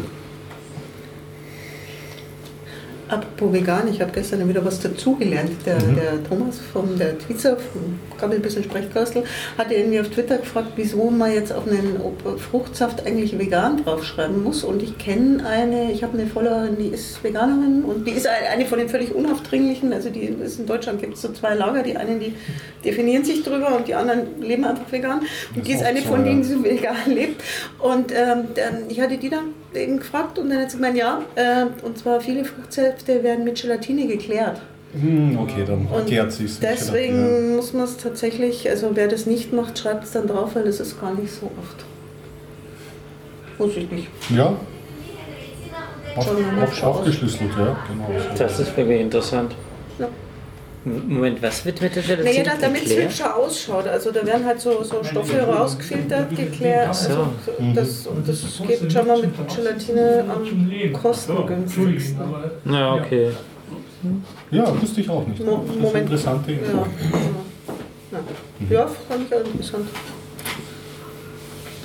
Apropos vegan, ich habe gestern wieder was dazugelernt. Der, Mhm. der Thomas von der Twitzer, vom Gabriel bisschen Sprechkastel, hat irgendwie auf Twitter gefragt, wieso man jetzt auf einen Ob- Fruchtsaft eigentlich vegan draufschreiben muss. Und ich kenne eine, ich habe eine Followerin, die ist Veganerin und die ist eine von den völlig unaufdringlichen. Also die ist in Deutschland gibt es so zwei Lager. Die einen, die definieren sich drüber und die anderen leben einfach vegan. Und die ist eine von denen, die so vegan lebt. Und ähm, ich hatte die dann eben gefragt und dann hat sie gemeint, ja, äh, und zwar viele Fruchtsäfte werden mit Gelatine geklärt. Hm, okay, dann Und erklärt sich Deswegen muss man es tatsächlich, also wer das nicht macht, schreibt es dann drauf, weil das ist gar nicht so oft. Muss ich nicht. Ja. Auf, auf, aufgeschlüsselt, ja, genau. Das ist wirklich interessant. Ja. Moment, was wird mit der Gelatine Naja, da- damit es hübscher ausschaut. Also da werden halt so, so Stoffe rausgefiltert, geklärt. Ach so. Also, das, und das geht schon mal mit Gelatine am kostengünstigsten. Ja, okay. Ja, wusste ich auch nicht. Mo- Das ist Moment. interessante Ja, Info. ja. ja fand ich auch interessant.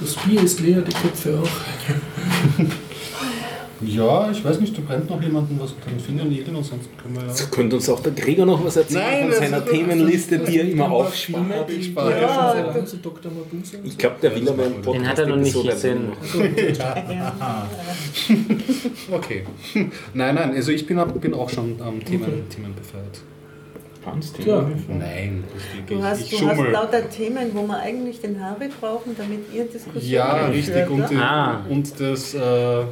Das Bier ist leer, die Köpfe auch. Ja, ich weiß nicht, da brennt noch jemanden was unter den Fingernägeln, ansonsten können wir ja. So könnte uns auch der Gregor noch was erzählen Nein, von seiner ist- Themenliste, die er immer hab ich ja, Ja. Ich glaube, der will aber einen Podcast Den hat er noch nicht gesehen. Okay. Nein, nein, also ich bin, bin auch schon am Themen, Themen befreit. Ja, Nein, Du hast, ich du hast lauter Themen, wo wir eigentlich den Harry brauchen, damit ihr Diskussionen Ja, führt, richtig. Und, die- Ah. und das, äh, ähm,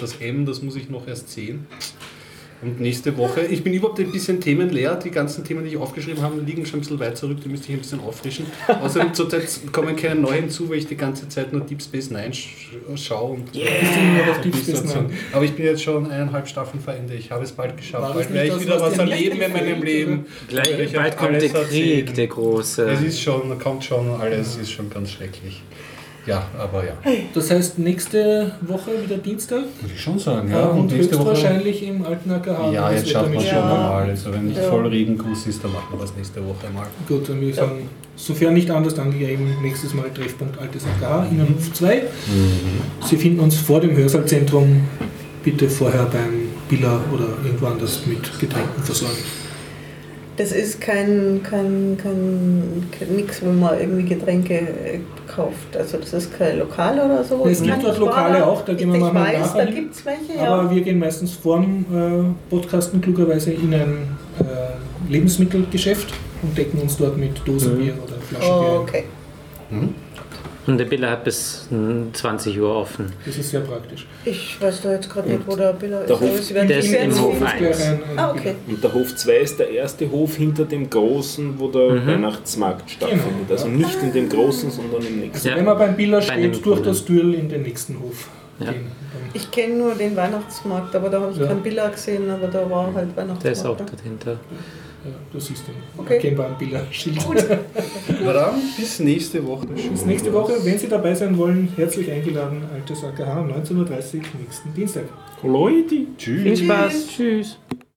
das M, das muss ich noch erst sehen. Und nächste Woche, ich bin überhaupt ein bisschen themenleer. Die ganzen Themen, die ich aufgeschrieben habe, liegen schon ein bisschen weit zurück. Die müsste ich ein bisschen auffrischen. Außerdem zurzeit kommen keine neuen hinzu, weil ich die ganze Zeit nur Deep Space Nine sch schaue. Und noch auf Deep Space. Nine? Aber ich bin jetzt schon eineinhalb Staffeln vor Ende. Ich habe es bald geschafft. Bald werde ich wieder was erleben in meinem Leben. Gleich, bald kommt der Krieg, erzählen. der große. Es ist schon, kommt schon, alles ist schon ganz schrecklich. Ja, aber ja. Das heißt, nächste Woche wieder Dienstag Würde ich schon sagen, ja, ja. und nächste Woche. höchstwahrscheinlich im alten AKH. Ja, jetzt wir Wetter es schon Ja. normal. Also wenn nicht Ja. voll Regenguss ist, dann machen wir das nächste Woche mal. Gut, dann würde ich sagen, sofern nicht anders, dann ja eben nächstes Mal Treffpunkt Altes AKH, Innenhof 2. Sie finden uns vor dem Hörsaalzentrum. Bitte vorher beim Billa oder irgendwo anders mit Getränken versorgen. Das ist kein, kein, kein, kein nix, wo man irgendwie Getränke äh, kauft. Also das ist kein Lokal oder so. Es gibt dort Lokale auch, da gehen wir ich manchmal weiß, nachher da hin. gibt es welche, Aber ja. wir gehen meistens vorm äh, Podcasten klugerweise in ein äh, Lebensmittelgeschäft und decken uns dort mit Dosenbier oder Flaschenbier. Oh, okay. Und der Billa hat bis mm, 20 Uhr offen. Das ist sehr praktisch. Ich weiß da jetzt gerade nicht, wo der Billa ist. der Hof- aber Sie werden der ist werden im. Hof Gleich 1. ein- ein Ah, Billa. okay. Und der Hof 2 ist der erste Hof hinter dem großen, wo der Mhm. Weihnachtsmarkt stattfindet. Genau, Also nicht in dem großen, sondern im nächsten. Also Ja. wenn man beim Billa dem steht, durch Brunnen. das Türl in den nächsten Hof Ja. Ich kenne nur den Weihnachtsmarkt, aber da habe ich Ja. keinen Billa gesehen, aber da war halt Weihnachtsmarkt. Der ist auch dahinter. Ja, du siehst den Okay. erkennbaren dann, bis nächste Woche. Bis nächste Woche, wenn Sie dabei sein wollen, herzlich eingeladen. Altes AKH, 19.30 Uhr, nächsten Dienstag. Leute! Tschüss. Viel Spaß. Tschüss.